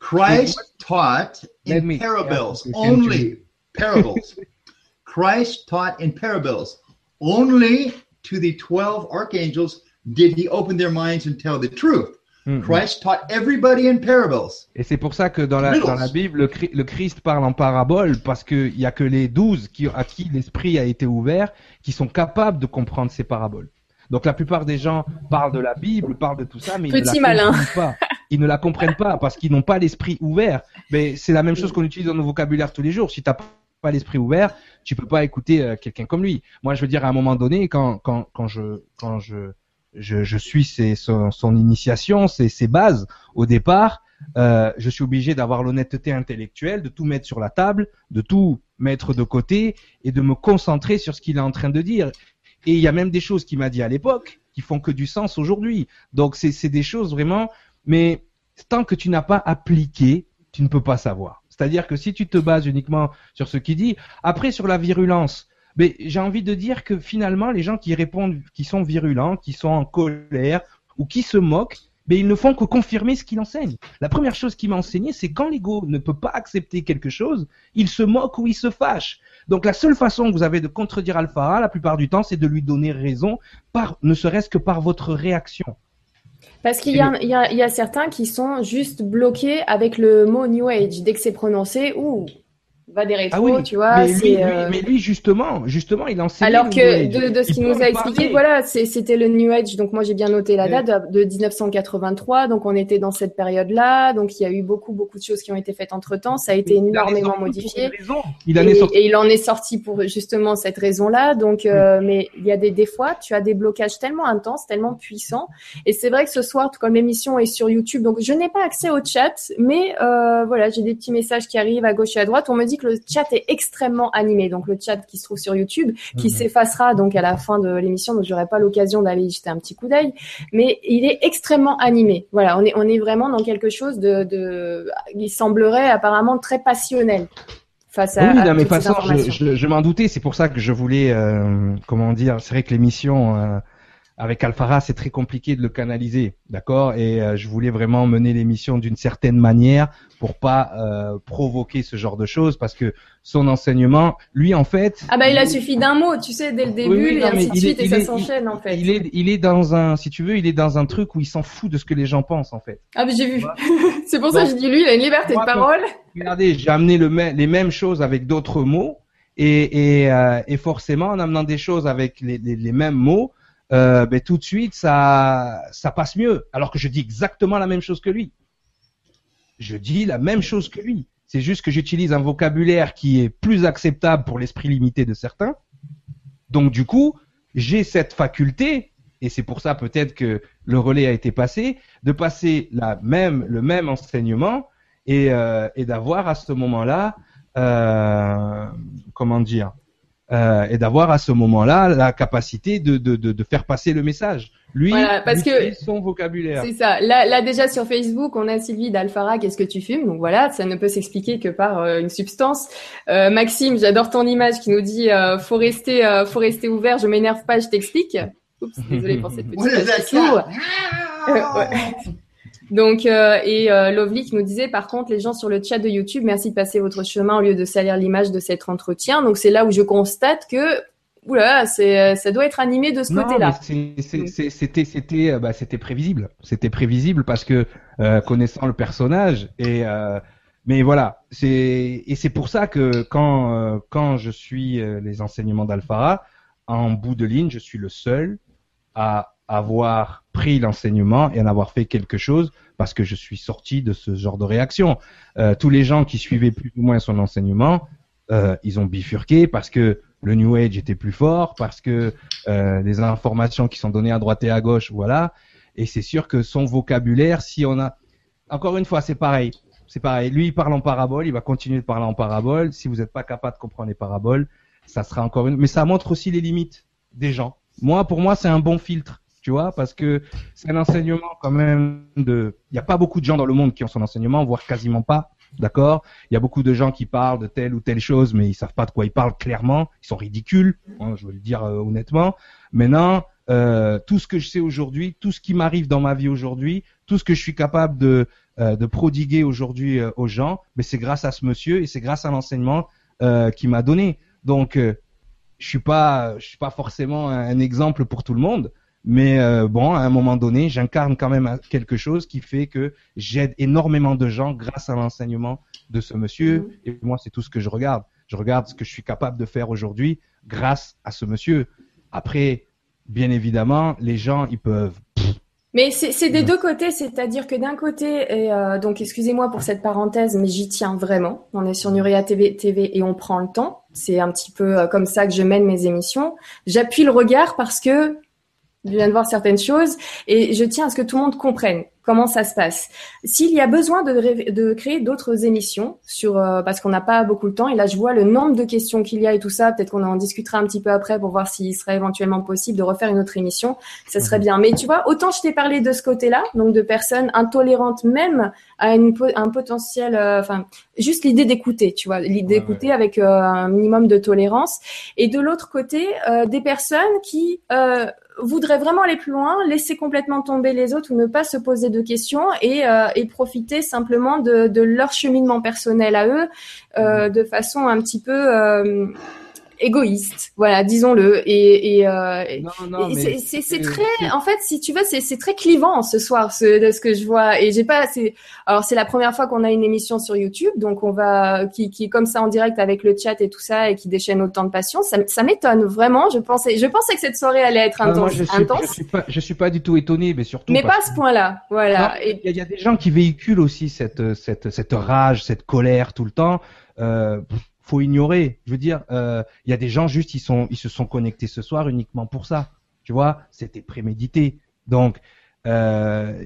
Christ taught in me- parables Yeah, only. Parables. [laughs] Christ taught in parables. Only to the 12 archangels did he open their minds and tell the truth. Mhm. Christ taught everybody in parables. Et c'est pour ça que dans la, Riddles. dans la Bible, le, Chri- le Christ parle en parabole parce qu'il y a que les douze qui, à qui l'esprit a été ouvert qui sont capables de comprendre ces paraboles. Donc la plupart des gens parlent de la Bible, parlent de tout ça, mais ils ne la malin. comprennent pas. Ils ne la comprennent pas parce qu'ils n'ont pas l'esprit ouvert. Mais c'est la même chose qu'on utilise dans nos vocabulaires tous les jours. Si t'as pas l'esprit ouvert, tu peux pas écouter euh, quelqu'un comme lui. Moi, je veux dire, à un moment donné, quand quand quand je quand je je, suis son, initiation, ses, ses bases au départ, euh, je suis obligé d'avoir l'honnêteté intellectuelle, de tout mettre sur la table, de tout mettre de côté et de me concentrer sur ce qu'il est en train de dire. Et il y a même des choses qu'il m'a dit à l'époque qui font que du sens aujourd'hui. Donc c'est des choses vraiment, mais tant que tu n'as pas appliqué, tu ne peux pas savoir. C'est-à-dire que si tu te bases uniquement sur ce qu'il dit, après sur la virulence, mais j'ai envie de dire que finalement les gens qui répondent, qui sont virulents, qui sont en colère ou qui se moquent, mais ils ne font que confirmer ce qu'il enseigne. La première chose qu'il m'a enseigné, c'est quand l'ego ne peut pas accepter quelque chose, il se moque ou il se fâche. Donc la seule façon que vous avez de contredire Alphara, la plupart du temps, c'est de lui donner raison, par, ne serait-ce que par votre réaction. Parce qu'il y a certains qui sont juste bloqués avec le mot New Age. Dès que c'est prononcé, ouh, va des rétros, Ah oui, tu vois. mais, lui, euh, mais lui, justement, justement, il enseigne. Alors le que New Age. de, de ce Il qu'il nous en a expliqué, voilà, c'était le New Age. Donc moi j'ai bien noté la date de, de 1983. Donc on était dans cette période-là. Donc il y a eu beaucoup beaucoup de choses qui ont été faites entre temps. Ça a été Il en est énormément sorti modifié. Il en est Et, sorti. et il en est sorti pour justement cette raison-là. Donc, euh, mais il y a des, des fois, tu as des blocages tellement intenses, tellement puissants. Et c'est vrai que ce soir, tout comme l'émission est sur YouTube, donc je n'ai pas accès au chat, mais euh, voilà, j'ai des petits messages qui arrivent à gauche et à droite. On me dit que le chat est extrêmement animé. Donc le chat qui se trouve sur YouTube, qui Mhm. s'effacera donc à la fin de l'émission, donc j'aurai pas l'occasion d'aller y jeter un petit coup d'œil. Mais il est extrêmement animé. Voilà, on est on est vraiment dans quelque chose de, de il semblerait apparemment très passionnel face à, Oui, à non, mais façon, je, je, je m'en doutais. C'est pour ça que je voulais, euh, comment dire, c'est vrai que l'émission euh, avec Alphara, c'est très compliqué de le canaliser, d'accord? Et euh, je voulais vraiment mener l'émission d'une certaine manière pour pas euh, provoquer ce genre de choses, parce que son enseignement, lui, en fait, Ah bah il a suffi d'un mot, tu sais, dès le début, oui, et non, mais ainsi de est- suite, et ça s'enchaîne en fait. il est, il est dans un, si tu veux, il est dans un truc où il s'en fout de ce que les gens pensent, en fait. Ah mais j'ai vu. [laughs] c'est pour ça que je dis lui, il a une liberté Moi, de parole. Regardez, j'ai amené le les mêmes choses avec d'autres mots et, et, euh, et forcément en amenant des choses avec les, les, les mêmes mots, euh, ben, tout de suite ça ça passe mieux. Alors que je dis exactement la même chose que lui. Je dis la même chose que lui. C'est juste que j'utilise un vocabulaire qui est plus acceptable pour l'esprit limité de certains. Donc du coup, j'ai cette faculté et c'est pour ça peut-être que le relais a été passé de passer la même le même enseignement et, euh, et d'avoir à ce moment-là, euh, comment dire, euh, et d'avoir à ce moment-là la capacité de, de, de, de faire passer le message. Lui, Voilà, parce que- son vocabulaire. C'est ça. Là, là déjà sur Facebook, on a Sylvie d'Alphara, qu'est-ce que tu fumes? Donc voilà, ça ne peut s'expliquer que par euh, une substance. Euh, Maxime, j'adore ton image qui nous dit euh, faut rester, euh, faut rester ouvert. Je m'énerve pas, je t'explique. Oups, désolé pour cette [laughs] petite [laughs] Donc euh, et euh, Lovely qui nous disait par contre les gens sur le chat de YouTube, merci de passer votre chemin au lieu de salir l'image de cet entretien. Donc c'est là où je constate que oula, c'est ça doit être animé de ce côté-là. c'était c'était euh, bah, c'était prévisible. C'était prévisible parce que euh, connaissant le personnage et euh, mais voilà, c'est et c'est pour ça que quand euh, quand je suis euh, les enseignements d'Alphara en bout de ligne, je suis le seul à avoir pris l'enseignement et en avoir fait quelque chose parce que je suis sorti de ce genre de réaction. Euh, tous les gens qui suivaient plus ou moins son enseignement, euh, ils ont bifurqué parce que le New Age était plus fort, parce que euh, les informations qui sont données à droite et à gauche, voilà. Et c'est sûr que son vocabulaire, si on a, encore une fois, c'est pareil, c'est pareil. Lui, il parle en parabole, il va continuer de parler en parabole. Si vous n'êtes pas capable de comprendre les paraboles, ça sera encore une. Mais ça montre aussi les limites des gens. Moi, pour moi, c'est un bon filtre. Tu vois, parce que c'est un enseignement quand même de. Il n'y a pas beaucoup de gens dans le monde qui ont son enseignement, voire quasiment pas. D'accord? Il y a beaucoup de gens qui parlent de telle ou telle chose, mais ils savent pas de quoi ils parlent clairement. Ils sont ridicules, hein, je veux le dire euh, honnêtement. Maintenant, euh, tout ce que je sais aujourd'hui, tout ce qui m'arrive dans ma vie aujourd'hui, tout ce que je suis capable de, euh, de prodiguer aujourd'hui euh, aux gens, mais c'est grâce à ce monsieur et c'est grâce à l'enseignement euh, qu'il m'a donné. Donc, euh, je suis pas, je suis pas forcément un exemple pour tout le monde, mais euh, bon, à un moment donné, j'incarne quand même quelque chose qui fait que j'aide énormément de gens grâce à l'enseignement de ce monsieur. Mhm. Et moi, c'est tout ce que je regarde. Je regarde ce que je suis capable de faire aujourd'hui grâce à ce monsieur. Après, bien évidemment, les gens, ils peuvent. Mais c'est des deux côtés, c'est-à-dire que d'un côté, et euh, donc excusez-moi pour cette parenthèse, mais j'y tiens vraiment. On est sur Nuria TV, TV et on prend le temps. C'est un petit peu euh, comme ça que je mène mes émissions. J'appuie le regard parce que je viens de voir certaines choses et je tiens à ce que tout le monde comprenne comment ça se passe. S'il y a besoin de, de créer d'autres émissions sur euh, parce qu'on n'a pas beaucoup de temps et là je vois le nombre de questions qu'il y a et tout ça, peut-être qu'on en discutera un petit peu après pour voir s'il serait éventuellement possible de refaire une autre émission, ça serait bien. Mais tu vois, autant je t'ai parlé de ce côté-là, donc de personnes intolérantes même à une, un potentiel, euh, enfin juste l'idée d'écouter, tu vois, l'idée Ouais, d'écouter avec euh, un minimum de tolérance, et de l'autre côté euh, des personnes qui voudraient vraiment aller plus loin, laisser complètement tomber les autres ou ne pas se poser de questions et, euh, et profiter simplement de, de leur cheminement personnel à eux euh, de façon un petit peu euh, égoïste, voilà, disons-le. Et, et, euh, et- c'est- très, en fait, si tu veux, c'est très clivant ce soir, ce, de ce que je vois. Et j'ai pas, c'est, alors c'est la première fois qu'on a une émission sur YouTube, donc on va, qui, qui est comme ça en direct avec le chat et tout ça, et qui déchaîne autant de passion. Ça, ça m'étonne vraiment. Je pensais, je pensais que cette soirée allait être Non, moi, intense, je suis, intense, je suis pas, je suis pas du tout étonné, mais surtout. mais pas à ce point-là. Voilà. Et Il y, y a des gens qui véhiculent aussi cette, cette, cette rage, cette colère tout le temps. Euh, faut ignorer. Je veux dire, euh, il y a des gens juste, ils se sont connectés ce soir uniquement pour ça. Tu vois, c'était prémédité. Donc, euh,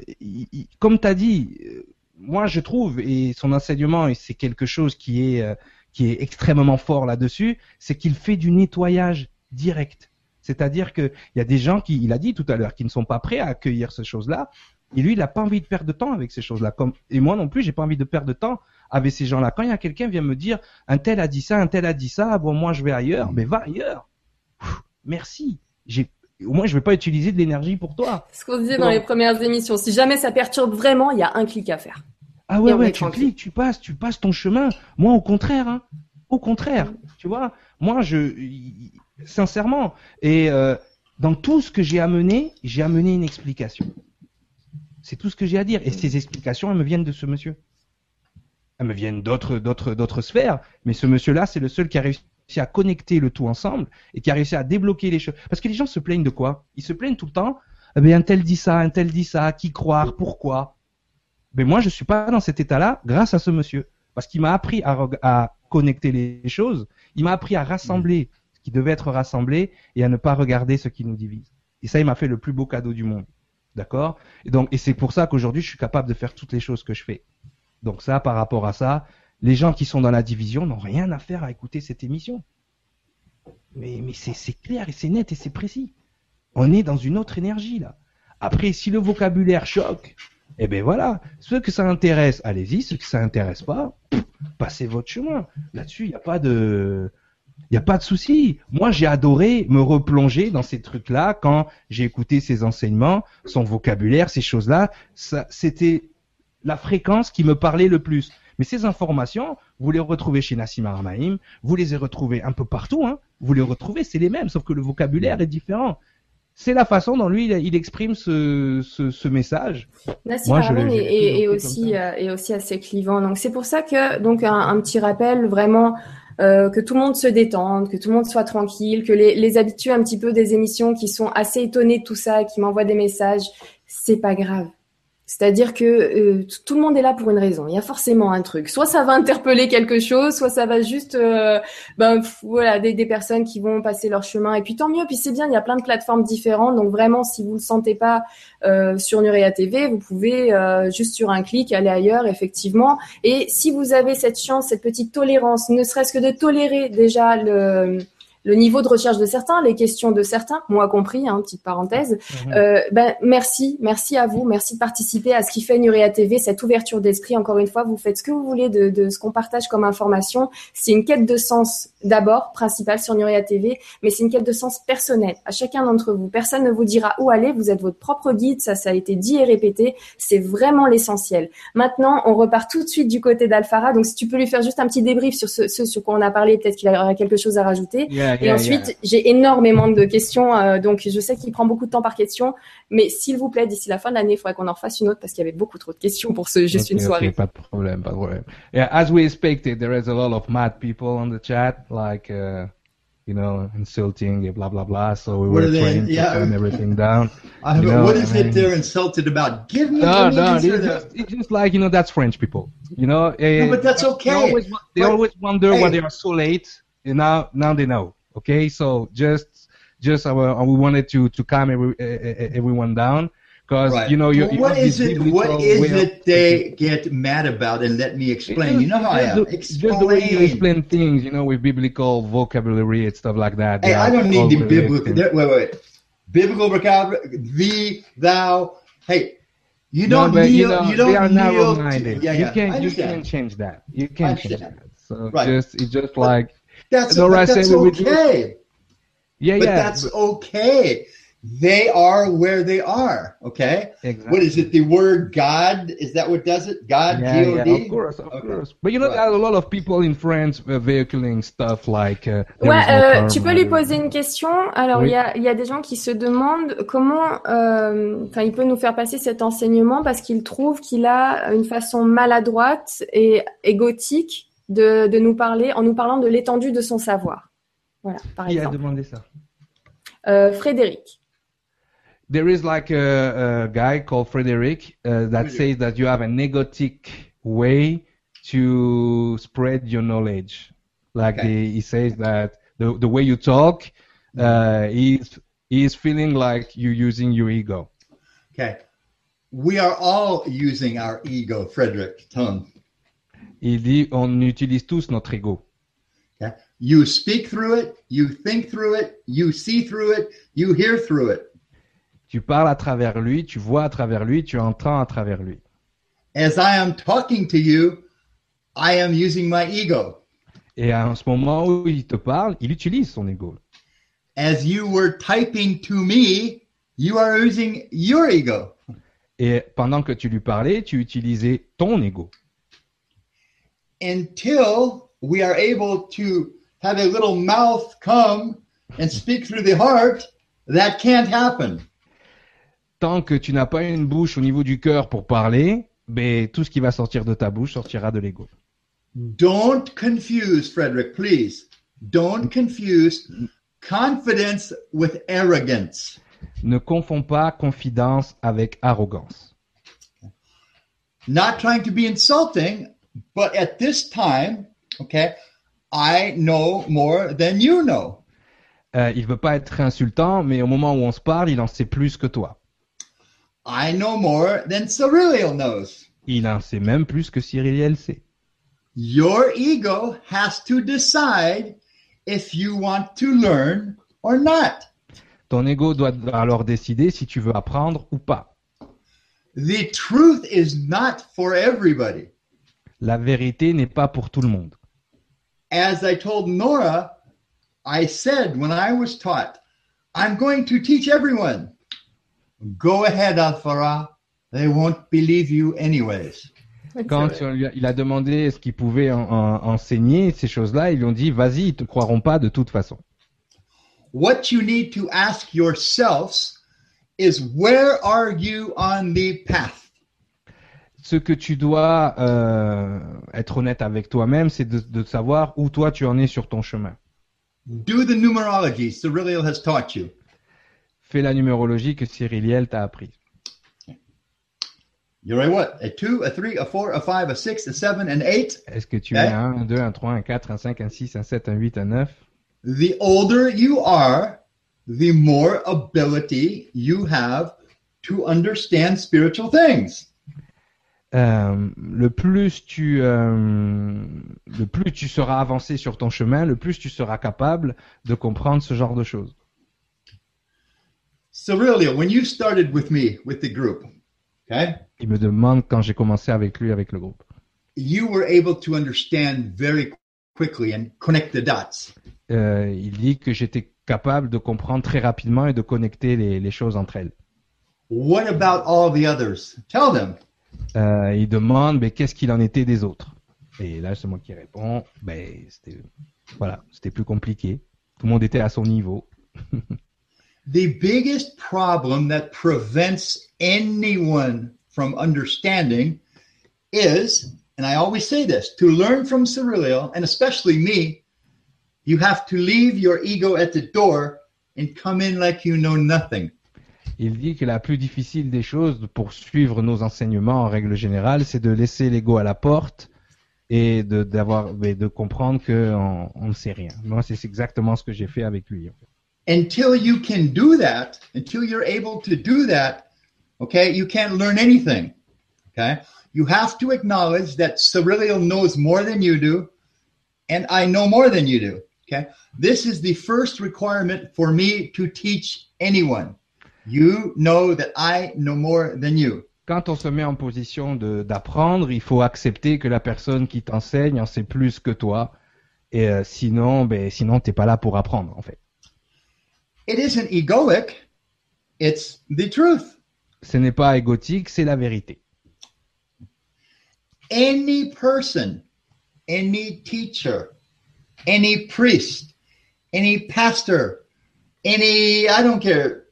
comme tu as dit, euh, moi je trouve, et son enseignement, et c'est quelque chose qui est, euh, qui est extrêmement fort là-dessus, c'est qu'il fait du nettoyage direct. C'est-à-dire que il y a des gens qui, il a dit tout à l'heure, qui ne sont pas prêts à accueillir ces choses-là. Et lui, il n'a pas envie de perdre de temps avec ces choses-là. Comme et moi non plus, j'ai pas envie de perdre de temps avec ces gens-là. Quand il y a quelqu'un qui vient me dire, un tel a dit ça, un tel a dit ça, bon moi je vais ailleurs, mais va ailleurs. Pff, Merci. J'ai au moins je vais pas utiliser de l'énergie pour toi. ce qu'on disait dans les premières émissions, si jamais ça perturbe vraiment, il y a un clic à faire. Ah ouais ouais, tu tranquille. cliques, tu passes, tu passes ton chemin. Moi au contraire, hein. Au contraire, tu vois. Moi je sincèrement et euh, dans tout ce que j'ai amené, j'ai amené une explication. C'est tout ce que j'ai à dire. Et ces explications, elles me viennent de ce monsieur. Me viennent d'autres, d'autres, d'autres sphères. Mais ce monsieur-là, c'est le seul qui a réussi à connecter le tout ensemble et qui a réussi à débloquer les choses. Parce que les gens se plaignent de quoi? Ils se plaignent tout le temps. Eh un tel dit ça, un tel dit ça. Qui croire Pourquoi? Mais moi, je suis pas dans cet état-là grâce à ce monsieur. Parce qu'il m'a appris à, à connecter les choses. Il m'a appris à rassembler ce qui devait être rassemblé et à ne pas regarder ce qui nous divise. Et ça, il m'a fait le plus beau cadeau du monde. D'accord? Et donc, et c'est pour ça qu'aujourd'hui, je suis capable de faire toutes les choses que je fais. Donc ça, par rapport à ça, les gens qui sont dans la division n'ont rien à faire à écouter cette émission. Mais, mais c'est clair et c'est net et c'est précis. On est dans une autre énergie là. Après, si le vocabulaire choque, eh ben voilà. Ceux que ça intéresse, allez-y. Ceux que ça intéresse pas, passez votre chemin. Là-dessus, il n'y a pas de, il a pas de souci. Moi, j'ai adoré me replonger dans ces trucs-là quand j'ai écouté ses enseignements, son vocabulaire, ces choses-là. C'était la fréquence qui me parlait le plus. Mais ces informations, vous les retrouvez chez Nassim Armaïm, vous les retrouvez un peu partout, hein. Vous les retrouvez, c'est les mêmes, sauf que le vocabulaire est différent. C'est la façon dont lui, il, il exprime ce, ce, ce message. Nassim Moi, je est, je aussi euh, est aussi assez clivant. Donc c'est pour ça que donc un, un petit rappel vraiment euh, que tout le monde se détende, que tout le monde soit tranquille, que les, les habitués un petit peu des émissions qui sont assez étonnés de tout ça, qui m'envoient des messages, c'est pas grave. C'est-à-dire que euh, tout le monde est là pour une raison. Il y a forcément un truc. Soit ça va [laughs] interpeller quelque chose, soit ça va juste, euh, ben voilà, des, des personnes qui vont passer leur chemin. Et puis tant mieux. Puis c'est bien, il y a plein de plateformes différentes. Donc vraiment, si vous le sentez pas euh, sur Nurea TV, vous pouvez euh, juste sur un clic aller ailleurs, effectivement. Et si vous avez cette chance, cette petite tolérance, ne serait-ce que de tolérer déjà le le niveau de recherche de certains, les questions de certains, moi compris, hein, petite parenthèse. Mhm. Euh, ben, merci, merci à vous, merci de participer à ce qui fait Nurea TV, cette ouverture d'esprit. Encore une fois, vous faites ce que vous voulez de, de ce qu'on partage comme information. C'est une quête de sens d'abord, principale sur Nurea TV, mais c'est une quête de sens personnel à chacun d'entre vous. Personne ne vous dira où aller, vous êtes votre propre guide, ça, ça a été dit et répété. C'est vraiment l'essentiel. Maintenant, on repart tout de suite du côté d'Alfara. Donc, si tu peux lui faire juste un petit débrief sur ce, ce sur quoi on a parlé, peut-être qu'il aura quelque chose à rajouter. Yeah, Et ensuite, yeah. j'ai énormément de questions, euh, donc je sais qu'il prend beaucoup de temps par question, mais s'il vous plaît, d'ici la fin de l'année, il faudrait qu'on en refasse une autre parce qu'il y avait beaucoup trop de questions pour ce juste une soirée. pas de problème, pas de problème. Yeah, as we expected, there is a lot of mad people on the chat, like, uh, you know, insulting, blah, blah, blah. So we What were they- trying to yeah. calm everything down. [laughs] I You know, what is I it they're insulted about? Give me, No, no, it's just, it's just like, you know, that's French people. You know? No, but that's They okay. always, they But- always wonder Hey. why they are so late. And now, now they know. Okay? So just, just, uh, we wanted to, to calm every, eh, everyone down. Cause, Right. you know, you, Well, you what is it? What is it they get mad about? And let me explain. You know how I am. It's just, just the way you Explain. explain things, you know, with biblical vocabulary and stuff like that. Hey, I don't need the biblical. Wait, wait, wait. Biblical vocabulary. Thee, thou. Hey, you don't but kneel. you know, you they are don't kneel. To, yeah, you yeah. I can't, you can't change that. You can't change that. So Right. just, it's just like, That's, Nora but that's said we do- okay. yeah, But yeah. that's but- okay. They are where they are. Okay? exactly. What is it? The word God? Is that what does it? God, Yeah, G O yeah, of course, of Okay. course. But you know, Right. there are a lot of people in France uh, vehiculing stuff like. Uh, Ouais, is no euh, karma. tu peux lui poser une question? Alors, Oui. il y, a, y a des gens qui se demandent comment, euh, enfin, il peut nous faire passer cet enseignement parce qu'il trouve qu'il a une façon maladroite et égotique de, de nous parler en nous parlant de l'étendue de son savoir. Voilà, par Qui a exemple. demandé ça? Euh, Frédéric. There is like a, a guy called Frederick uh, that says that you have an egotic way to spread your knowledge. Like Okay. the, he says that the the way you talk, uh, he's he's feeling like you're using your ego. Okay. We are all using our ego, Frederick Tongue. Il dit on utilise tous notre ego. Okay. You speak through it, you think through it, you see through it, you hear through it. Tu parles à travers lui, tu vois à travers lui, tu entends à travers lui. As I am talking to you, I am using my ego. Et en ce moment où il te parle, il utilise son ego. As you were typing to me, you are using your ego. Et pendant que tu lui parlais, tu utilisais ton ego. Until we are able to have a little mouth come and speak through the heart, that can't happen. Tant que tu n'as pas une bouche au niveau du cœur pour parler, ben, tout ce qui va sortir de ta bouche sortira de l'ego. Don't confuse, Frederick, please. Don't confuse confidence with arrogance. Ne confonds pas confidence avec arrogance. Not trying to be insulting, but at this time, okay, I know more than you know. Euh, il veut pas être insultant, mais au moment où on se parle, il en sait plus que toi. I know more than Cyril knows. Il en sait même plus que Cyril sait. Your ego has to decide if you want to learn or not. Ton ego doit alors décider si tu veux apprendre ou pas. The truth is not for everybody. La vérité n'est pas pour tout le monde. As I told Nora, I said when I was taught, I'm going to teach everyone. Go ahead, Alfara. They won't believe you anyways. Quand il a demandé ce qu'il pouvait en- en- enseigner ces choses-là, ils lui ont dit vas-y, ils te croiront pas de toute façon. What you need to ask yourselves is where are you on the path? Ce que tu dois euh, être honnête avec toi-même, c'est de, de savoir où toi tu en es sur ton chemin. Do the numerology Cyril has taught you. Fais la numérologie que Cyriliel t'a appris. You're a what? A two, a three, a four, a five, a six, a seven, an eight? Est-ce que tu es un 1, un 2, un 3, un 4, un 5, un 6, un 7, un 8, un 9 The older you are, the more ability you have to understand spiritual things. euh, le plus tu euh, le plus tu seras avancé sur ton chemin, le plus tu seras capable de comprendre ce genre de choses. So really, when you started with me with the group, okay, Il me demande quand j'ai commencé avec lui avec le groupe. you were able to understand very quickly and connect the dots. Euh, il dit que j'étais capable de comprendre très rapidement et de connecter les, les choses entre elles. What about all the others? Tell them. Euh, il demande mais qu'est-ce qu'il en était des autres? Et là c'est moi qui réponds ben c'était voilà c'était plus compliqué. Tout le monde était à son niveau. [laughs] The biggest problem that prevents anyone from understanding is, and I always say this, to learn from Cyrillial, and especially me, you have to leave your ego at the door and come in like you know nothing. Il dit que la plus difficile des choses pour suivre nos enseignements en règle générale, c'est de laisser l'ego à la porte et de d'avoir de comprendre que on, on ne sait rien. Moi, c'est exactement ce que j'ai fait avec lui. en fait. Until you can do that, until you're able to do that, okay, you can't learn anything. Okay? You have to acknowledge that Cyrillial knows more than you do, and I know more than you do. Okay? This is the first requirement for me to teach anyone. You know that I know more than you. Quand on se met en position d'apprendre, il faut accepter que la personne qui t'enseigne en sait plus que toi. Et euh, sinon, ben sinon t'es pas là pour apprendre en fait. It isn't egoic, it's the truth. Ce n'est pas égotique, c'est la vérité. any person, any teacher, any priest, any pastor, any, I don't care,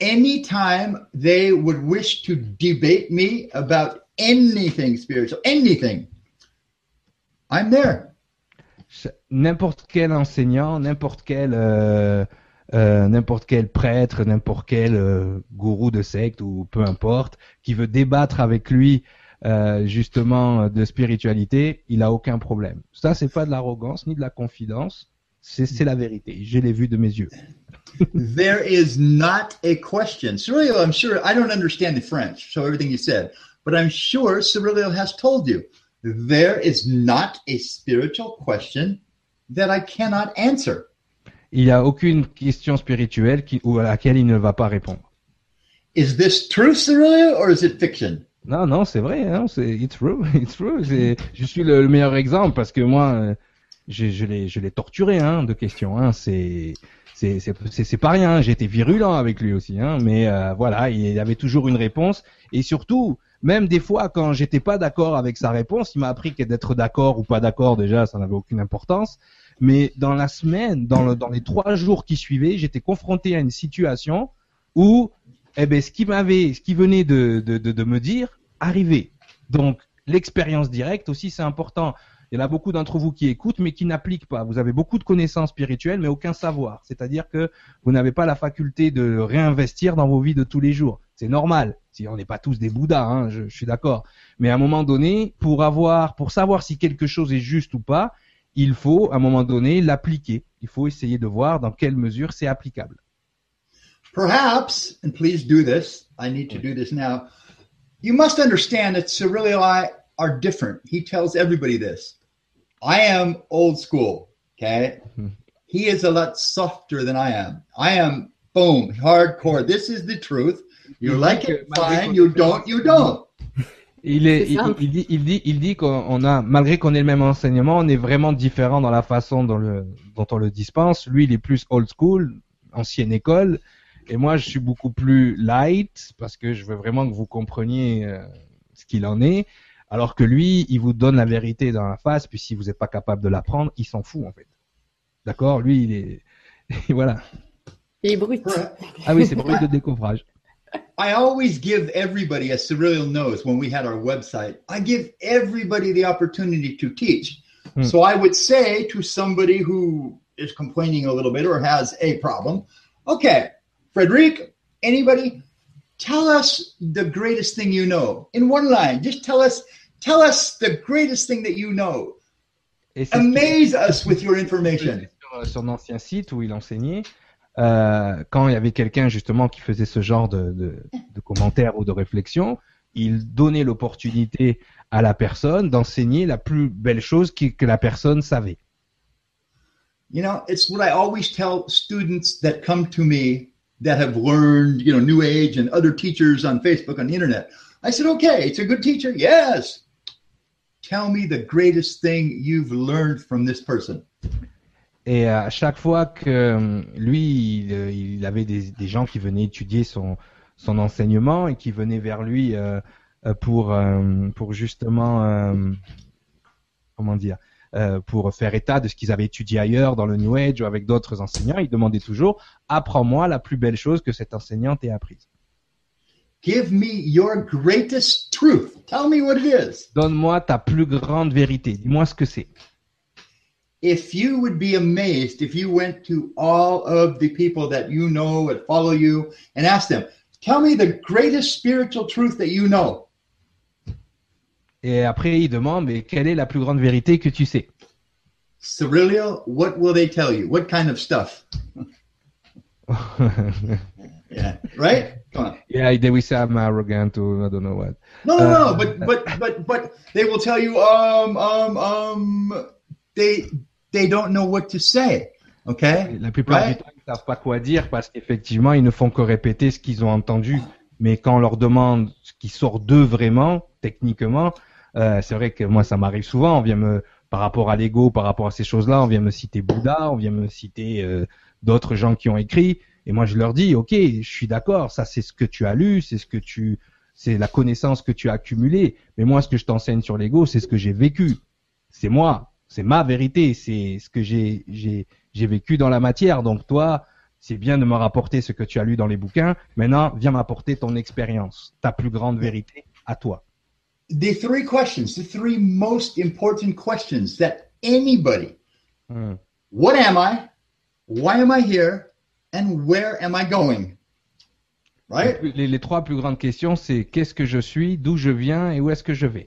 anytime they would wish to debate me about anything spiritual, anything, I'm there. N'importe quel enseignant, n'importe quel euh, euh, n'importe quel prêtre, n'importe quel euh, gourou de secte ou peu importe, qui veut débattre avec lui euh, justement de spiritualité, il a aucun problème. Ça, c'est pas de l'arrogance ni de la confidence, c'est la vérité. Je l'ai vu de mes yeux. there is not a question. Cyrillial, I'm sure, I don't understand the French, so everything you said, but I'm sure Cyrillial has told you there is not a spiritual question that I cannot answer. Il n'y a aucune question spirituelle qui, ou à laquelle il ne va pas répondre. Is this true, Cyrillial, or is it fiction? Non, non, c'est vrai, hein, c'est it's true, [laughs] it's true. Je suis le, le meilleur exemple parce que moi, euh, je, je l'ai, torturé hein, de questions. Hein, c'est, pas rien. J'ai été virulent avec lui aussi, hein, mais euh, voilà, il avait toujours une réponse et surtout, même des fois quand j'étais pas d'accord avec sa réponse, il m'a appris que d'être d'accord ou pas d'accord déjà, ça n'avait aucune importance. Mais dans la semaine, dans, le, dans les trois jours qui suivaient, j'étais confronté à une situation où eh ben, ce qui m'avait, ce qui venait de, me dire arrivait. Donc, l'expérience directe aussi, c'est important. Il y en a beaucoup d'entre vous qui écoutent, mais qui n'appliquent pas. Vous avez beaucoup de connaissances spirituelles, mais aucun savoir. C'est-à-dire que vous n'avez pas la faculté de réinvestir dans vos vies de tous les jours. C'est normal. Si on n'est pas tous des bouddhas, hein, je, je suis d'accord. Mais à un moment donné, pour avoir, pour savoir si quelque chose est juste ou pas, il faut, à un moment donné, l'appliquer. Il faut essayer de voir dans quelle mesure c'est applicable. Perhaps, and please do this, I need to do this now. You must understand that Cyrillial and I are different. He tells everybody this. I am old school, okay? Hmm. He is a lot softer than I am. I am boom, hardcore. This is the truth. You like it, fine. You don't, you don't. Il est, il, dit, il dit, il dit qu'on on a, malgré qu'on ait le même enseignement, on est vraiment différent dans la façon dont, le, dont on le dispense. Lui, il est plus old school, ancienne école, et moi, je suis beaucoup plus light parce que je veux vraiment que vous compreniez euh, ce qu'il en est. Alors que lui, il vous donne la vérité dans la face, puis si vous n'êtes pas capable de l'apprendre, il s'en fout en fait. D'accord? Lui, il est, [laughs] voilà. Il est brut. Ah oui, c'est bruit de découvrage. I always give everybody, as Cyrillial knows, when we had our website, I give everybody the opportunity to teach. Hmm. So I would say to somebody who is complaining a little bit or has a problem, okay, Frederic, anybody, tell us the greatest thing you know in one line. Just tell us, tell us the greatest thing that you know. Et c'est ce qui- Amaze us with your information. sur son ancien site où il enseignait, euh, quand il y avait quelqu'un justement qui faisait ce genre de, de, de commentaires ou de réflexions, il donnait l'opportunité à la personne d'enseigner la plus belle chose qui- que la personne savait. You know, it's what I always tell students that come to me that have learned, you know, New Age and other teachers on Facebook, on the internet. I said, okay, it's a good teacher? Yes. Tell me the greatest thing you've learned from this person. Et à chaque fois que euh, lui, il, euh, il avait des, des gens qui venaient étudier son, son enseignement et qui venaient vers lui euh, pour, euh, pour justement, euh, comment dire, pour faire état de ce qu'ils avaient étudié ailleurs dans le New Age ou avec d'autres enseignants, il demandait toujours apprends-moi la plus belle chose que cette enseignante ait apprise. Give me your greatest truth. Tell me what it is. Donne-moi ta plus grande vérité. Dis-moi ce que c'est. If you would be amazed if you went to all of the people that you know and follow you and ask them, tell me the greatest spiritual truth that you know. Et après, il demande mais quelle est la plus grande vérité que tu sais Cyrillia, what will they tell you? What kind of stuff? [laughs] Yeah. Right? Come on. Yeah, they will say I'm arrogant or I don't know what. No, no, no, Uh, no. But but but but they will tell you um um um they they don't know what to say. Okay? La plupart du temps, ils savent pas quoi dire parce qu'effectivement, ils ne font que répéter ce qu'ils ont entendu. Mais quand on leur demande ce qui sort d'eux vraiment, techniquement, euh, c'est vrai que moi, ça m'arrive souvent. On vient me, par rapport à l'ego, par rapport à ces choses-là, on vient me citer Bouddha, on vient me citer euh, d'autres gens qui ont écrit. Et moi, je leur dis, ok, je suis d'accord, ça c'est ce que tu as lu, c'est ce que tu, c'est la connaissance que tu as accumulée. Mais moi, ce que je t'enseigne sur l'ego, c'est ce que j'ai vécu. C'est moi, c'est ma vérité, c'est ce que j'ai, j'ai, j'ai vécu dans la matière. Donc toi, c'est bien de me rapporter ce que tu as lu dans les bouquins. Maintenant, viens m'apporter ton expérience, ta plus grande vérité à toi. The three questions, the three most important questions that anybody Hmm. what am I? Why am I here? And where am I going? Right? Les, les- les trois plus grandes questions, c'est qu'est-ce que je suis, d'où je viens et où est-ce que je vais?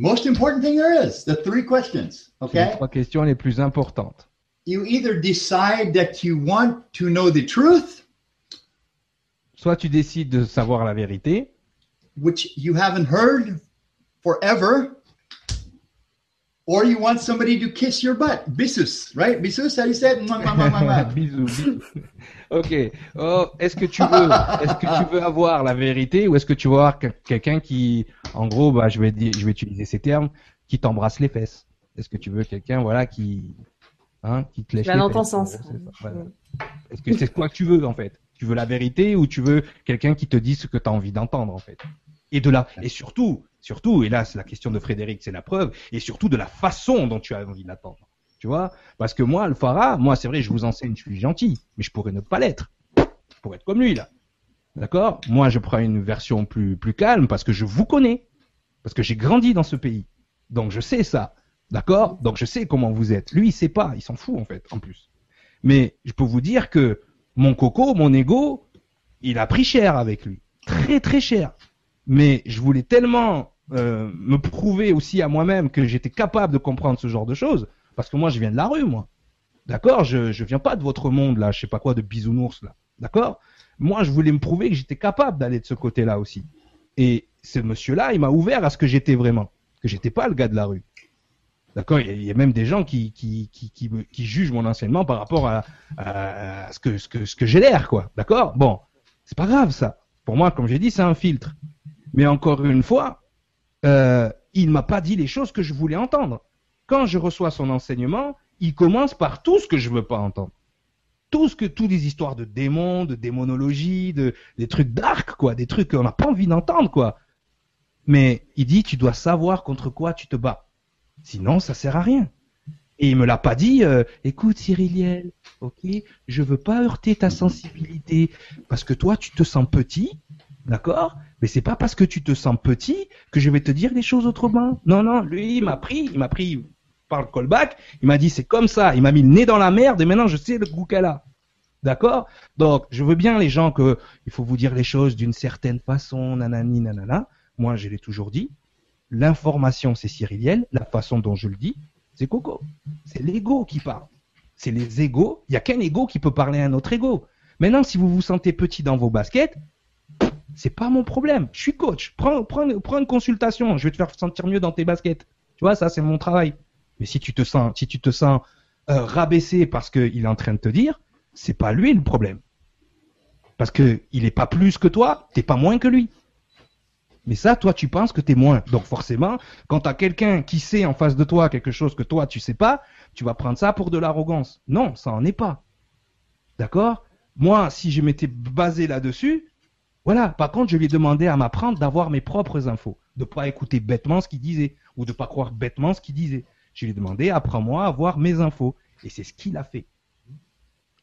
Most important thing there is the three questions. C'est les Okay? trois questions les plus importantes. You either decide that you want to know the truth, Soit tu décides de savoir la vérité, which you haven't heard forever, or you want somebody to kiss your butt. Bisus, right? Bisus, how do you say it? Mwah, mwah, mwah, mwah, mwah. [laughs] bisous, bisous. Ok. Oh, est-ce que tu veux, est-ce que tu veux avoir la vérité ou est-ce que tu veux avoir que- quelqu'un qui, en gros, bah, je vais dire, je vais utiliser ces termes, qui t'embrasse les fesses? Est-ce que tu veux quelqu'un, voilà, qui, hein, qui te lèche les dans fesses. ton sens. Ça, voilà. Est-ce que c'est quoi que tu veux en fait? Tu veux la vérité ou tu veux quelqu'un qui te dit ce que tu as envie d'entendre en fait? Et de la, et surtout, surtout, et là c'est la question de Frédéric, c'est la preuve, et surtout de la façon dont tu as envie d'entendre. Tu vois? Parce que moi, Alphara, moi c'est vrai, je vous enseigne, je suis gentil, mais je pourrais ne pas l'être. Pour être comme lui là. D'accord? Moi je prends une version plus, plus calme parce que je vous connais. Parce que j'ai grandi dans ce pays. Donc je sais ça. D'accord? Donc je sais comment vous êtes. Lui il sait pas, il s'en fout en fait, en plus. Mais je peux vous dire que mon coco, mon ego, il a pris cher avec lui. Très très cher. Mais je voulais tellement euh, me prouver aussi à moi-même que j'étais capable de comprendre ce genre de choses. Parce que moi, je viens de la rue, moi. D'accord? Je, je viens pas de votre monde, là, je sais pas quoi, de bisounours, là. D'accord? Moi, je voulais me prouver que j'étais capable d'aller de ce côté-là aussi. Et ce monsieur-là, il m'a ouvert à ce que j'étais vraiment. Que j'étais pas le gars de la rue. D'accord? Il, y a- même des gens qui, qui, qui, qui, qui jugent mon enseignement par rapport à, à, à ce que, ce que, ce que j'ai l'air, quoi. D'accord? Bon, c'est pas grave, ça. Pour moi, comme j'ai dit, c'est un filtre. Mais encore une fois, euh, il m'a pas dit les choses que je voulais entendre. Quand je reçois son enseignement, il commence par tout ce que je veux pas entendre. Tout ce que, toutes les histoires de démons, de démonologie, de, des trucs dark, quoi, des trucs qu'on n'a pas envie d'entendre, quoi. Mais il dit, tu dois savoir contre quoi tu te bats. Sinon, ça sert à rien. Et il me l'a pas dit, euh, écoute Cyriliel, ok, je veux pas heurter ta sensibilité, parce que toi, tu te sens petit, d'accord Mais c'est pas parce que tu te sens petit que je vais te dire les choses autrement. Non, non, lui, il m'a pris, il m'a pris par le callback, il m'a dit c'est comme ça, il m'a mis le nez dans la merde et maintenant je sais le goût qu'elle a. D'accord? Donc, je veux bien les gens que il faut vous dire les choses d'une certaine façon, nanani, nanana. Moi, je l'ai toujours dit. L'information, c'est Cyriliel. La façon dont je le dis, c'est Coco. C'est l'ego qui parle. C'est les égos. Il y a qu'un ego qui peut parler à un autre ego. Maintenant, si vous vous sentez petit dans vos baskets, C'est pas mon problème. Je suis coach. Prends, une consultation. Je vais te faire sentir mieux dans tes baskets. Tu vois, ça, c'est mon travail. Mais si tu te sens, si tu te sens euh, rabaissé parce qu'il est en train de te dire, c'est pas lui le problème. Parce que il est pas plus que toi, t'es pas moins que lui. Mais ça, toi, tu penses que t'es moins. Donc forcément, quand t'as quelqu'un qui sait en face de toi quelque chose que toi, tu sais pas, tu vas prendre ça pour de l'arrogance. Non, ça en est pas. D'accord? Moi, si je m'étais basé là-dessus, voilà. Par contre, je lui ai demandé à m'apprendre d'avoir mes propres infos, de pas écouter bêtement ce qu'il disait ou de pas croire bêtement ce qu'il disait. Je lui ai demandé, apprends-moi à avoir mes infos, et c'est ce qu'il a fait.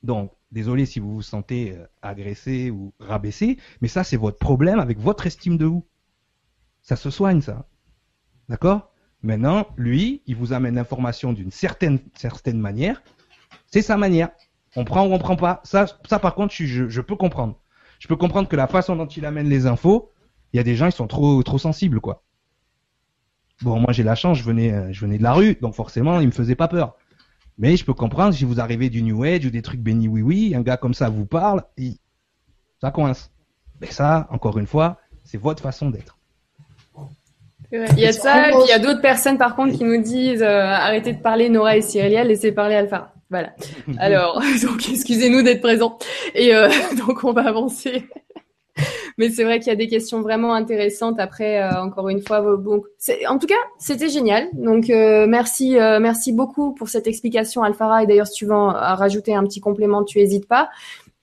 Donc, désolé si vous vous sentez euh, agressé ou rabaissé, mais ça, c'est votre problème avec votre estime de vous. Ça se soigne, ça. D'accord? Maintenant, lui, il vous amène l'information d'une certaine, certaine manière. C'est sa manière. On prend ou on prend pas. Ça, ça par contre, je peux comprendre. Je peux comprendre que la façon dont il amène les infos, il y a des gens, ils sont trop, trop sensibles, quoi. Bon, moi j'ai la chance, je venais, euh, je venais de la rue, donc forcément, il me faisait pas peur. Mais je peux comprendre si vous arrivez du New Age ou des trucs béni oui oui, un gars comme ça vous parle, ça coince. Mais ça, encore une fois, c'est votre façon d'être. Il y a ça, puis il y a d'autres personnes par contre qui nous disent euh, arrêtez de parler Nora et Cyrielle, laissez parler Alpha. Voilà. Alors, [laughs] donc excusez-nous d'être présents. Et euh, [laughs] donc on va avancer. Mais c'est vrai qu'il y a des questions vraiment intéressantes. Après, euh, encore une fois, bon, en tout cas, c'était génial. Donc euh, merci, euh, merci beaucoup pour cette explication, Alphara. Et d'ailleurs, si tu veux en, rajouter un petit complément, tu hésites pas.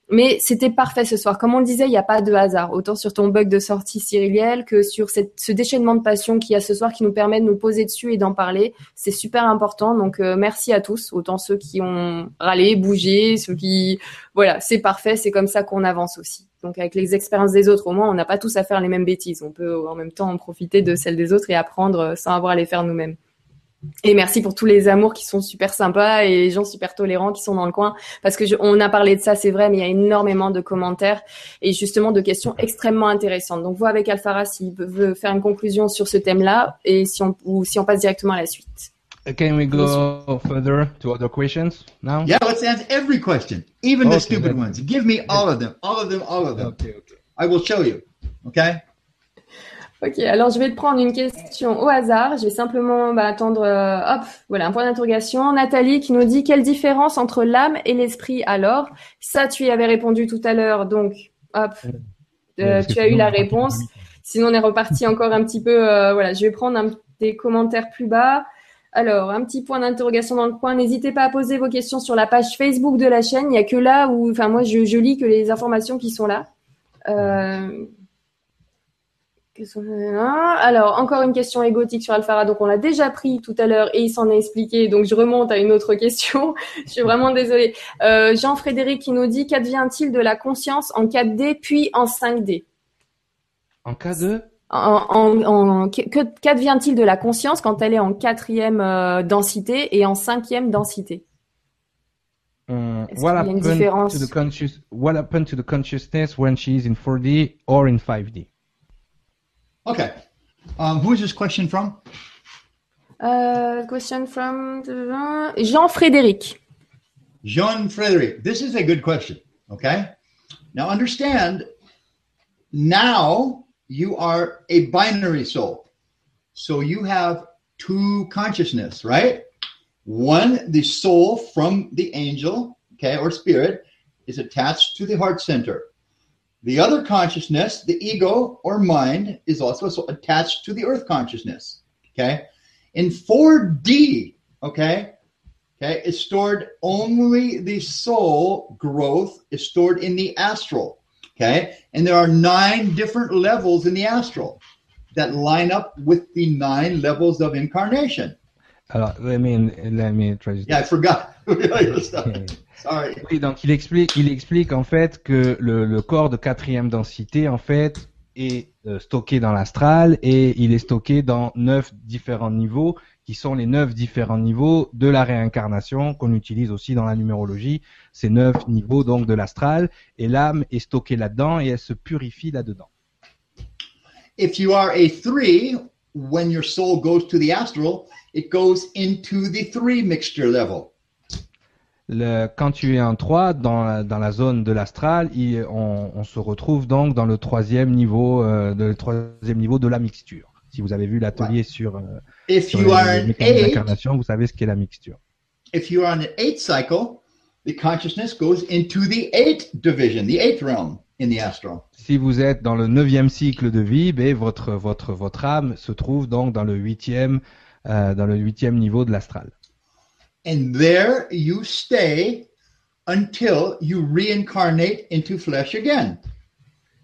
Mais c'était parfait ce soir. Comme on le disait, il n'y a pas de hasard. Autant sur ton bug de sortie Cyriliel que sur ce déchaînement de passion qu'il y a ce soir qui nous permet de nous poser dessus et d'en parler. C'est super important. Donc, euh, merci à tous. Autant ceux qui ont râlé, bougé, ceux qui... Voilà, c'est parfait. C'est comme ça qu'on avance aussi. Donc, avec les expériences des autres, au moins, on n'a pas tous à faire les mêmes bêtises. On peut en même temps en profiter de celles des autres et apprendre sans avoir à les faire nous-mêmes. Et merci pour tous les amours qui sont super sympas et les gens super tolérants qui sont dans le coin. Parce que je, on a parlé de ça, c'est vrai, mais il y a énormément de commentaires et justement de questions extrêmement intéressantes. Donc, vois avec Alphara s'il veut faire une conclusion sur ce thème-là et si on, ou si on passe directement à la suite. Can we go further to other questions now? Yeah, let's answer every question, even okay, the stupid ones. Give me all of them, all of them, all of them. Okay, okay. I will show you. Okay? Ok, alors je vais te prendre une question au hasard. Je vais simplement bah, attendre. Euh, hop, voilà, un point d'interrogation. Nathalie qui nous dit quelle différence entre l'âme et l'esprit alors? Ça, tu y avais répondu tout à l'heure, donc hop, euh, tu as eu la réponse. Sinon, on est reparti encore un petit peu. Euh, voilà, je vais prendre un, des commentaires plus bas. Alors, un petit point d'interrogation dans le coin. N'hésitez pas à poser vos questions sur la page Facebook de la chaîne. Il n'y a que là où, enfin, moi, je, je, lis que les informations qui sont là. Euh, alors, encore une question égotique sur Alphara. Donc, on l'a déjà pris tout à l'heure et il s'en est expliqué. Donc, je remonte à une autre question. [laughs] je suis vraiment désolée. Euh, Jean-Frédéric qui nous dit qu'advient-il de la conscience en 4D puis en 5D En cas de en, Qu'advient-il de la conscience quand elle est en quatrième euh, densité et en cinquième densité? Um, what, happened to the conscious, what happened to the consciousness when she is in 4D or in 5D Okay. Um, who is this question from? Uh, question from Jean-Frédéric. Jean-Frédéric. This is a good question. Okay. Now understand, now you are a binary soul. So you have two consciousness, right? One, the soul from the angel, okay, or spirit, is attached to the heart center. The other consciousness, the ego or mind, is also attached to the earth consciousness. Okay. In 4D, okay, okay, it's stored only the soul growth is stored in the astral. Okay. And there are nine different levels in the astral that line up with the nine levels of incarnation. Alors, let me, let me try Yeah, I forgot. [laughs] [laughs] Oui, donc il explique, il explique en fait que le, le corps de quatrième densité en fait est euh, stocké dans l'astral et il est stocké dans neuf différents niveaux qui sont les neuf différents niveaux de la réincarnation qu'on utilise aussi dans la numérologie. Ces neuf niveaux donc de l'astral et l'âme est stockée là-dedans et elle se purifie là-dedans. If you are a three, when your soul goes to the astral, it goes into the three mixture level. Le, quand tu es en 3, dans la, dans la zone de l'astral, on, on se retrouve donc dans le troisième niveau, euh, de, le troisième niveau de la mixture. Si vous avez vu l'atelier sur, euh, If sur you les, are les eight, vous savez ce qu'est la mixture. if you are on an eight cycle, the consciousness goes into the eighth division, the eighth realm in the astral. Si vous êtes dans le neuvième cycle de vie, ben, votre, votre, votre âme se trouve donc dans le huitième, euh, dans le huitième niveau de l'astral. And there you stay until you reincarnate into flesh again.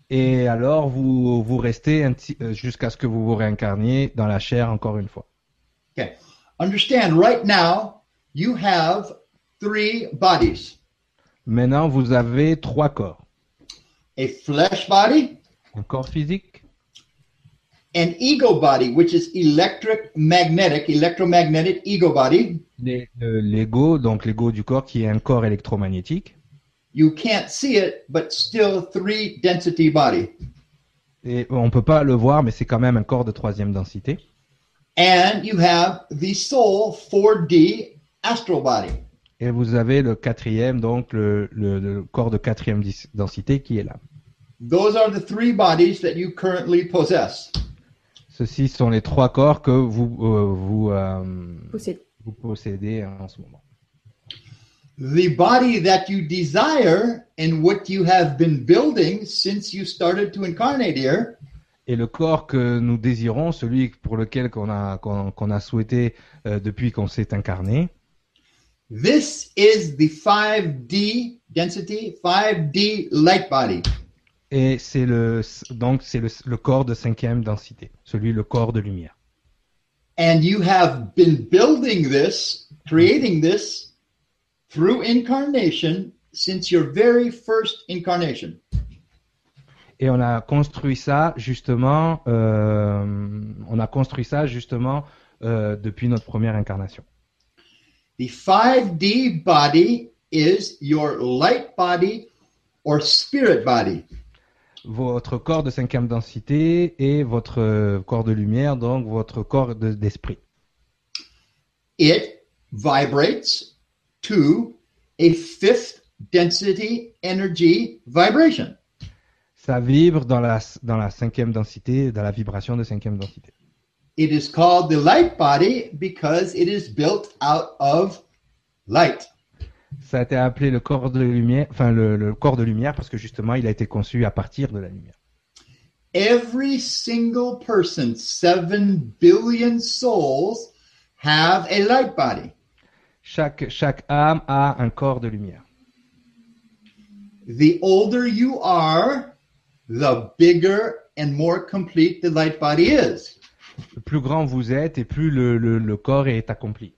Et alors, vous, vous restez euh, jusqu'à ce que vous vous réincarniez dans la chair encore une fois. Okay. Understand right now you have three bodies Maintenant, vous avez trois corps. a flesh body, Un corps physique, an ego body, which is electric magnetic, electromagnetic ego body. le- l'ego, donc l'ego du corps qui est un corps électromagnétique. You can't see it, but still three density body. Et on peut pas le voir, mais c'est quand même un corps de troisième densité. And you have the soul 4D astral body. Et vous avez le quatrième, donc le, le- le corps de quatrième densité qui est là. Those are the three bodies that you currently possess. Ceux-ci sont les trois corps que vous, euh, vous, euh, vous possédez en ce moment. The body that you desire and what you have been building since you started to incarnate here Et le corps que nous désirons, celui pour lequel qu'on a, qu'on, qu'on a souhaité euh, depuis qu'on s'est incarné, This is the 5D density, 5D light body. Et c'est le, donc c'est le, le corps de cinquième densité, celui le corps de lumière. And you have been building this, creating this through incarnation since your very first incarnation. Et on a construit ça justement, euh, on a construit ça justement euh, depuis notre première incarnation. The 5D body is your light body or spirit body. Votre corps de cinquième densité et votre euh, corps de lumière, donc votre corps de- d'esprit. It vibrates to a fifth density energy vibration. Ça vibre dans la, dans la cinquième densité, dans la vibration de cinquième densité. It is called the light body because it is built out of light. Ça a été appelé le corps de lumière, enfin le, le corps de lumière parce que justement il a été conçu à partir de la lumière. Every single person, 7 billion souls, have a light body. Chaque, chaque âme a un corps de lumière. The older you are, the bigger and more complete the light body is. Le plus grand vous êtes et plus le, le, le corps est accompli.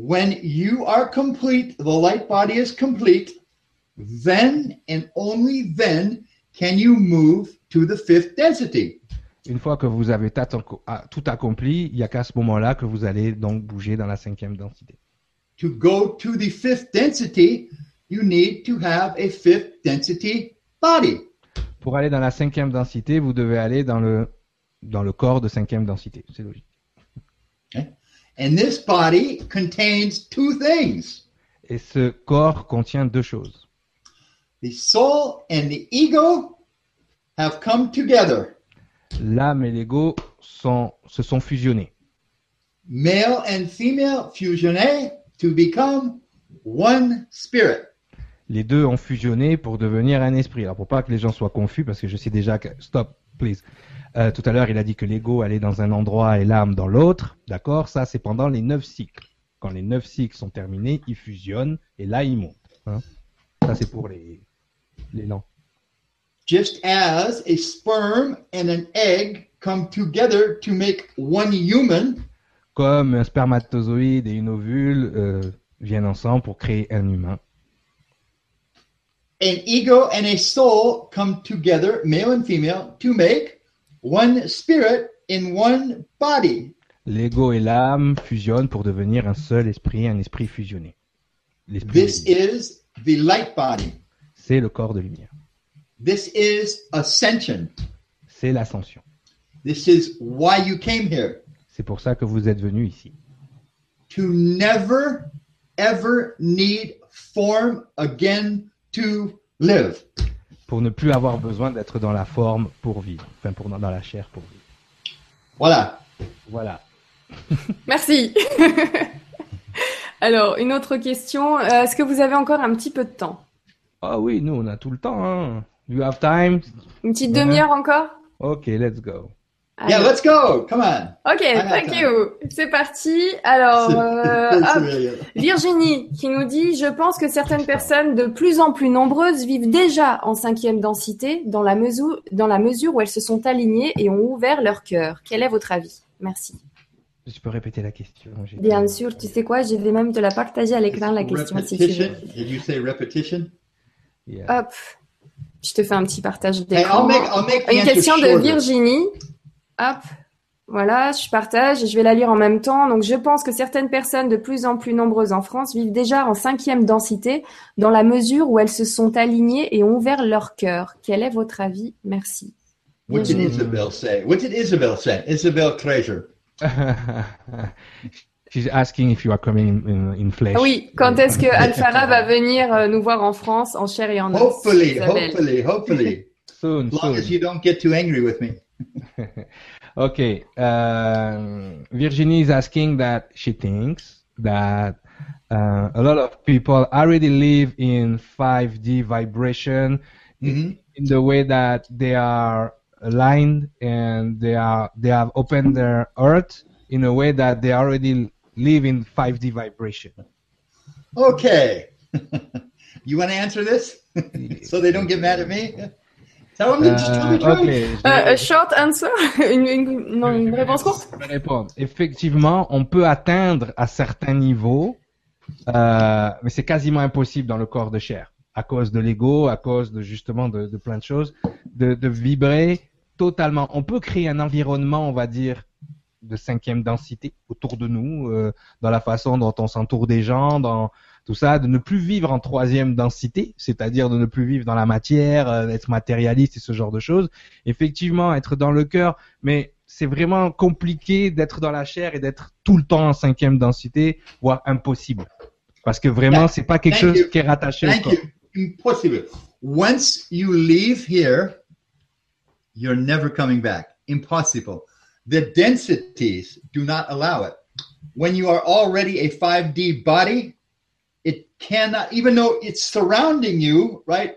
When you are complete, the light body is complete, then and only then can you move to the fifth density. Une fois que vous avez tout accompli, il n'y a qu'à ce moment-là que vous allez donc bouger dans la cinquième densité. To go to the fifth density, you need to have a fifth density body. Pour aller dans la cinquième densité, vous devez aller dans le, dans le corps de cinquième densité. C'est logique. And this body contains two things Et ce corps contient deux choses. the soul and the ego have come together. L'âme et l'ego sont, se sont fusionnés. Male and female fusionné to become one spirit. Les deux ont fusionné pour devenir un esprit. Alors pour pas que les gens soient confus, parce que je sais déjà que... Stop, please. Euh, tout à l'heure, il a dit que l'ego allait dans un endroit et l'âme dans l'autre. D'accord? Ça, c'est pendant les neuf cycles. Quand les neuf cycles sont terminés, ils fusionnent et là, ils montent. hein? Ça, c'est pour les, les lents. Just as a sperm and an egg come together to make one human, Comme un spermatozoïde et une ovule euh, viennent ensemble pour créer un humain. an ego and a soul come together, male and female, to make one spirit in one body. L'ego et l'âme fusionnent pour devenir un seul esprit, un esprit fusionné. L'esprit, This is the light body. c'est le corps de lumière. This is ascension. C'est l'ascension. This is why you came here. C'est pour ça que vous êtes venu ici. To never ever need form again to live. Pour ne plus avoir besoin d'être dans la forme pour vivre. Enfin, pour, dans la chair pour vivre. Voilà. Voilà. Merci. [laughs] Alors, une autre question. Euh, Est-ce que vous avez encore un petit peu de temps? Ah oui, nous, on a tout le temps. Hein. You have time? Une petite Ouais. demi-heure encore? Ok, let's go. Yeah, let's go. Come on. Ok, thank you. C'est parti. Alors, euh, [laughs] hop. Virginie qui nous dit Je pense que certaines personnes de plus en plus nombreuses vivent déjà en cinquième densité dans la mesure, dans la mesure où elles se sont alignées et ont ouvert leur cœur. Quel est votre avis? Merci. Tu peux répéter la question. j'ai- Bien sûr, tu sais quoi? Je vais même te la partager à l'écran, la question, si tu veux. repetition. Did you say repetition? Yeah. Hop. Je te fais un petit partage Hey, I'll d'écran. make, I'll make the Une question de shorter. Virginie. Hop. Voilà, je partage et je vais la lire en même temps. Donc, je pense que certaines personnes de plus en plus nombreuses en France vivent déjà en cinquième densité dans la mesure où elles se sont alignées et ont ouvert leur cœur. Quel est votre avis? Merci. What did. Isabel say? What did Isabel say? Isabel Treasure. [laughs] She's asking if you are coming in, in, in flesh. Oui, quand est-ce que [laughs] Alfara va venir euh, nous voir en France en chair et en os Hopefully, hopefully, hopefully. [laughs] Soon, As long soon. as you don't get too angry with me. [laughs] Okay. Uh, Virginie is asking that she thinks that uh, a lot of people already live in 5D vibration Mhm. in the way that they are aligned and they are they have opened their earth in a way that they already live in 5D vibration. Okay. [laughs] you want to answer this [laughs] so they don't get mad at me? Euh, Euh, short answer [laughs] une, une- non, une réponse courte Je vais répondre. Effectivement, on peut atteindre à certains niveaux, euh, mais c'est quasiment impossible dans le corps de chair, à cause de l'ego, à cause de justement de, de plein de choses, de, de vibrer totalement. On peut créer un environnement, on va dire, de cinquième densité autour de nous, euh, dans la façon dont on s'entoure des gens, dans tout ça, de ne plus vivre en troisième densité, c'est-à-dire de ne plus vivre dans la matière, euh, d'être matérialiste et ce genre de choses. Effectivement, être dans le cœur, mais c'est vraiment compliqué d'être dans la chair et d'être tout le temps en cinquième densité, voire impossible. Parce que vraiment, c'est pas quelque Thank chose you. qui est rattaché au Thank corps. you. Impossible. Once you leave here, you're never coming back. Impossible. The densities do not allow it. When you are already a 5D body, it cannot, even though it's surrounding you, right?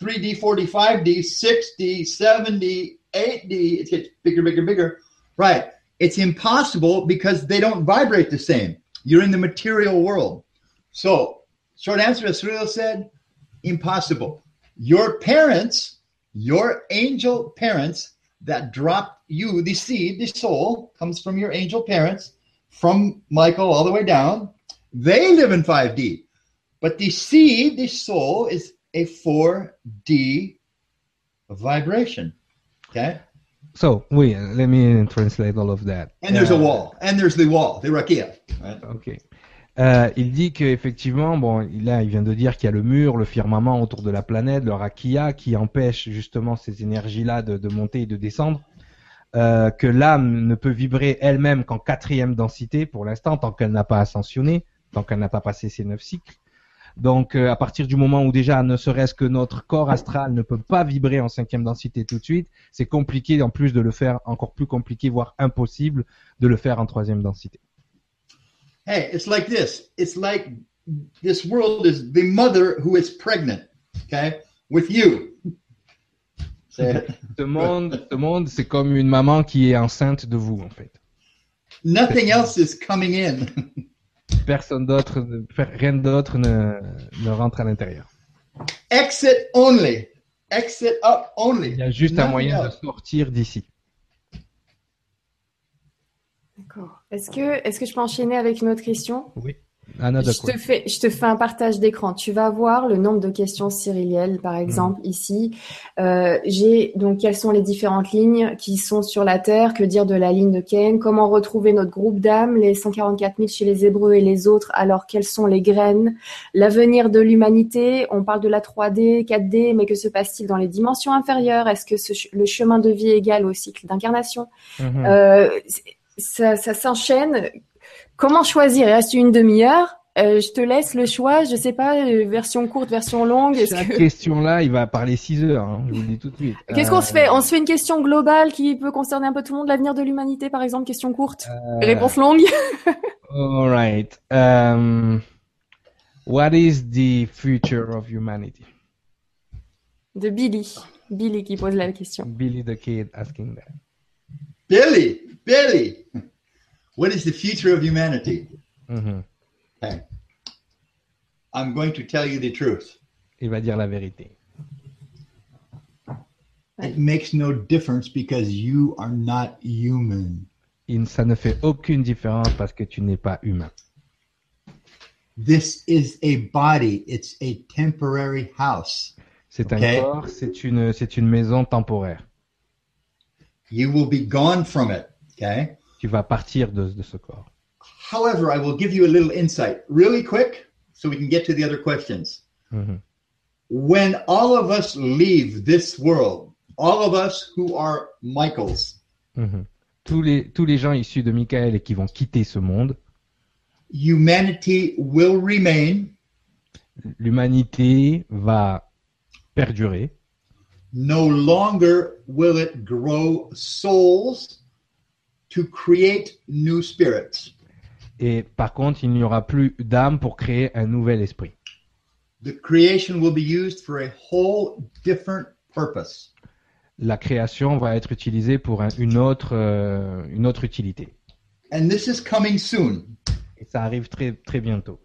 3D, 45D, 6D, 7D, 8D, it gets bigger, bigger, bigger. Right. It's impossible because they don't vibrate the same. You're in the material world. So, short answer, as Cyril said, impossible. Your parents, your angel parents that dropped you, the seed, the soul, comes from your angel parents, from Michael all the way down. They live in 5D. But the seed, the soul, is a 4D vibration. Okay? So, oui, let me translate all of that. And there's a Euh, wall. And there's the wall, the rakia. Right? Ok. Euh, il dit qu'effectivement, bon, là, il vient de dire qu'il y a le mur, le firmament autour de la planète, le rakia, qui empêche justement ces énergies-là de, de monter et de descendre. Euh, que l'âme ne peut vibrer elle-même qu'en quatrième densité pour l'instant, tant qu'elle n'a pas ascensionné, tant qu'elle n'a pas passé ses neuf cycles. Donc, euh, à partir du moment où déjà, ne serait-ce que notre corps astral ne peut pas vibrer en cinquième densité tout de suite, c'est compliqué en plus de le faire encore plus compliqué, voire impossible de le faire en troisième densité. Hey, it's like this. It's like this world is the mother who is pregnant, okay, with you. [laughs] Ce monde, ce monde, c'est comme une maman qui est enceinte de vous, en fait. Nothing else is coming in. [laughs] Personne d'autre, ne- rien d'autre ne, ne rentre à l'intérieur. Exit only. Exit up only. Il y a juste un moyen de sortir d'ici. D'accord. Est-ce que, est-ce que je peux enchaîner avec une autre question? Oui. Another Je te fais, je te fais un partage d'écran. Tu vas voir le nombre de questions cyrillielles, par exemple, ici. Euh, j'ai donc quelles sont les différentes lignes qui sont sur la Terre? Que dire de la ligne de Cain Comment retrouver notre groupe d'âmes Les 144 000 chez les Hébreux et les autres? Alors quelles sont les graines? L'avenir de l'humanité? On parle de la 3D, 4D, mais que se passe-t-il dans les dimensions inférieures? Est-ce que ce le chemin de vie est égal au cycle d'incarnation? Mhm. euh, ça s'enchaîne. Comment choisir? Il reste une demi-heure. Euh, je te laisse le choix. Je sais pas, euh, version courte, version longue. Est-ce Chaque que... [laughs] question là, il va parler 6 heures, hein, je vous le dis tout de suite. Qu'est-ce qu'on se Euh, fait? On se fait une question globale qui peut concerner un peu tout le monde, l'avenir de l'humanité, par exemple, question courte, euh, réponse longue. [laughs] All right. Um, what is the future of humanity? De Billy. Billy qui pose la question. Billy the Kid asking that. Billy, Billy, what is the future of humanity? Mhm. Okay. I'm going to tell you the truth. Il va dire la vérité. It makes no difference because you are not human. Il- ça ne fait aucune différence parce que tu n'es pas humain. This is a body, it's a temporary house. C'est Ok. un corps, c'est une, c'est une maison temporaire. You will be gone from it. Okay. Tu vas partir de, de ce corps. However, I will give you a little insight really quick so we can get to the other questions. Mhm. When all of us leave this world, all of us who are Michaels, Mhm. Tous les, tous les gens issus de Michael et qui vont quitter ce monde, humanity will remain l'humanité va perdurer. no longer will it grow souls to create new spirits. Et par contre, il n'y aura plus d'âme pour créer un nouvel esprit. The creation will be used for a whole different purpose. La création va être utilisée pour un- une, autre, euh, une autre utilité. And this is coming soon. Et ça arrive très, très bientôt.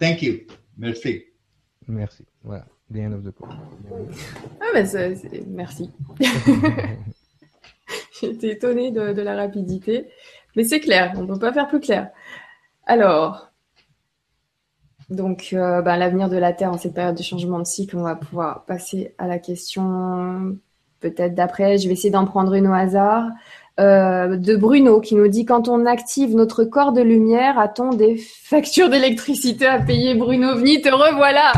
Thank you. Merci. Merci. Voilà. The end of the call. Ah ben merci. [laughs] [laughs] J'étais étonnée de, la rapidité, mais c'est clair, on ne peut pas faire plus clair. Alors, donc euh, ben, l'avenir de la Terre en cette période de changement de cycle, on va pouvoir passer à la question peut-être d'après. Je vais essayer d'en prendre une au hasard. Euh, de Bruno qui nous dit quand on active notre corps de lumière, a-t-on des factures d'électricité à payer? Bruno Veni, te revoilà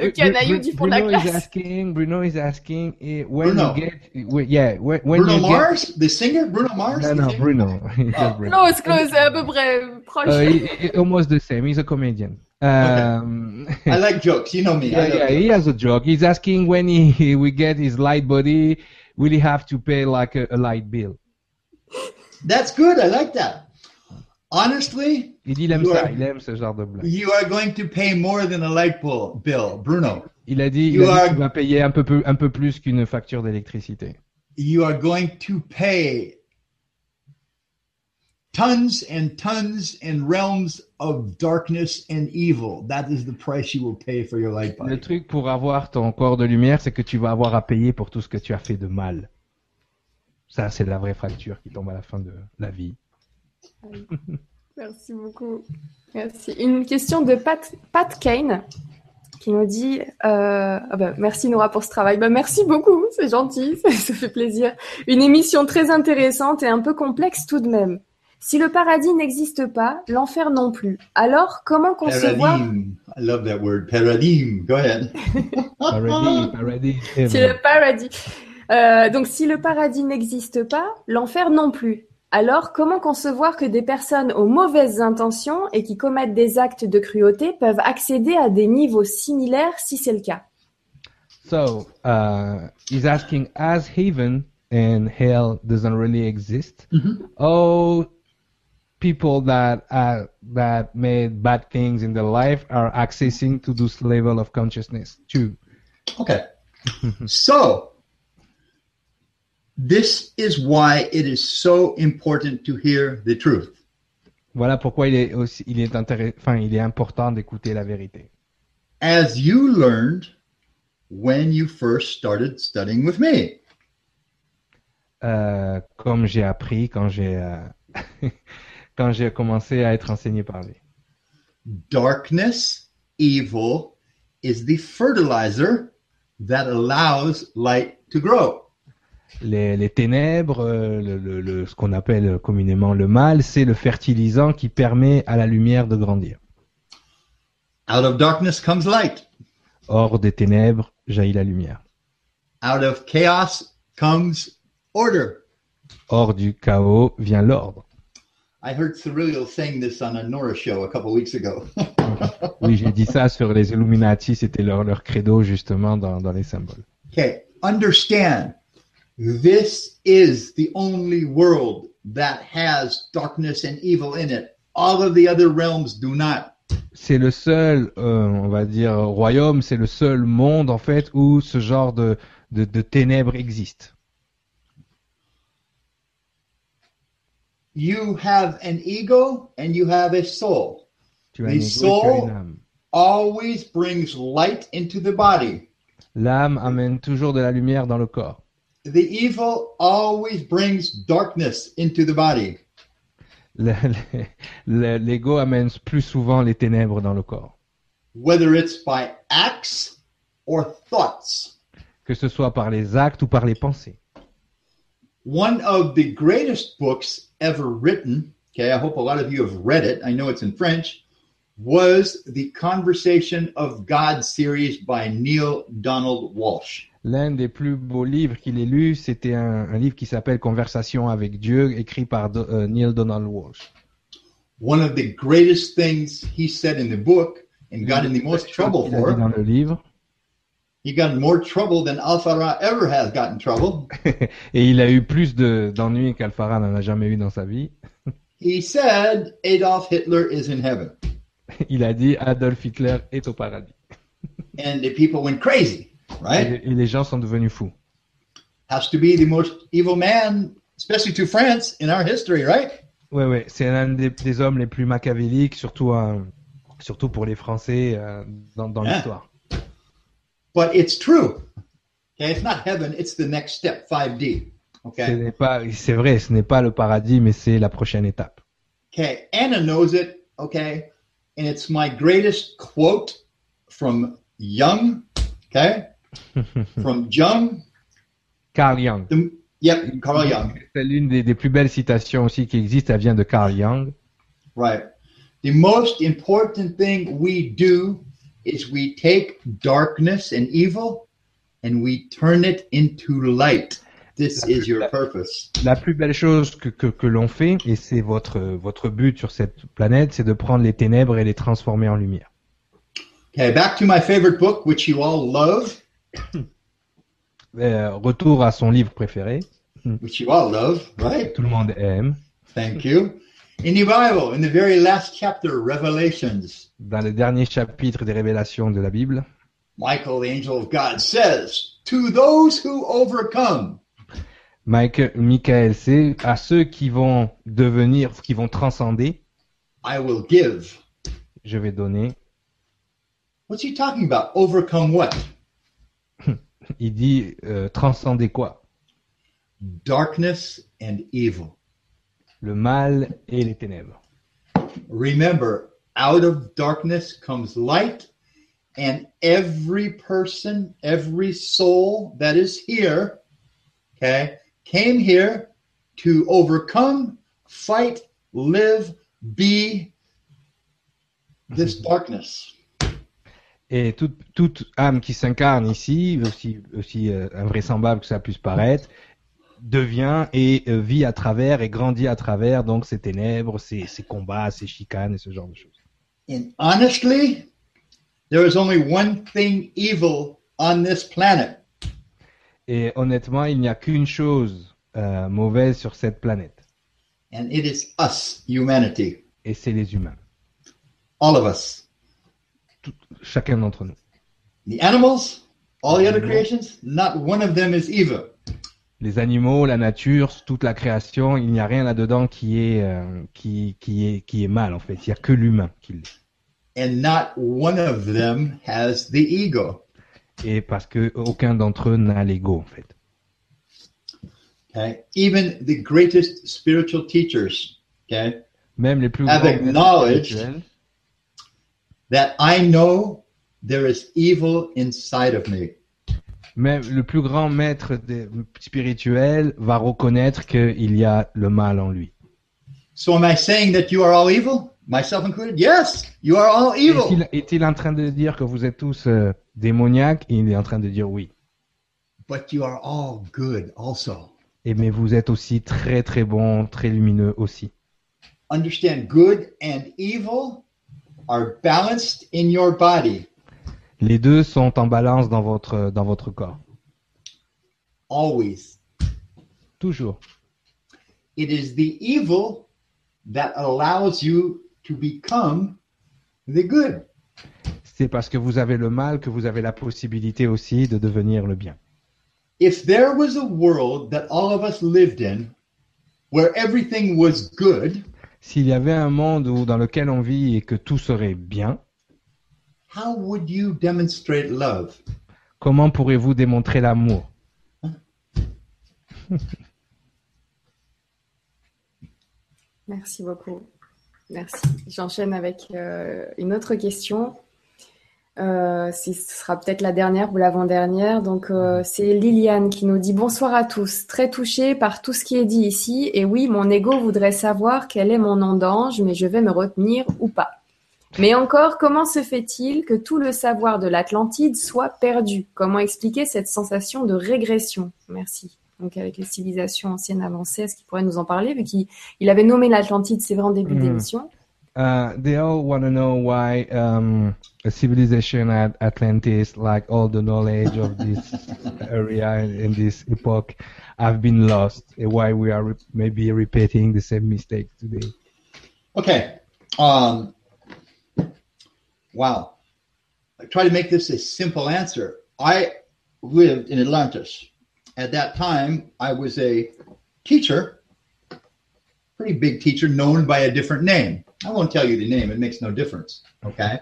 Le canaillou du fond de la Bruno is asking, Bruno is asking, eh, when Bruno. you get, we- yeah, when, when Bruno you Mars, the singer? Bruno Mars? no, no. Bruno, [laughs] Just Bruno. Close, close, à peu près proche. Uh, he- he- almost the same. He's a comedian. Um, I like jokes. You know me. Yeah, yeah, he has a joke. He's asking when he, he we get his light body, will he have to pay like a, a light bill? That's good. I like that. Honestly, Il dit il aime You ça, are- il aime ce genre de blague. you are going to pay more than a light bill, bill. Bruno. Il a dit, il You a dit are- va payer un peu, un peu plus qu'une facture d'électricité. You are going to pay tons and tons and realms of darkness and evil. That is the price you will pay for your light Le body. truc pour avoir ton corps de lumière, c'est que tu vas avoir à payer pour tout ce que tu as fait de mal. Ça, c'est la vraie fracture qui tombe à la fin de la vie. Merci beaucoup. Merci. Une question de Pat, Pat Kane qui nous dit euh, ah bah, Merci Nora pour ce travail. Bah, merci beaucoup, c'est gentil, ça, [laughs] ça fait plaisir. Une émission très intéressante et un peu complexe tout de même. Si le paradis n'existe pas, l'enfer non plus. Alors, comment concevoir Paradigm. I love that word. Paradigm. Go ahead. Paradis, paradis. ben. le paradis. Euh, donc, si le paradis n'existe pas, l'enfer non plus. Alors, comment concevoir que des personnes aux mauvaises intentions et qui commettent des actes de cruauté peuvent accéder à des niveaux similaires si c'est le cas? So, uh, he's asking, as heaven and hell doesn't really exist, how people that uh, that made bad things in their life are accessing to this level of consciousness too? Okay. [laughs] so, this is why it is so important to hear the truth. Voilà pourquoi il est aussi, il est enfin, il est important d'écouter la vérité. As you learned when you first started studying with me. Euh, comme j'ai appris quand j'ai euh, [laughs] quand j'ai commencé à être enseigné par lui. Darkness, evil, is the fertilizer that allows light to grow. Les, les ténèbres, euh, le, le- le- ce qu'on appelle communément le mal, c'est le fertilisant qui permet à la lumière de grandir. Out of darkness comes light. Hors des ténèbres jaillit la lumière. Out of chaos comes order. Hors du chaos vient l'ordre. I heard Cyril saying this on a Nora show a couple weeks ago. [laughs] Oui, j'ai dit ça sur les Illuminati, c'était leur, leur credo justement dans, dans les symboles. Okay, understand this is the only world that has darkness and evil in it. All of the other realms do not. C'est le seul, euh, on va dire, royaume, c'est le seul monde en fait où ce genre de, de, de ténèbres existe. You have an ego and you have a soul. Tu as as soul- une âme. Always brings light into the body. L'âme amène toujours de la lumière dans le corps. The evil always brings darkness into the body. Le- le- le- L'ego amène plus souvent les ténèbres dans le corps. whether it's by acts or thoughts. Que ce soit par les actes ou par les pensées. One of the greatest books ever written, okay, I hope a lot of you have read it, I know it's in French, was the Conversation of God series by Neil Donald Walsh. L'un des plus beaux livres qu'il ait lu, c'était un, un livre qui s'appelle Conversation avec Dieu, écrit par Do- euh, Neil Donald Walsh. One of the greatest things he said in the book and got in the most trouble dit dans for, le livre, he got in more trouble than Alfara ever has got in trouble. [laughs] et il a eu plus de- d'ennuis qu'Alfara n'en a jamais eu dans sa vie. [laughs] He said Adolf Hitler is in heaven. Il a dit Adolf Hitler est au paradis. And the people went crazy, right? les- et les gens sont devenus fous. has to be the most evil man, especially to France in our history, right? Ouais, ouais, c'est l'un des, des hommes les plus machiavéliques, surtout, euh, surtout pour les Français euh, dans, dans Ah. l'histoire. But it's true. Okay, it's not heaven, it's the next step, 5D. Ce Okay? n'est pas, c'est vrai, ce n'est pas le paradis, mais c'est la prochaine étape. Okay, Anna knows it, okay? And it's my greatest quote from Jung, okay? [laughs] From Jung, Carl Jung. the, yep, Carl Jung, C'est l'une des, des plus belles citations aussi qui existent. Elle vient de Carl Jung. right. The most important thing we do is we take darkness and evil and we turn it into light. This is your purpose. La plus belle chose que, que, que l'on fait, et c'est votre, votre but sur cette planète, c'est de prendre les ténèbres et les transformer en lumière. Okay, back to my favorite book, which you all love, [coughs] Euh, retour à son livre préféré, which you all love, right? tout le monde aime. Thank you. In the Bible, in the very last chapter, Revelations, Dans le dernier chapitre des révélations de la Bible, Michael, the angel of God, says, To those who overcome, Mike, Michael, c'est à ceux qui vont devenir, qui vont transcender, I will give. je vais donner. What's he talking about? Overcome what? Il dit euh, transcender quoi Darkness and evil. Le mal et les ténèbres. Remember, out of darkness comes light, and every person, every soul that is here, okay, came here to overcome, fight, live, be this [laughs] darkness. Et toute, toute âme qui s'incarne ici, aussi, aussi euh, invraisemblable que ça puisse paraître, devient et euh, vit à travers et grandit à travers donc ces ténèbres, ces, ces combats, ces chicanes et ce genre de choses. And honestly, there is only one thing evil on this planet, Et honnêtement, il n'y a qu'une chose euh, mauvaise sur cette planète, and it is us, humanity, et c'est les humains, all of us. Chacun d'entre nous. The animals, all the other creations, not one of them is evil. Les animaux, la nature, toute la création, il n'y a rien là-dedans qui est, euh, qui, qui est, qui est mal en fait. Il n'y a que l'humain qui l'est. and not one of them has the ego. Et parce que aucun d'entre eux n'a l'ego en fait. Okay, even the greatest spiritual teachers. Okay, Même les plus Have grands acknowledged- spirituels, that I know there is evil inside of me. même le plus grand maître des spirituels va reconnaître qu'il y a le mal en lui. So am I saying that you are all evil, myself included? Yes, you are all evil. Est-il est-il en train de dire que vous êtes tous euh, démoniaques? Il est en train de dire oui. But you are all good also. Et mais vous êtes aussi très très bons, très lumineux aussi. Understand good and evil are balanced in your body. Les deux sont en balance dans votre, dans votre corps. Always. Toujours. It is the evil that allows you to become the good. C'est parce que vous avez le mal que vous avez la possibilité aussi de devenir le bien. If there was a world that all of us lived in where everything was good, S'il y avait un monde où, dans lequel on vit et que tout serait bien, how would you demonstrate love? comment pourrez-vous démontrer l'amour? Merci beaucoup. Merci. J'enchaîne avec euh, une autre question. Euh, si ce sera peut-être la dernière ou l'avant-dernière. Donc, euh, c'est Liliane qui nous dit bonsoir à tous. Très touchée par tout ce qui est dit ici. Et oui, mon ego voudrait savoir quel est mon nom d'ange, mais je vais me retenir ou pas. Mais encore, comment se fait-il que tout le savoir de l'Atlantide soit perdu? Comment expliquer cette sensation de régression? Merci. Donc, avec les civilisations anciennes avancées, est-ce qu'il pourrait nous en parler? Vu qu'il il avait nommé l'Atlantide, c'est vrai, en début Hmm. d'émission. Uh, they all want to know why um, a civilization at Atlantis, like all the knowledge of this [laughs] area in, this epoch, have been lost, and why we are re- maybe repeating the same mistake today. Okay. Um, wow. I try to make this a simple answer. I lived in Atlantis. At that time, I was a teacher, pretty big teacher, known by a different name. I won't tell you the name, it makes no difference. Okay?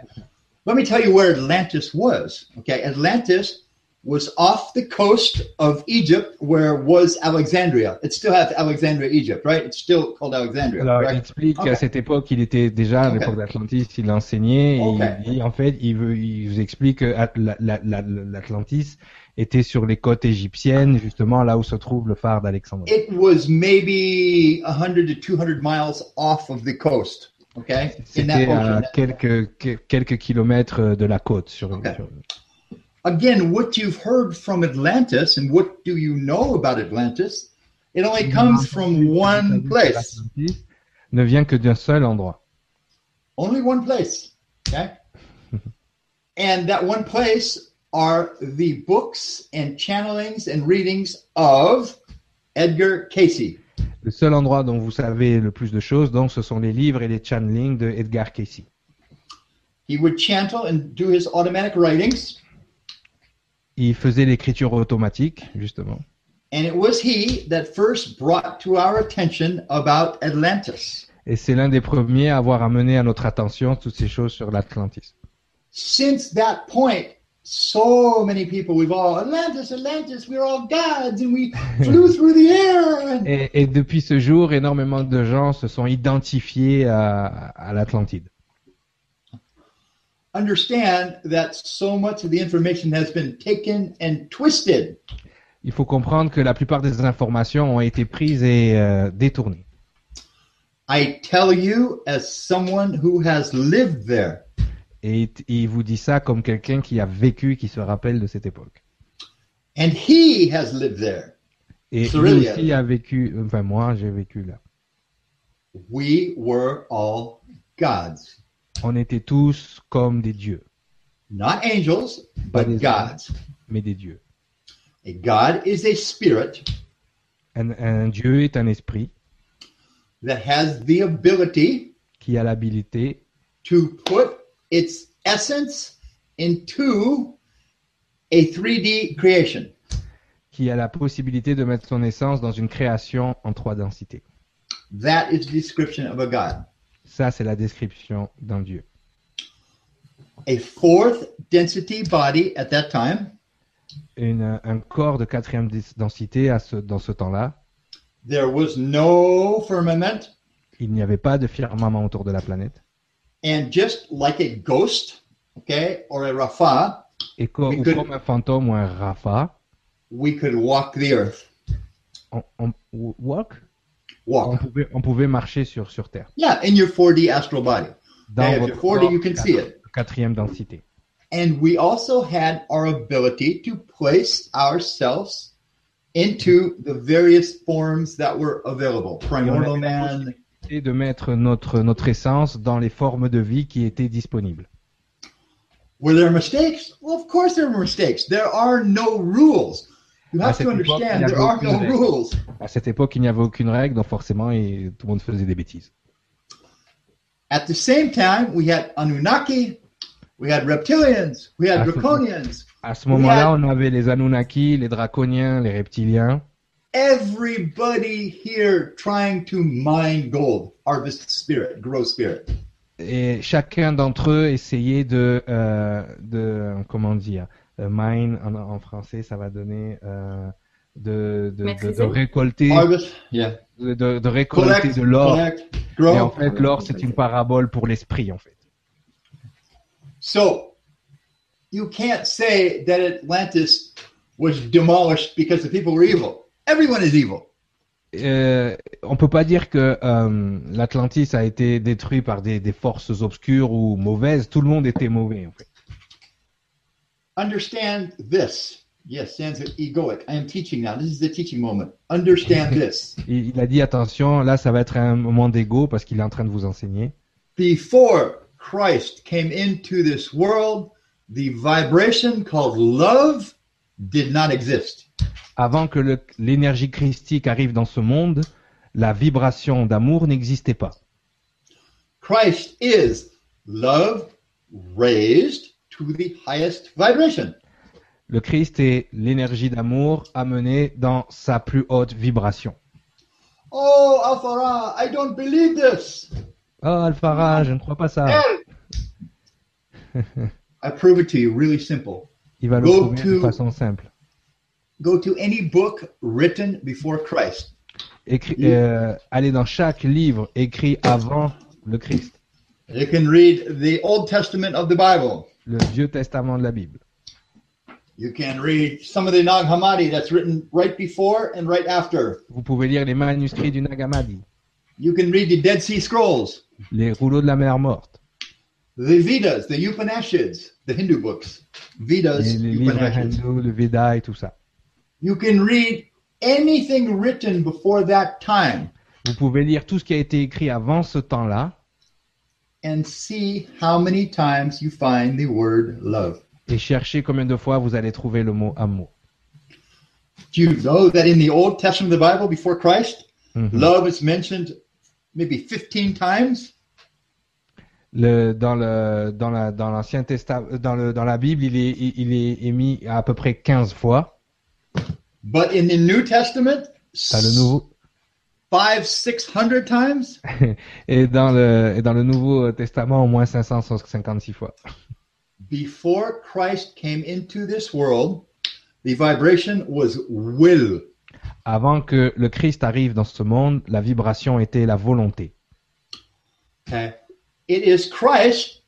Let me tell you where Atlantis was. Okay? Atlantis was off the coast of Egypt, where was Alexandria. It still has Alexandria, Egypt, right? It's still called Alexandria. Alors, il explique Ok. qu'à cette époque, il était déjà à Ok. l'époque d'Atlantis, il enseignait, et Ok. il dit, en fait, il, veut, il vous explique que At- la- la- la- l'Atlantis était sur les côtes égyptiennes, justement là où se trouve le phare d'Alexandrie. it was maybe 100 to 200 miles off of the coast. Okay, C'était à quelques, que- quelques kilomètres de la côte. Sur, Again, what you've heard from Atlantis and what do you know about Atlantis? It only comes from one place, ne vient que d'un seul endroit. only one place. Okay, [laughs] and that one place are the books and channelings and readings of Edgar Casey. Le seul endroit dont vous savez le plus de choses, donc, ce sont les livres et les channelings de Edgar Casey. He would channel and do his automatic writings, Il faisait l'écriture automatique, justement. and it was he that first brought to our attention about Atlantis. Et c'est l'un des premiers à avoir amené à notre attention toutes ces choses sur l'Atlantis. Since that point, so many people, we've all, Atlantis, Atlantis, we're all gods, and we flew through the air. And Et, et depuis ce jour, énormément de gens se sont identifiés à, à l'Atlantide. understand that so much of the information has been taken and twisted. Il faut comprendre que la plupart des informations ont été prises et euh, détournées. I tell you, as someone who has lived there, Et il- il vous dit ça comme quelqu'un qui a vécu, qui se rappelle de cette époque. and he has lived there. Et lui aussi a vécu, enfin moi j'ai vécu là. We were all gods, On était tous comme des dieux, not angels, but Des gods. mais des dieux. A God is a spirit Un, un dieu est un esprit that has the ability qui a l'habilité to put its essence into a 3D creation. qui a la possibilité de mettre son essence dans une création en trois densités. That is the description of a God. Ça, c'est la description d'un dieu. A fourth density body at that time, Une, un corps de quatrième densité à ce, dans ce temps-là. there was no firmament, Il n'y avait pas de firmament autour de la planète. And just like a ghost, okay, or a Rafa, Et co- ou que- comme un fantôme ou un Rafa, we could walk the earth. on, on- walk, on Walk. pouvait, on pouvait marcher sur, sur Terre. Yeah, in your 4D astral body. Dans Okay, votre 4D, corps you can see it. quatrième densité. And we also had our ability to place ourselves into the various forms that were available. Primordial man, de mettre notre, notre essence dans les formes de vie qui étaient disponibles. Were there mistakes? Well, of course there were mistakes. There are no rules. You À have cette to époque, il understand n'y there avait are no aucune règle. rules. À cette époque, il n'y avait aucune règle, donc forcément, tout le monde faisait des bêtises. At the same time, we had Anunnaki, we had reptilians, we had draconians. À ce moment-là, on avait les Anunnaki, les Draconiens, les Reptiliens. Everybody here trying to mine gold, harvest spirit, grow spirit. Et chacun d'entre eux essayait de, euh, de comment dire, euh, mine en, en français, ça va donner euh, de, de, de, de récolter, Harvest, yeah. de, récolter Collect, de l'or. Et en fait, l'or, c'est une parabole pour l'esprit, en fait. So you can't say that Atlantis was demolished because the people were evil. Everyone is evil. Euh, on peut pas dire que euh, l'Atlantis a été détruit par des, des forces obscures ou mauvaises. Tout le monde était mauvais, en fait. Understand this. Yes, Sam's egoic. I am teaching now. This is the teaching moment. Understand [laughs] this. Il, il a dit attention, là, ça va être un moment d'ego parce qu'il est en train de vous enseigner. Before Christ came into this world, the vibration called love did not exist. Avant que l'énergie christique arrive dans ce monde, la vibration d'amour n'existait pas. Christ is love raised to the highest vibration. Le Christ est l'énergie d'amour amenée dans sa plus haute vibration. Oh, Alpha I don't believe this. Oh, Alphara, je ne crois pas ça. [laughs] I prove it to you really simple. Il va le prouver de façon simple. Go to any book written before Christ. Écrit, euh, allez dans chaque livre écrit avant le Christ, You can read the Old Testament of the Bible. le Vieux Testament de la Bible. You can read some of the Nag Hammadi that's written right before and right after. Vous pouvez lire les manuscrits du Nag Hammadi, You can read the Dead Sea Scrolls, les rouleaux de la mer morte, the Vedas, the Upanishads, the Hindu books. Vedas, les, les livres Upanishads. hindous, le Veda et tout ça. You can read anything written before that time Vous pouvez lire tout ce qui a été écrit avant ce temps-là and see how many times you find the word love. et chercher combien de fois vous allez trouver le mot amour. Do you know that in the Old Testament of the Bible before Christ, Mhm. love is mentioned maybe 15 times? Le, dans le dans la dans l'ancien testament dans le dans la Bible il est il, il est émis à peu près 15 fois. But in the New Testament, Dans le nouveau five, six hundred times? [laughs] et dans le et dans le Nouveau Testament au moins 556 fois. Before Christ came into this world, the vibration was will. Avant que le Christ arrive dans ce monde, la vibration était la volonté. Okay. It is Christ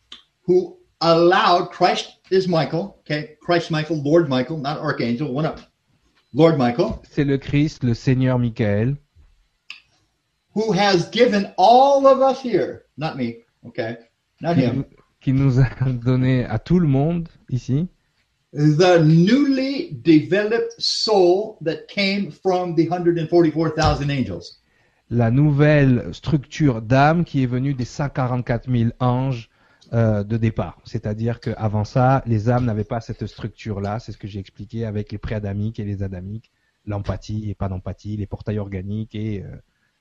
who allowed Christ is Michael. Okay? Christ Michael, Lord Michael, not Archangel, one up. Lord Michael, C'est le Christ, le Seigneur Michael, who has given all of us here, not me, okay, not qui, him, nous- qui nous a donné à tout le monde ici. the newly developed soul that came from the 144,000 angels. la nouvelle structure d'âme qui est venue des 144 000 anges euh, de départ. C'est-à-dire qu'avant ça, les âmes n'avaient pas cette structure-là. C'est ce que j'ai expliqué avec les pré-adamiques et les adamiques, l'empathie et pas d'empathie, les portails organiques et euh,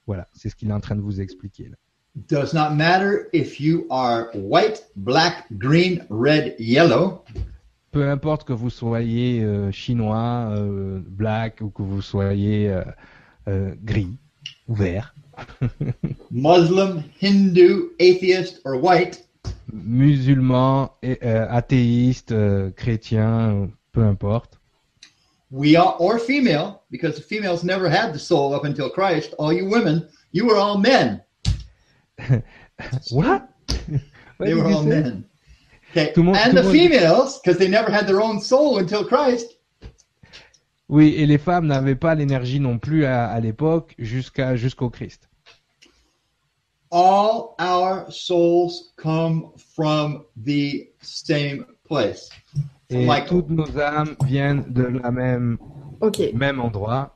voilà, c'est ce qu'il est en train de vous expliquer. Là. Does not matter if you are white, black, green, red, yellow. Peu importe que vous soyez euh, chinois, black ou que vous soyez gris ou vert, [laughs] Muslim, Hindu, atheist, or white, musulman, et, euh, athéiste, euh, chrétien, euh, peu importe. we are, or female, because the females never had the soul up until Christ. All you women, you were all men. [laughs] What? [laughs] What they were all say? men. Okay. Monde- and the monde- females, because they never had their own soul until Christ, Oui, et les femmes n'avaient pas l'énergie non plus à, à l'époque jusqu'à jusqu'au Christ. All our souls come from the same place. Et Michael. toutes nos âmes viennent de la même Ok. même endroit.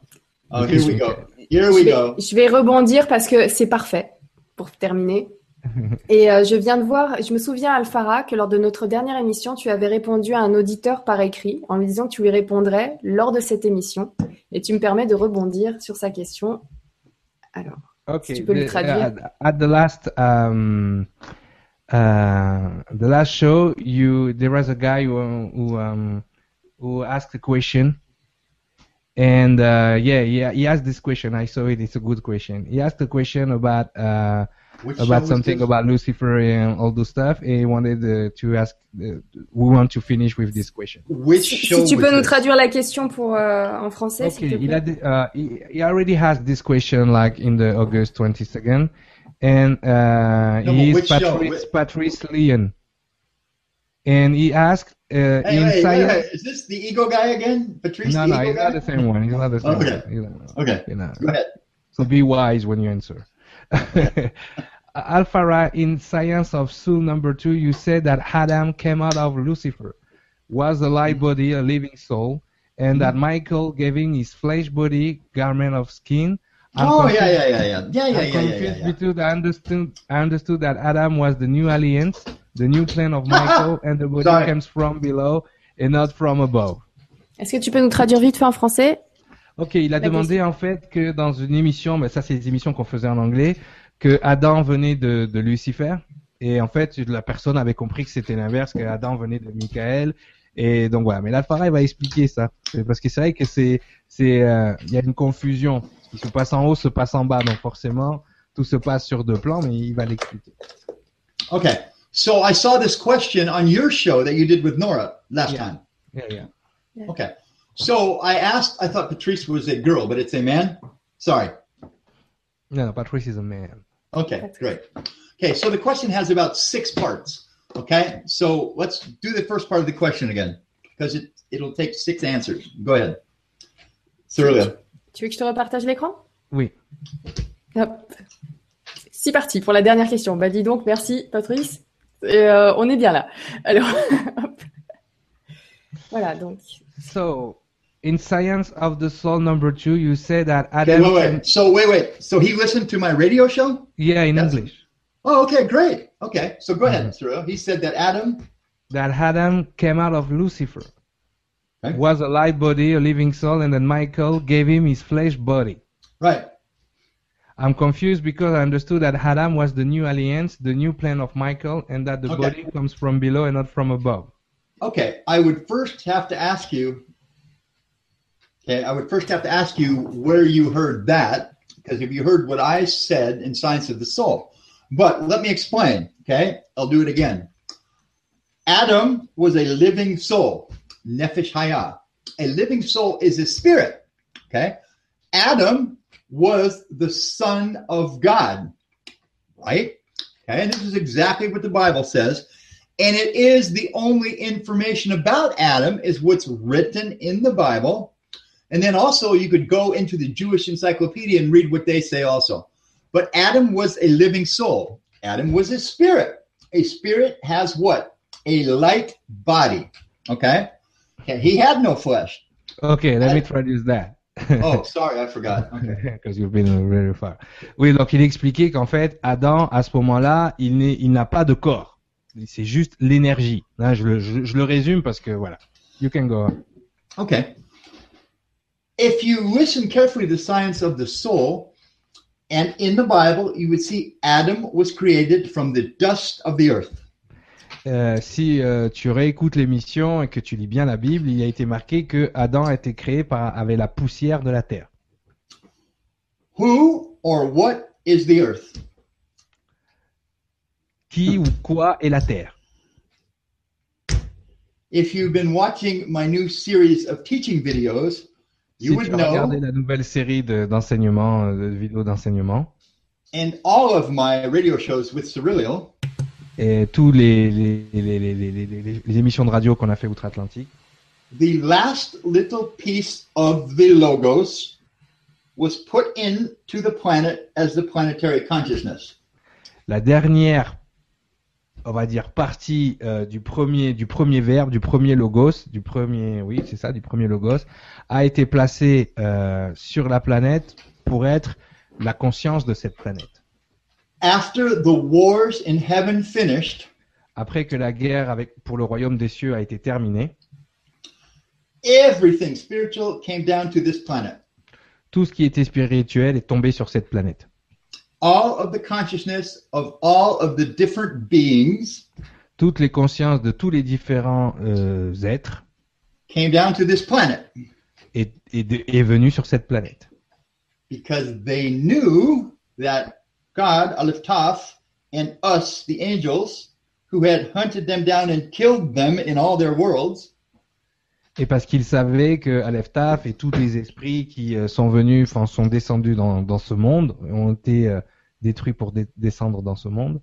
Oh, here we go. Here Je we vais, go. je vais rebondir parce que c'est parfait. pour terminer. [laughs] Et euh, je viens de voir, je me souviens, Alfara, que lors de notre dernière émission, tu avais répondu à un auditeur par écrit en lui disant que tu lui répondrais lors de cette émission. Et tu me permets de rebondir sur sa question. Alors, Okay. tu peux le the- traduire. At, at the last um, uh, the last show, you there was a guy who who, um, who asked a question, and uh, yeah, yeah, he asked this question. I saw it. It's a good question. He asked a question about uh, Which about something about Lucifer and all those stuff. And he wanted uh, to ask. Uh, we want to finish with this question. Which Si, show si tu was peux nous this? traduire la question pour euh, en français, s'il te Okay, plaît. il a uh, he, he already has this question like in the August 22nd, and uh, No, he is? Patrice, Patrice Leon, and he asked uh, Hey, in hey, wait, science. wait, is this the ego guy again? Patrice No, the no, ego he's guy? not the same one. He's not the same Okay. one. You know, Okay, you know. go ahead. So be wise when you answer. [laughs] Alpha Ra, in Science of Soul number two, you said that Adam came out of Lucifer, was a light mm. body, a living soul, and that mm. Michael gave him his flesh body, garment of skin. I'm oh, confused- yeah, yeah, yeah, yeah. Yeah, yeah, I'm yeah, yeah, confused yeah, yeah. because I understood, I understood that Adam was the new alliance, the new plan of Michael, [laughs] and the body Sorry. comes from below and not from above. Est-ce que tu peux nous traduire vite fait en français Ok, il a La demandé en fait que dans une émission, mais ça c'est les émissions qu'on faisait en anglais, que Adam venait de, de Lucifer et en fait la personne avait compris que c'était l'inverse, que Adam venait de Michael et donc voilà. Mais l'Alphara il va expliquer ça parce que c'est vrai que c'est c'est euh, il y a une confusion. Ce qui se passe en haut se passe en bas, donc forcément tout se passe sur deux plans, mais il va l'expliquer. Okay, so I saw this question on your show that you did with Nora last Yeah. time. Yeah, yeah. Okay, so I asked, I thought Patrice was a girl, but it's a man? Sorry. No, no, Patrice is a man. Okay, That's great. Okay, so the question has about six parts. Okay, so let's do the first part of the question again because it, it'll take six answers. Go ahead. Cyrilia. Tu veux que je te repartage l'écran? Oui. Hop. C'est parti pour la dernière question. Bah dis donc, merci Patrice. Et, euh, on est bien là. Alors, [laughs] hop. voilà donc. So in Science of the Soul number two, you say that Okay, Adam. wait, wait. So wait, wait. So he listened to my radio show? Yeah, in That's- English. Oh, okay, great. Okay, so go ahead, Mhm. Cyril. He said that Adam. that Adam came out of Lucifer, Okay. was a light body, a living soul, and then Michael gave him his flesh body. Right. I'm confused because I understood that Adam was the new alliance, the new plan of Michael, and that the Okay. body comes from below and not from above. Okay, I would first have to ask you. Okay, I would first have to ask you where you heard that, because if you heard what I said in Science of the Soul. But let me explain. Okay, I'll do it again. Adam was a living soul, nefesh haya. A living soul is a spirit. Okay, Adam was the son of God, right? Okay, and this is exactly what the Bible says and it is the only information about Adam is what's written in the Bible. And then also you could go into the Jewish encyclopedia and read what they say also. But Adam was a living soul. Adam was a spirit. A spirit has what? A light body. Okay? okay. He had no flesh. Okay, let I- me traduce that. Oh, [laughs] sorry, I forgot. Okay. Because you've been very far. Oui, donc il expliquait qu'en fait, Adam, à ce moment-là, il n'est- il n'a pas de corps. C'est juste l'énergie. Là, je le, je, je le résume parce que voilà. You can go on. Okay. If you listen carefully to the science of the soul, and in the Bible, you would see Adam was created from the dust of the earth. Euh, si euh, tu réécoutes l'émission et que tu lis bien la Bible, il a été marqué que Adam a été créé par, avec la poussière de la terre. Who or what is the earth? Qui ou quoi est la terre If you've been watching my new series of teaching videos, you Si would tu as regardé know, la nouvelle série de- d'enseignement, euh, de, vidéos d'enseignement, and all of my radio shows with et tous les, les, les, les, les, les, les- les émissions de radio qu'on a fait outre-Atlantique, the last little piece of the logos was put into the planet as the planetary consciousness. la dernière, on va dire, partie euh, du premier du premier verbe, du premier logos, du premier, oui, c'est ça, du premier logos, a été placée euh, sur la planète pour être la conscience de cette planète. after the wars in heaven finished, Après que la guerre avec, pour le royaume des cieux a été terminée, everything spiritual came down to this planet. tout ce qui était spirituel est tombé sur cette planète. All of the consciousness of all of the different beings Toutes les consciences de tous les différents euh, êtres came down to this planet est, est, est venu sur cette planète. because they knew that God, Aleph Taf, and us, the angels, who had hunted them down and killed them in all their worlds, Et parce qu'ils savaient que Aleph Taf et tous les esprits qui euh, sont venus, enfin sont descendus dans, dans ce monde, ont été euh, détruits pour dé- descendre dans ce monde,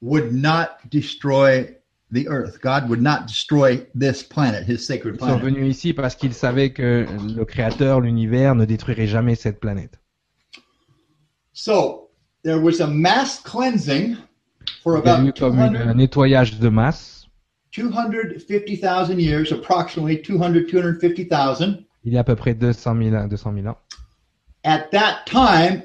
would not destroy the earth. God would not destroy this planet, his sacred ils sont planet. venus ici parce qu'ils savaient que le Créateur, l'univers, ne détruirait jamais cette planète. So there was a mass cleansing for Il y a eu comme une- 200 un nettoyage de masse 250,000 years, approximately 200, 250,000. il y a à peu près 200 000 ans. 200 000 ans. At that time,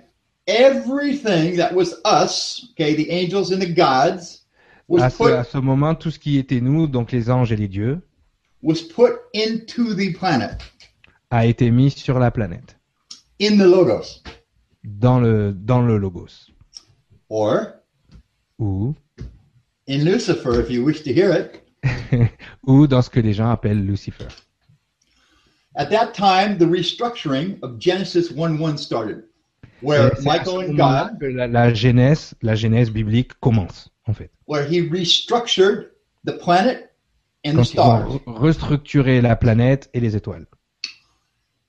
everything that was us, okay, the angels and the gods, was À ce, put à ce moment, tout ce qui était nous, donc les anges et les dieux, was put into the planet, a été mis sur la planète, in the logos, dans le, dans le logos. or Ou, in Lucifer, if you wish to hear it. [laughs] ou dans ce que les gens appellent Lucifer. At that time, the restructuring of Genesis 1-1 started, where Michael and God, que la, la genèse, la genèse biblique commence, en fait. where he restructured the planet and the Quand ils stars. ont re- restructuré la planète et les étoiles.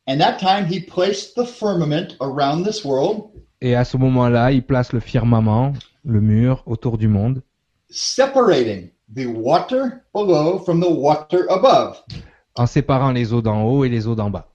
And that time, he placed the firmament around this world, Et à ce moment-là, il place le firmament, le mur autour du monde, separating the water below from the water above. en séparant les eaux d'en haut et les eaux d'en bas.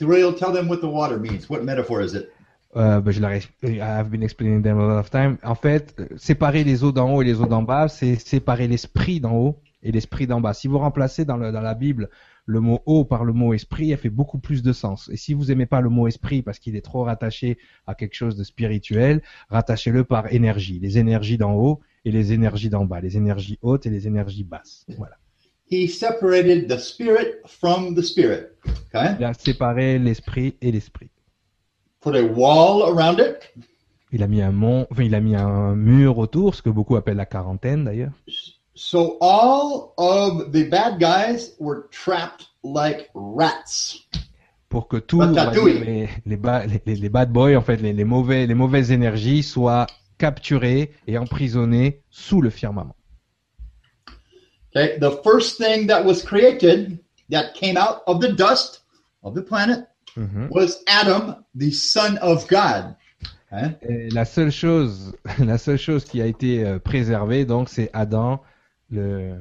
Ray, tell them what the water means. What metaphor is it? Euh, ben, je leur ai, I've been explaining them a lot of time. En fait, euh, séparer les eaux d'en haut et les eaux d'en bas, c'est séparer l'esprit d'en haut et l'esprit d'en bas. Si vous remplacez dans, le, dans la Bible le mot eau par le mot esprit, elle fait beaucoup plus de sens. Et si vous aimez pas le mot esprit parce qu'il est trop rattaché à quelque chose de spirituel, rattachez-le par énergie. Les énergies d'en haut et les énergies d'en bas. Les énergies hautes et les énergies basses. Voilà. He separated the spirit from the spirit. Okay? Il a séparé l'esprit et l'esprit. Put a wall around it. Il a mis un mont, enfin, il a mis un mur autour, ce que beaucoup appellent la quarantaine d'ailleurs. So all of the bad guys were trapped like rats. pour que tous les, les, les- les- bad boys, en fait, les mauvais, les mauvaises énergies soient capturées et emprisonnées sous le firmament. Okay, the first thing that was created that came out of the dust of the planet Mhm. was Adam, the son of God. La seule chose, [laughs] la seule chose qui a été euh, préservée, donc, c'est Adam, le,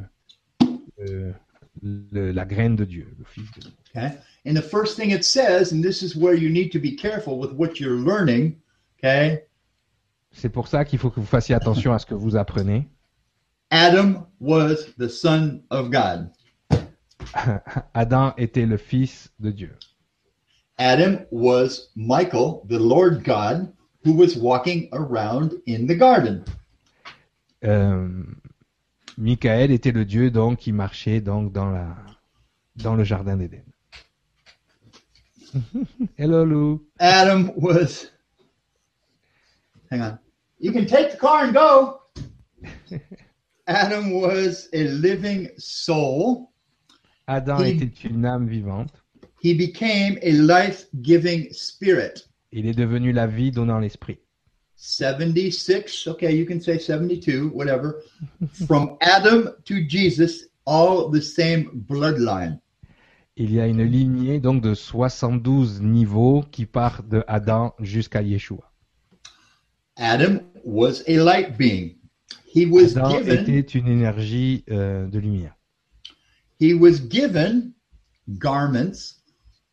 le- le- la graine de Dieu, le fils de Dieu. Okay, and the first thing it says, and this is where you need to be careful with what you're learning. Okay, C'est pour ça qu'il faut que vous fassiez attention à ce que vous apprenez. Adam was the son of God. [laughs] Adam était le fils de Dieu. Adam was Michael, the Lord God, who was walking around in the garden. Euh, Michael était le Dieu donc qui marchait donc dans la dans le jardin d'Éden. [laughs] Hello Lou. Adam was. Hang on. You can take the car and go. [laughs] Adam was a living soul. Adam était une âme vivante. He became a life giving spirit. Il est devenu la vie donnant l'esprit. 76, okay, you can say 72, whatever. [laughs] From Adam to Jesus, all the same bloodline. Il y a une lignée donc de 72 niveaux qui part de Adam jusqu'à Yeshua. Adam was a light being. He was Adam given était une énergie euh, de lumière. he was given garments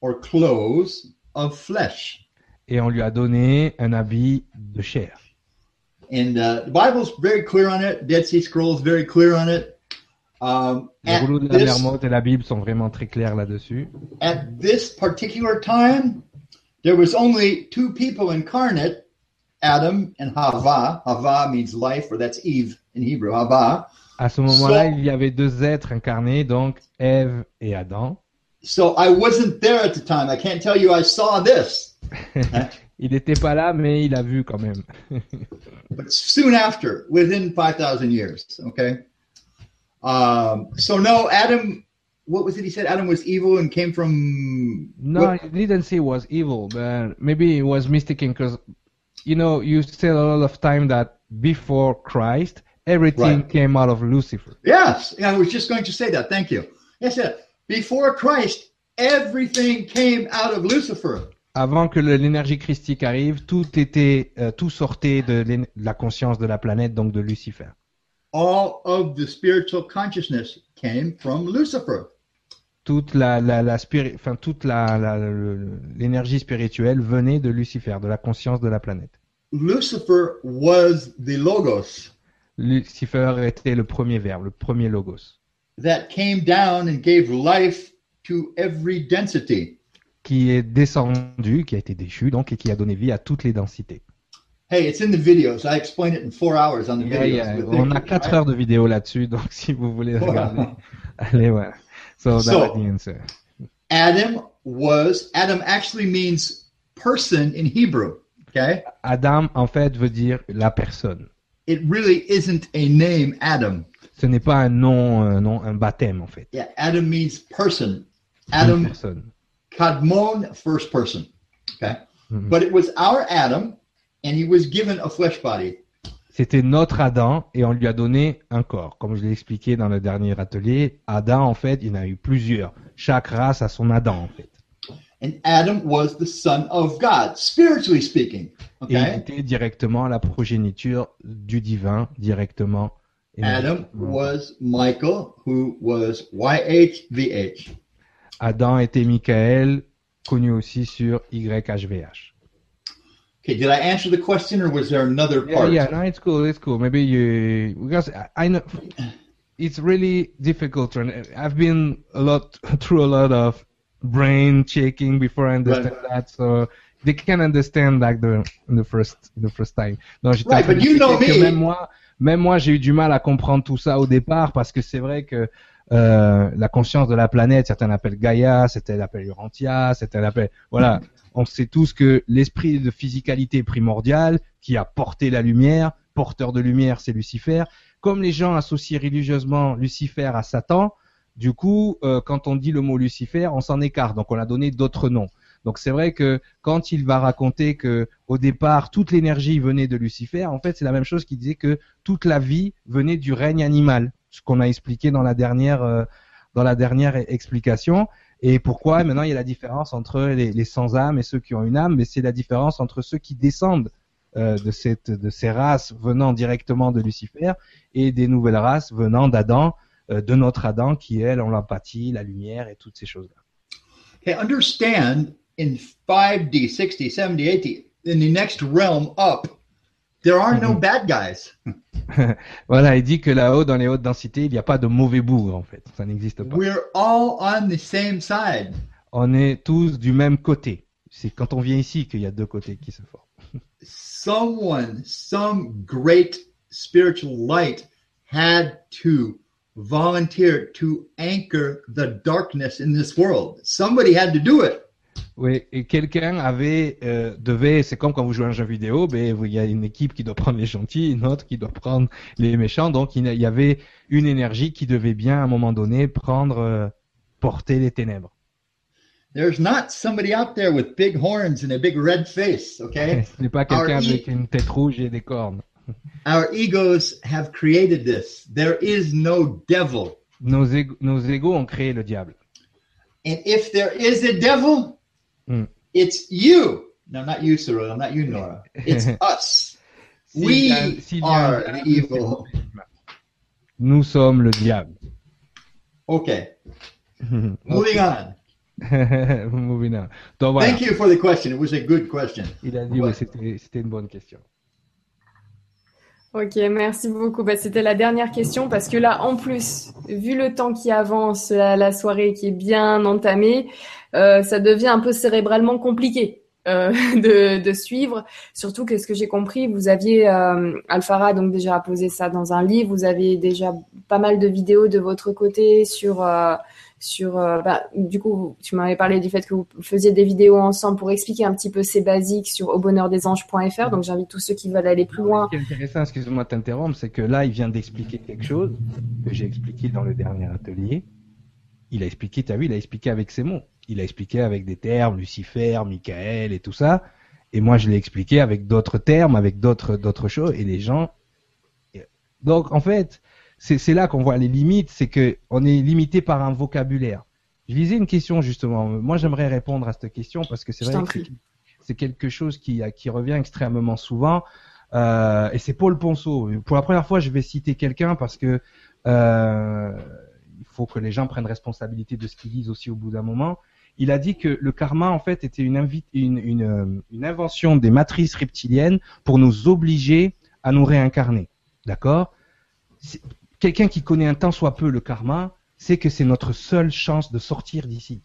or clothes of flesh. Et on lui a donné un habit de chair. And uh, the Bible's very clear on it. Dead Sea Scrolls very clear on it. Um, Les at, rouleaux de la et la Bible sont vraiment très clairs là-dessus. at this particular time, there was only two people incarnate Adam and Hava. Hava means life, or that's Eve in Hebrew. Hava. À ce moment-là, So- il y avait deux êtres incarnés, donc Ève et Adam. So I wasn't there at the time. I can't tell you I saw this, [laughs] Il n'était pas là, mais il a vu quand même. but soon after, within 5,000 years. Okay. Um, so no, Adam, what was it he said? Adam was evil and came from. No, what- he didn't say it was evil, but maybe he was mistaken because, you know, you said a lot of time that before Christ, everything Right. came out of Lucifer. Yes, I was just going to say that. Thank you. Yes. Before Christ, everything came out of Lucifer. Avant que l'énergie christique arrive, tout était, euh, tout sortait de, de la conscience de la planète, donc de Lucifer. All of the spiritual consciousness came from Lucifer. Toute la, la, la spiri- enfin toute la, la- le- l'énergie spirituelle venait de Lucifer, de la conscience de la planète. Lucifer was the logos Lucifer était le premier verbe, le premier logos, that came down and gave life to every density. qui est descendu, qui a été déchu, donc, et qui a donné vie à toutes les densités. Hey, it's in the videos. I explained it in four hours on the Yeah, videos. yeah. with On a pictures, 4 right? heures de vidéo là-dessus, donc si vous voulez regarder, allez voilà. So, So- that was the answer. Adam was, Adam actually means person in Hebrew. Okay? Adam, en fait, veut dire la personne. It really isn't a name, Adam. Ce n'est pas un nom, un nom, un baptême, en fait. Yeah, Adam means person. Adam personne. Kadmon, first person. Okay? Mhm. But it was our Adam, and he was given a flesh body. C'était notre Adam et on lui a donné un corps. Comme je l'ai expliqué dans le dernier atelier, Adam, en fait, il en a eu plusieurs. Chaque race a son Adam, en fait. And Adam was the son of God, spiritually speaking. Et il était directement la progéniture du divin, directement. Adam was Michael, who was YHVH. Adam était Michael, connu aussi sur YHVH. Okay, did I answer the question or was there another Yeah, part? yeah, no, it's cool, it's cool. Maybe you, because I, I know it's really difficult. To, I've been a lot [laughs] through a lot of brain checking before I understand that, so they can understand like the the first the first time. Non, Right, but you know me. Même moi, même moi, j'ai eu du mal à comprendre tout ça au départ parce que c'est vrai que euh, la conscience de la planète, certains l'appellent Gaïa, certains l'appellent Urantia, certains l'appellent voilà. On sait tous que l'esprit de physicalité primordiale qui a porté la lumière, porteur de lumière, c'est Lucifer. Comme les gens associent religieusement Lucifer à Satan, du coup, euh, quand on dit le mot Lucifer, on s'en écarte. Donc, on a donné d'autres noms. Donc, c'est vrai que quand il va raconter que au départ toute l'énergie venait de Lucifer, en fait, c'est la même chose qu'il disait que toute la vie venait du règne animal, ce qu'on a expliqué dans la dernière euh, dans la dernière explication. Et pourquoi? Maintenant il y a la différence entre les, sans âme et ceux qui ont une âme, mais c'est la différence entre ceux qui descendent euh, de cette de ces races venant directement de Lucifer et des nouvelles races venant d'Adam, euh, de notre Adam qui elle ont l'empathie, la lumière et toutes ces choses-là. Understand in 5D, 60, 70, 80, in the next realm up, there are no Mhm. bad guys. [laughs] Voilà, il dit que là-haut dans les hautes densités, il n'y a pas de mauvais bougre en fait, ça n'existe pas. We're all on the same side. On est tous du même côté. C'est quand on vient ici qu'il y a deux côtés qui se forment. [laughs] Someone, some great spiritual light had to volunteer to anchor the darkness in this world. Somebody had to do it. Oui, et quelqu'un avait euh, devait, c'est comme quand vous jouez à un jeu vidéo, ben il y a une équipe qui doit prendre les gentils, une autre qui doit prendre les méchants, donc il y avait une énergie qui devait bien à un moment donné prendre euh, porter les ténèbres. There's not somebody out there with big horns and a big red face, okay? [laughs] Ce n'est pas quelqu'un e- avec une tête rouge et des cornes. Our egos have created this. There is no devil. Nos, nos égos ont créé le diable. And if there is a devil, Hmm. it's you. No, not you, Cyril. Not you, Nora. [laughs] It's us. [laughs] We are the c'est evil. nous. [laughs] Nous sommes le diable. Okay, moving on. Moving on. Donc voilà. Thank you for the question. It was a good question. Il a dit Ouais. oui, c'était c'était une bonne question. Ok, merci beaucoup. Bah, C'était la dernière question parce que là, en plus, vu le temps qui avance, la, la soirée qui est bien entamée, euh, ça devient un peu cérébralement compliqué. euh, [laughs] de, de, suivre. Surtout que ce que j'ai compris, vous aviez euh, Alphara donc déjà posé ça dans un livre. Vous avez déjà pas mal de vidéos de votre côté sur euh, sur. Euh, bah, du coup, tu m'avais parlé du fait que vous faisiez des vidéos ensemble pour expliquer un petit peu ces basiques sur aubonheurdesanges.fr. Donc j'invite tous ceux qui veulent aller plus loin. Ce qui est intéressant, excuse-moi de t'interrompre, c'est que là, il vient d'expliquer quelque chose que j'ai expliqué dans le dernier atelier. Il a expliqué, tu as vu, il a expliqué avec ses mots. Il a expliqué avec des termes, Lucifer, Michael et tout ça. Et moi, je l'ai expliqué avec d'autres termes, avec d'autres d'autres choses. Et les gens. Donc, en fait, c'est là qu'on voit les limites, c'est que on est limité par un vocabulaire. Je lisais une question justement. Moi, j'aimerais répondre à cette question parce que c'est vrai que c'est quelque chose qui, qui revient extrêmement souvent. Euh, et c'est Paul Ponceau. Pour la première fois, je vais citer quelqu'un parce que euh, il faut que les gens prennent responsabilité de ce qu'ils disent aussi au bout d'un moment. Il a dit que le karma, en fait, était une, une invention des matrices reptiliennes pour nous obliger à nous réincarner. D'accord? Quelqu'un qui connaît un tant soit peu le karma, sait que c'est notre seule chance de sortir d'ici.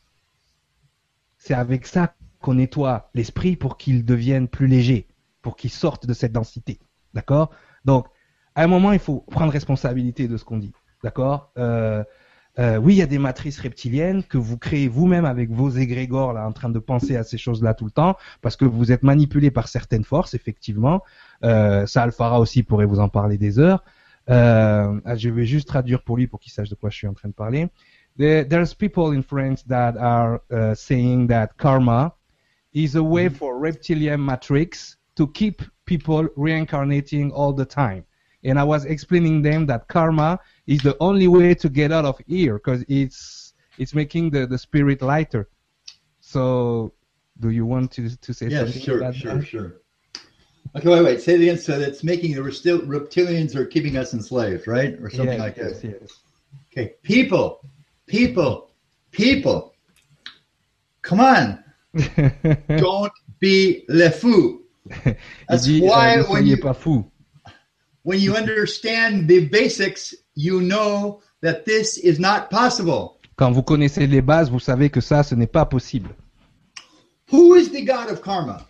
C'est avec ça qu'on nettoie l'esprit pour qu'il devienne plus léger, pour qu'il sorte de cette densité. D'accord? Donc, à un moment, il faut prendre responsabilité de ce qu'on dit. D'accord? Euh, euh, Oui, il y a des matrices reptiliennes que vous créez vous-même avec vos égrégores là, en train de penser à ces choses-là tout le temps, parce que vous êtes manipulé par certaines forces, effectivement. Euh, ça, Alphara aussi pourrait vous en parler des heures. Euh, je vais juste traduire pour lui pour qu'il sache de quoi je suis en train de parler. There, there's people in France that are uh, saying that karma is a way for reptilian matrix to keep people reincarnating all the time. And I was explaining them that karma is the only way to get out of here because it's it's making the, the spirit lighter. So, do you want to to say yeah, something? sure, about sure, that? sure. Okay, wait, wait. Say it again. So that's making the still reptilians are keeping us enslaved, right, or something yes, like yes, that. Yes. Okay, people, people, people. Come on, [laughs] don't be le fou. [laughs] That's uh, why euh, when you pas fou. When you understand the basics, you know that this is not possible. Quand vous connaissez les bases, vous savez que ça, ce n'est pas possible. Who is the god of karma?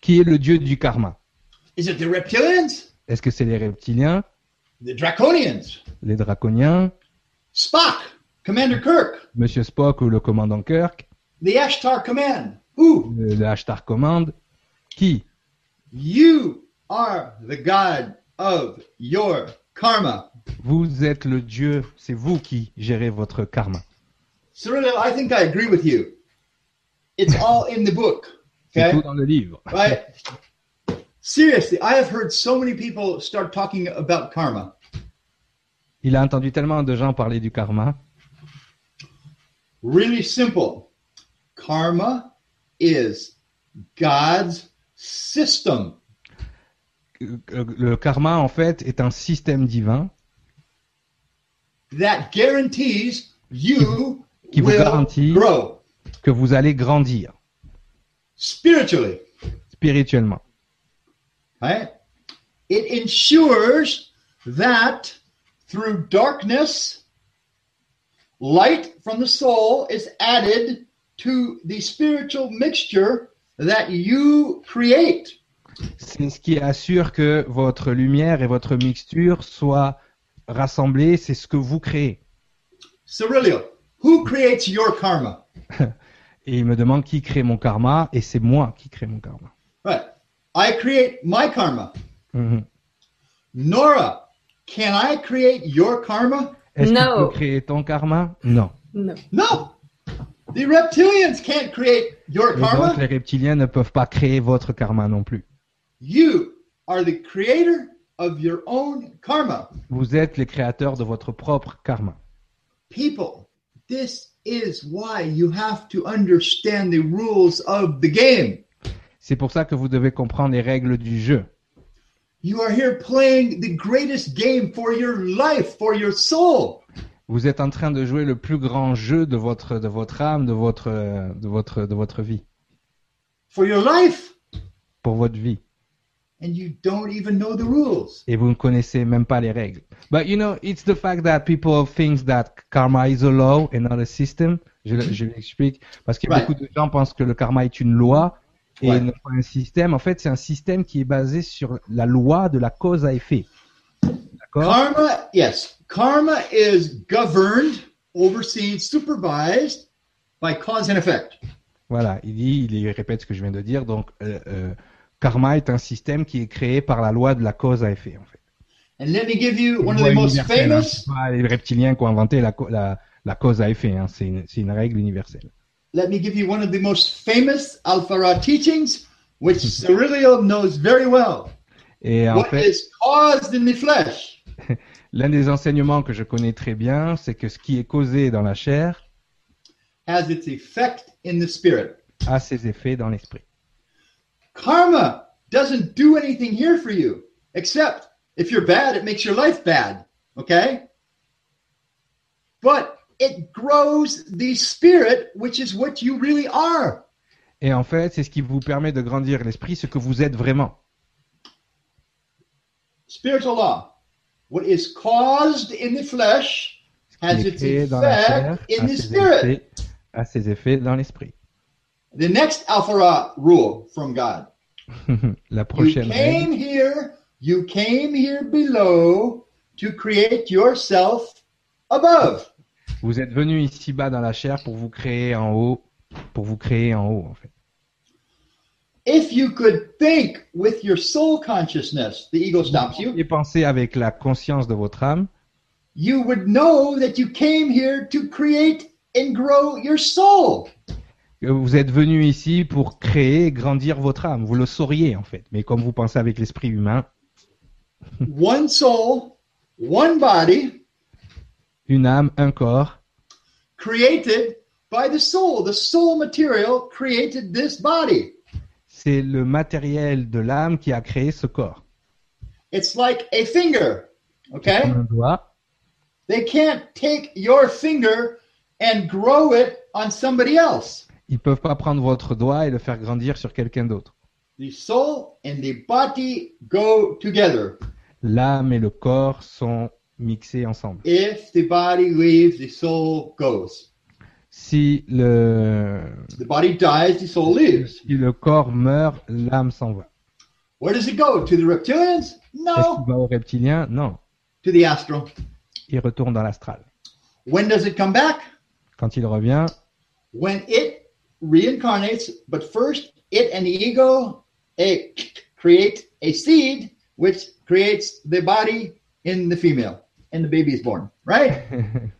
Qui est le dieu du karma? Is it the reptilians? Est-ce que c'est les reptiliens, The draconians? les draconiens, Spock? Commander Kirk? Monsieur Spock ou le commandant Kirk, The Ashtar Command? Who? le, le Ashtar Command Qui? You are the god of your karma. Vous êtes le dieu, c'est vous qui gérez votre karma. Cyril, I think I agree with you. It's all in the book. C'est Okay? tout dans le livre. Right? Seriously, I have heard so many people start talking about karma. Il a entendu tellement de gens parler du karma. Really simple. Karma is God's system Le karma, en fait, est un système divin that guarantees you Qui vous will garantit- grow que vous allez grandir spiritually. spirituellement. Right? It ensures that through darkness, light from the soul is added to the spiritual mixture that you create. C'est ce qui assure que votre lumière et votre mixture soient rassemblées, c'est ce que vous créez. Who creates your karma? [laughs] Et il me demande qui crée mon karma, et c'est moi qui crée mon karma. Right. I create my karma. Mhm. Nora, can I create your karma? Est-ce que No. tu peux créer ton karma? Non. Non. No. The reptilians can't create your Et donc karma. les reptiliens ne peuvent pas créer votre karma non plus. You are the creator of your own karma. Vous êtes les créateurs de votre propre karma. People, this is why you have to understand the rules of the game. C'est pour ça que vous devez comprendre les règles du jeu. You are here playing the greatest game for your life, for your soul. Vous êtes en train de jouer le plus grand jeu de votre de votre âme, de votre de votre de votre vie, For your life. pour votre vie. And you don't even know the rules. et vous ne connaissez même pas les règles. But you know, it's the fact that people think that karma is a law and not a system. Je, je l'explique parce que Right. beaucoup de gens pensent que le karma est une loi Et non pas un système, en fait, c'est un système qui est basé sur la loi de la cause à effet. D'accord? Karma, yes, karma is governed, overseen, supervised by cause and effect. Voilà, il dit, il répète ce que je viens de dire. Donc, euh, euh, karma est un système qui est créé par la loi de la cause à effet, en fait. And let me give you one of the most hein. famous. Pas les reptiliens qui ont inventé la, la, la cause à effet. Hein. C'est une, une règle universelle. Let me give you one of the most famous Alpha Ra teachings, which [laughs] Cyrillium knows very well. Et en What fait, is caused in the flesh? [laughs] L'un des enseignements que je connais très bien, c'est que ce qui est causé dans la chair has its effect in the spirit. a ses effets dans l'esprit. Karma doesn't do anything here for you, except if you're bad, it makes your life bad. Okay? But it grows the spirit, which is what you really are. Et en fait, c'est ce qui vous permet de grandir l'esprit, ce que vous êtes vraiment. Spiritual law. What is caused in the flesh has its effect in the spirit. a ses effets dans l'esprit. The next rule from God. [laughs] la You prochaine règle, came here, you came here below to create yourself above. vous êtes venu ici-bas dans la chair pour vous créer en haut, pour vous créer en haut, en fait. If you could think with your soul consciousness, the ego stops you, Et pensez avec la conscience de votre âme, you would know that you came here to create and grow your soul. Que vous êtes venu ici pour créer et grandir votre âme. Vous le sauriez, en fait. Mais comme vous pensez avec l'esprit humain, [laughs] One soul, one body, une âme, un corps, created by the soul. The soul material created this body. c'est le matériel de l'âme qui a créé ce corps. It's like a finger, okay? Comme un doigt, They can't take your finger and grow it on somebody else. Ils peuvent pas prendre votre doigt et le faire grandir sur quelqu'un d'autre. The soul and the body go together. L'âme et le corps sont mixés ensemble. If the body leaves, the soul goes. Si le, The body dies, the soul leaves. si le corps meurt, l'âme s'en va. Where does it go? To the reptilians? Est-ce qu'il No. va au reptilien Non. To the astral. Il retourne dans l'astral. When does it come back? Quand il revient, When it reincarnates, but first it and the ego create a seed which creates the body in the female and the baby is born, right? [laughs]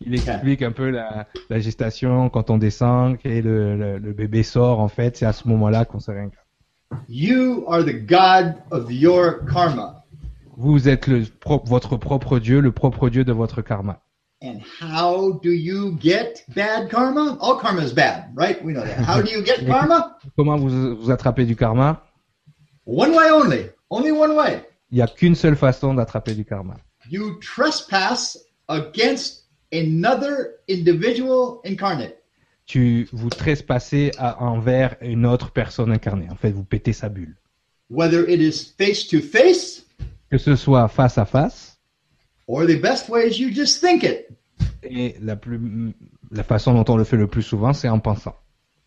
il explique un peu la, la gestation quand on descend et le, le, le bébé sort. En fait, c'est à ce moment-là qu'on se réincarne. You are the God of your karma. Vous êtes le, votre propre Dieu, le propre Dieu de votre karma. And how do you get bad karma? All karma is bad, right? We know that. How do you get [laughs] karma? Comment vous vous attrapez du karma? One way only. Only one way. Il n'y a qu'une seule façon d'attraper du karma. You trespass against another individual incarnate. Tu vous trespassez à, envers une autre personne incarnée. En fait, vous pétez sa bulle. Whether it is face to face, Que ce soit face à face, or the best way is you just think it. et la, plus, la façon dont on le fait le plus souvent, c'est en pensant.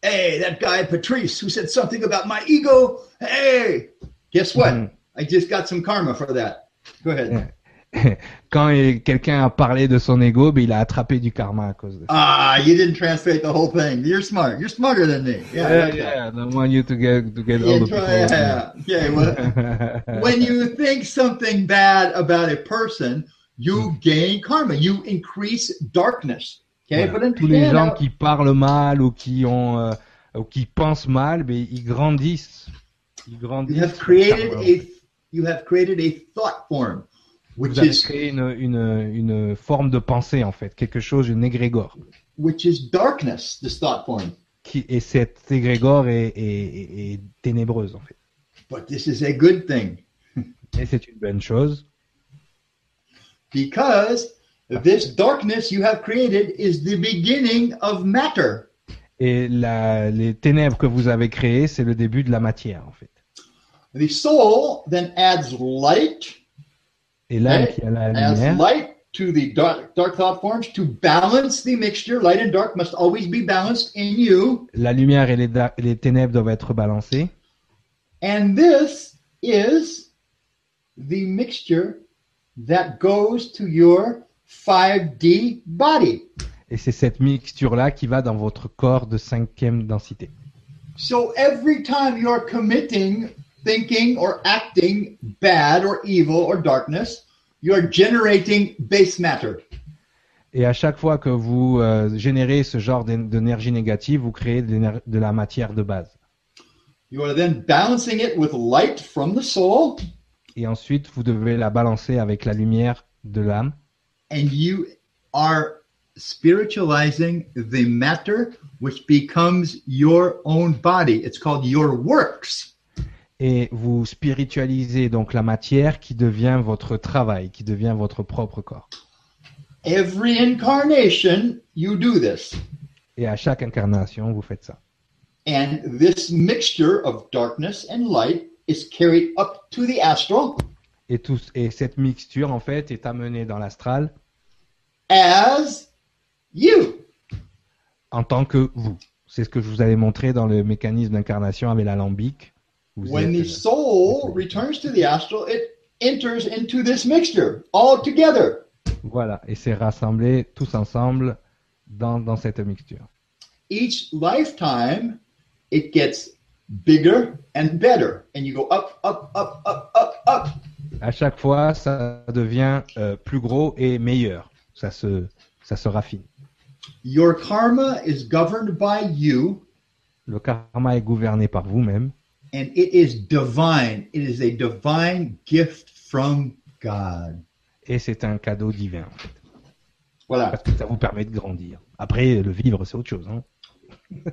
Hey, that guy Patrice who said something about my ego. Hey, guess what? Mhm. I just got some karma for that. Go ahead. [laughs] Quand quelqu'un a parlé de son ego, ben, il a attrapé du karma à cause de ça. Ah, you didn't translate the whole thing. You're smart. You're smarter than me. Yeah, Yeah, yeah, I don't want you to get, to get Yeah, all the people. yeah, yeah. Well, [laughs] when you think something bad about a person, you gain karma. You increase darkness. Okay, Voilà. but Tous les gens how- qui parlent mal ou qui ont euh, ou qui pensent mal, ben, ils grandissent. Ils grandissent. you have created a you have created a thought form, which Vous avez is créé une, une, une forme de pensée en fait, quelque chose, une égrégore. which is darkness. This thought form, Qui, et cette égrégore est, est, est- est ténébreuse en fait. but this is a good thing Et c'est une bonne chose because this darkness you have created is the beginning of matter. Et la, les ténèbres que vous avez créées, c'est le début de la matière en fait. The soul then adds light, Et l'âme qui a la adds lumière, light to the dark, dark thought forms to balance the mixture. Light and dark must always be balanced in you. La lumière et les, les ténèbres doivent être balancées. And this is the mixture that goes to your 5D body. Et c'est cette mixture-là qui va dans votre corps de cinquième densité. So every time you're committing, thinking, or acting bad or evil or darkness, you're generating base matter. Et à chaque fois que vous euh, générez ce genre d'é- d'énergie négative, vous créez de, de la matière de base. You are then balancing it with light from the soul, Et ensuite, vous devez la balancer avec la lumière de l'âme. and you are spiritualizing the matter, which becomes your own body. It's called your works. Et vous spiritualisez donc la matière qui devient votre travail, qui devient votre propre corps. Every incarnation, you do this. Et à chaque incarnation, vous faites ça. And this mixture of darkness and light is carried up to the astral Et, tout, et cette mixture, en fait, est amenée dans l'astral as you. en tant que vous. C'est ce que je vous avais montré dans le mécanisme d'incarnation avec l'alambic. Vous When the soul returns to the astral, it enters into this mixture all together. Voilà, et c'est rassemblé tous ensemble dans, dans cette mixture. Each lifetime, it gets bigger and better. And you go up, up, up, up, up, up. À chaque fois, ça devient euh, plus gros et meilleur. Ça se, ça se raffine. Your karma is governed by you, Le karma est gouverné par vous-même and it is divine. It is a divine gift from God. et c'est un cadeau divin. en fait. Voilà. Parce que ça vous permet de grandir. Après, le vivre, c'est autre chose. Hein [laughs]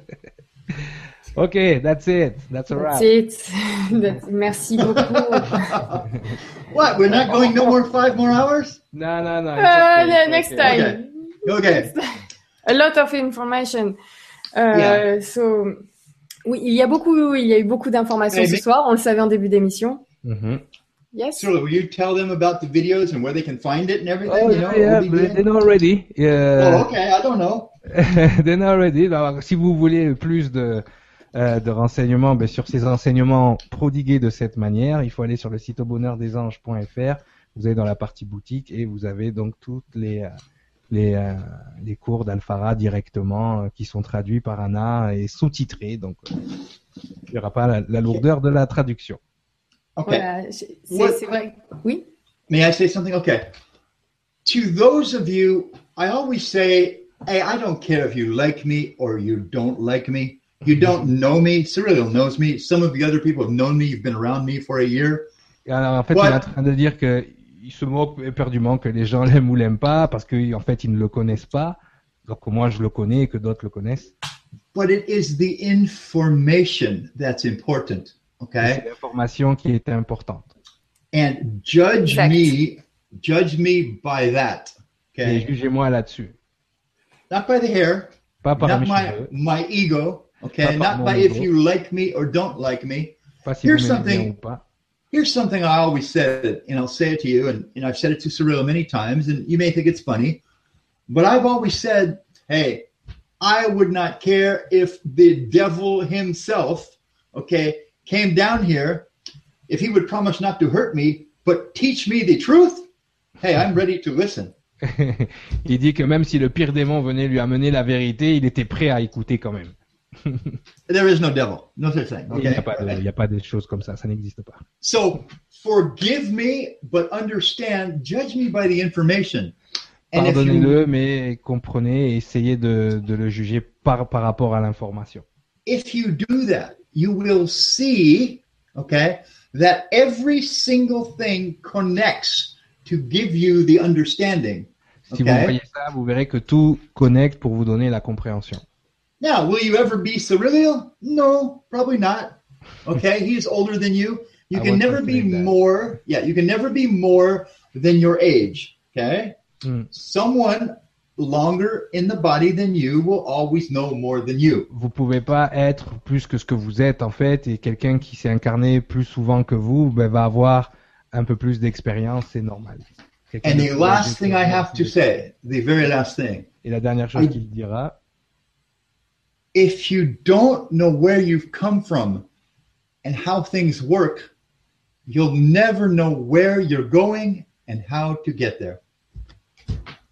ok, that's it. That's a wrap. That's it. [laughs] That's- Merci beaucoup. [laughs] What? We're not going no more five more hours? Non, non, non. it's Uh, okay, next okay. time. Okay. A lot of information. Euh, Yeah. so, oui, il y a beaucoup, il y a eu beaucoup d'informations ce soir. On le savait en début d'émission. Mhm. Yes. So, will you tell them about the videos and where they can find it and everything? Oh, you know, yeah, yeah, they know already. Uh, Oh, okay. I don't know. [laughs] they know already. Alors, si vous voulez plus de, euh, de renseignements ben, sur ces enseignements prodigués de cette manière, il faut aller sur le site aubonheurdesanges.fr. Vous allez dans la partie boutique et vous avez donc toutes les, euh, les, euh, les cours d'Alphara directement euh, qui sont traduits par Anna et sous-titrés. Donc, euh, il n'y aura pas la, la lourdeur de la traduction. Okay. Voilà, c'est What- c'est vrai. Oui? May I say something? Okay. To those of you, I always say, hey, I don't care if you like me or you don't like me. You don't know me. Cyril knows me. Some of the other people have known me. You've been around me for a year. Et alors, en fait, Ouais. il est en train de dire que il se moque éperdument que les gens [laughs] l'aiment ou l'aiment pas parce qu'en fait, ils ne le connaissent pas. Donc moi, je le connais et que d'autres le connaissent. But it is the information that's important. Et Okay. C'est l'information qui est importante. And judge Exact. me, judge me by that. Et Okay. jugez-moi là-dessus. Not by the hair, Pas par not mes my, cheveux, my ego. Okay. Not by if you like me or don't like me. Here's vous m'aimez bien something- Here's something I always said, and I'll say it to you, and, and I've said it to Cyril many times, and you may think it's funny, but I've always said, hey, I would not care if the devil himself, okay, came down here, if he would promise not to hurt me, but teach me the truth. Hey, I'm ready to listen. [laughs] il dit que même si le pire démon venait lui amener la vérité, il était prêt à écouter quand même. There is no devil, no such thing. Il n'y Okay? a pas de, il y a pas de choses comme ça, ça n'existe pas. So forgive me, but understand, judge me by the information. Pardonnez-le, mais comprenez et essayez de, de le juger par, par rapport à l'information. if you do that, you will see, okay, that every single thing connects to give you the understanding. Si Okay? vous voyez ça, vous verrez que tout connecte pour vous donner la compréhension. Now, will you ever be Cyrilial? No, probably not. Okay, [laughs] he's older than you. You I can never be more, yeah, you can never be more than your age. Okay? Hmm. Someone longer in the body than you will always know more than you. Vous pouvez pas être plus que ce que vous êtes en fait, et quelqu'un qui s'est incarné plus souvent que vous ben, va avoir un peu plus d'expérience, c'est normal. And the last thing I have to say, the very last thing, Et la dernière chose qu'il dira, if you don't know where you've come from and how things work, you'll never know where you're going and how to get there.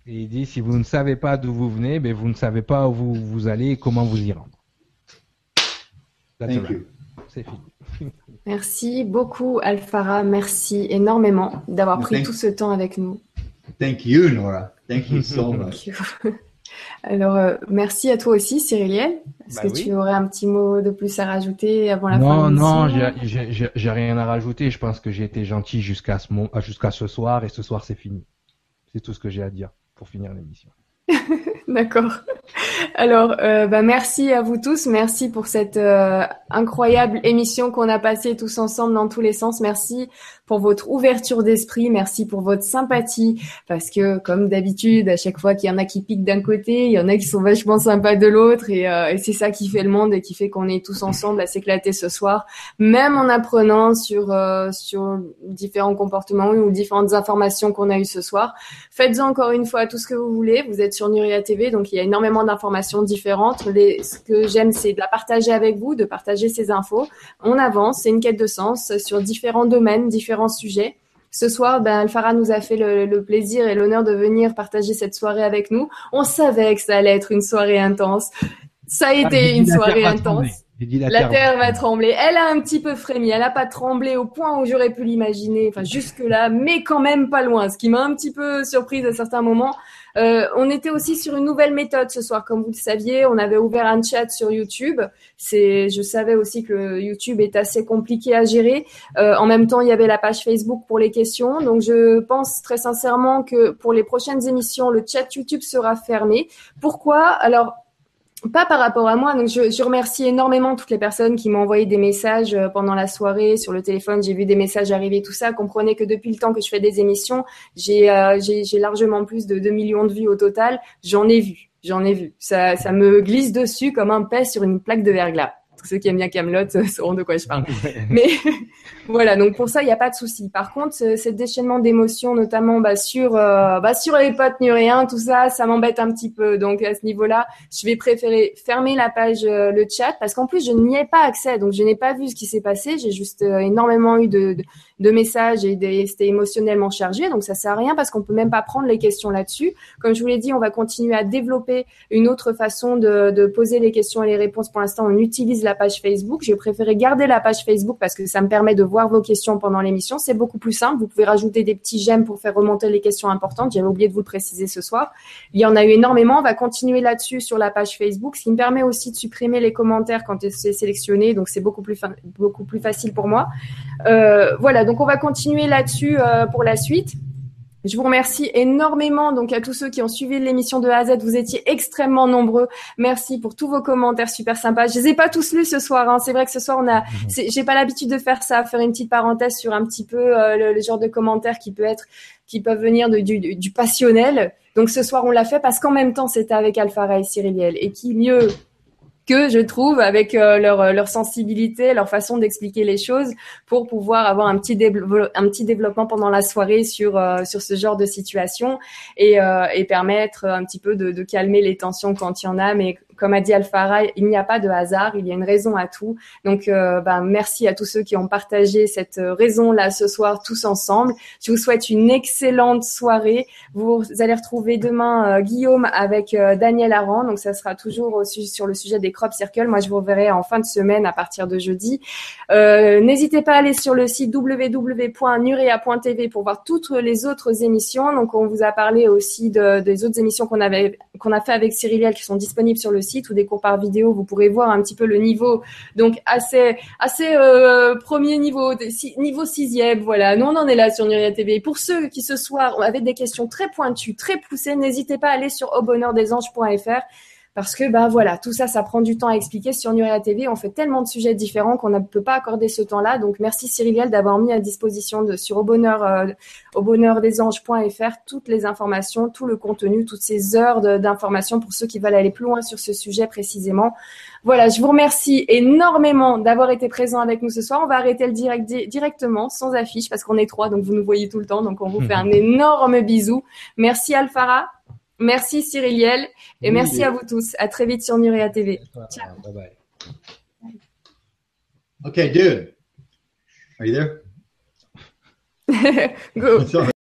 et il dit si vous ne savez pas d'où vous venez, ben vous ne savez pas où vous, vous allez et comment vous y rendre. That's Thank wrap. you. C'est fini. [laughs] Merci beaucoup, Alfara. Merci énormément d'avoir pris Thank- tout ce temps avec nous. Thank you, Nora. Thank you so [laughs] much. [laughs] Alors, euh, merci à toi aussi, Cyriliel. Est-ce Bah que oui. tu aurais un petit mot de plus à rajouter avant la fin Non, de non, l'émission j'ai- j'ai j'ai- j'ai rien à rajouter. Je pense que j'ai été gentil jusqu'à ce, euh, jusqu'à ce soir et ce soir c'est fini. C'est tout ce que j'ai à dire pour finir l'émission. [laughs] D'accord. Alors, euh, bah, merci à vous tous. Merci pour cette euh, incroyable émission qu'on a passée tous ensemble dans tous les sens. Merci pour votre ouverture d'esprit. Merci pour votre sympathie. Parce que, comme d'habitude, à chaque fois qu'il y en a qui piquent d'un côté, il y en a qui sont vachement sympas de l'autre. Et, euh, c'est ça qui fait le monde et qui fait qu'on est tous ensemble à s'éclater ce soir. Même en apprenant sur, euh, sur différents comportements ou différentes informations qu'on a eues ce soir. Faites-en encore une fois tout ce que vous voulez. Vous êtes sur Nuria TV, donc il y a énormément d'informations différentes. Ce que j'aime, c'est de la partager avec vous, de partager ces infos. On avance, c'est une quête de sens sur différents domaines, différents sujets. Ce soir, ben, Alfara nous a fait le, le plaisir et l'honneur de venir partager cette soirée avec nous. On savait que ça allait être une soirée intense. Ça a Ah, été une terre soirée intense. La terre va trembler. Elle a un petit peu frémi. Elle n'a pas tremblé au point où j'aurais pu l'imaginer. Enfin, jusque là, mais quand même pas loin. Ce qui m'a un petit peu surprise à certains moments. Euh, on était aussi sur une nouvelle méthode ce soir, comme vous le saviez. On avait ouvert un chat sur YouTube. C'est, je savais aussi que YouTube est assez compliqué à gérer. Euh, en même temps, il y avait la page Facebook pour les questions. Donc, je pense très sincèrement que pour les prochaines émissions, le chat YouTube sera fermé. Pourquoi? Alors, pas par rapport à moi. Donc, je, je remercie énormément toutes les personnes qui m'ont envoyé des messages euh, pendant la soirée sur le téléphone. J'ai vu des messages arriver, tout ça. Comprenez que depuis le temps que je fais des émissions, j'ai euh, largement plus de 2 millions de vues au total. J'en ai vu, j'en ai vu. Ça, ça me glisse dessus comme un pet sur une plaque de verglas. Tous ceux qui aiment bien Camelot sauront de quoi je parle. Mais [laughs] voilà, donc pour ça, il n'y a pas de souci. Par contre, ce- déchaînement d'émotions, notamment bah, sur, euh, bah, sur les potes nuréens, tout ça, ça m'embête un petit peu. Donc à ce niveau-là, je vais préférer fermer la page, euh, le chat, parce qu'en plus, je n'y ai pas accès. Donc je n'ai pas vu ce qui s'est passé. J'ai juste euh, énormément eu de, de messages et des- c'était émotionnellement chargé. Donc ça sert à rien parce qu'on peut même pas prendre les questions là-dessus. Comme je vous l'ai dit, on va continuer à développer une autre façon de, de poser les questions et les réponses. Pour l'instant, on utilise la page Facebook. J'ai préféré garder la page Facebook parce que ça me permet de voir vos questions pendant l'émission. C'est beaucoup plus simple. Vous pouvez rajouter des petits j'aime pour faire remonter les questions importantes. J'avais oublié de vous le préciser ce soir. Il y en a eu énormément. On va continuer là-dessus sur la page Facebook, ce qui me permet aussi de supprimer les commentaires quand c'est sélectionné. Donc, c'est beaucoup plus, beaucoup plus facile pour moi. Euh, voilà. On va continuer là-dessus euh, pour la suite. Je vous remercie énormément donc à tous ceux qui ont suivi l'émission de A à Z. Vous étiez extrêmement nombreux. Merci pour tous vos commentaires super sympas. Je les ai pas tous lus ce soir. Hein. C'est vrai que ce soir on a, c'est- j'ai pas l'habitude de faire ça, faire une petite parenthèse sur un petit peu euh, le, le genre de commentaires qui peut être, qui peuvent venir de- du, passionnel. Donc ce soir on l'a fait parce qu'en même temps c'était avec Alphara et Cyriliel et qui mieux que je trouve avec euh, leur, leur sensibilité, leur façon d'expliquer les choses pour pouvoir avoir un petit, développement pendant la soirée sur, euh, sur ce genre de situation et, euh, et permettre un petit peu de, de calmer les tensions quand il y en a. Mais comme a dit Alfara, il n'y a pas de hasard, il y a une raison à tout. Donc, euh, ben, merci à tous ceux qui ont partagé cette raison-là ce soir tous ensemble. Je vous souhaite une excellente soirée. Vous allez retrouver demain euh, Guillaume avec euh, Daniel Aran. Donc, ça sera toujours sur le sujet des crop circles. Moi, je vous reverrai en fin de semaine à partir de jeudi. Euh, N'hésitez pas à aller sur le site www.nurea.tv pour voir toutes les autres émissions. Donc, on vous a parlé aussi de- des autres émissions qu'on avait qu'on a fait avec Cyriliel qui sont disponibles sur le site ou des cours par vidéo. Vous pourrez voir un petit peu le niveau, donc assez assez euh, premier niveau, niveau sixième. Voilà, nous on en est là sur Nuria TV. Pour ceux qui ce soir avaient des questions très pointues, très poussées, n'hésitez pas à aller sur aubonheurdesанges.fr parce que bah voilà, tout ça, ça prend du temps à expliquer sur Nuria TV. On fait tellement de sujets différents qu'on ne peut pas accorder ce temps-là. Donc merci Cyriliel d'avoir mis à disposition de sur au bonheur euh, au bonheur des anges.fr toutes les informations, tout le contenu, toutes ces heures d'informations pour ceux qui veulent aller plus loin sur ce sujet précisément. Voilà, je vous remercie énormément d'avoir été présent avec nous ce soir. On va arrêter le direct directement sans affiche parce qu'on est trois, donc vous nous voyez tout le temps. Donc on vous fait [laughs] un énorme bisou. Merci Alfara. Merci Cyriliel et merci à vous tous. À très vite sur Nuria TV. Ciao. Bye bye. Okay, dude. Are you there? [laughs] Go. [laughs]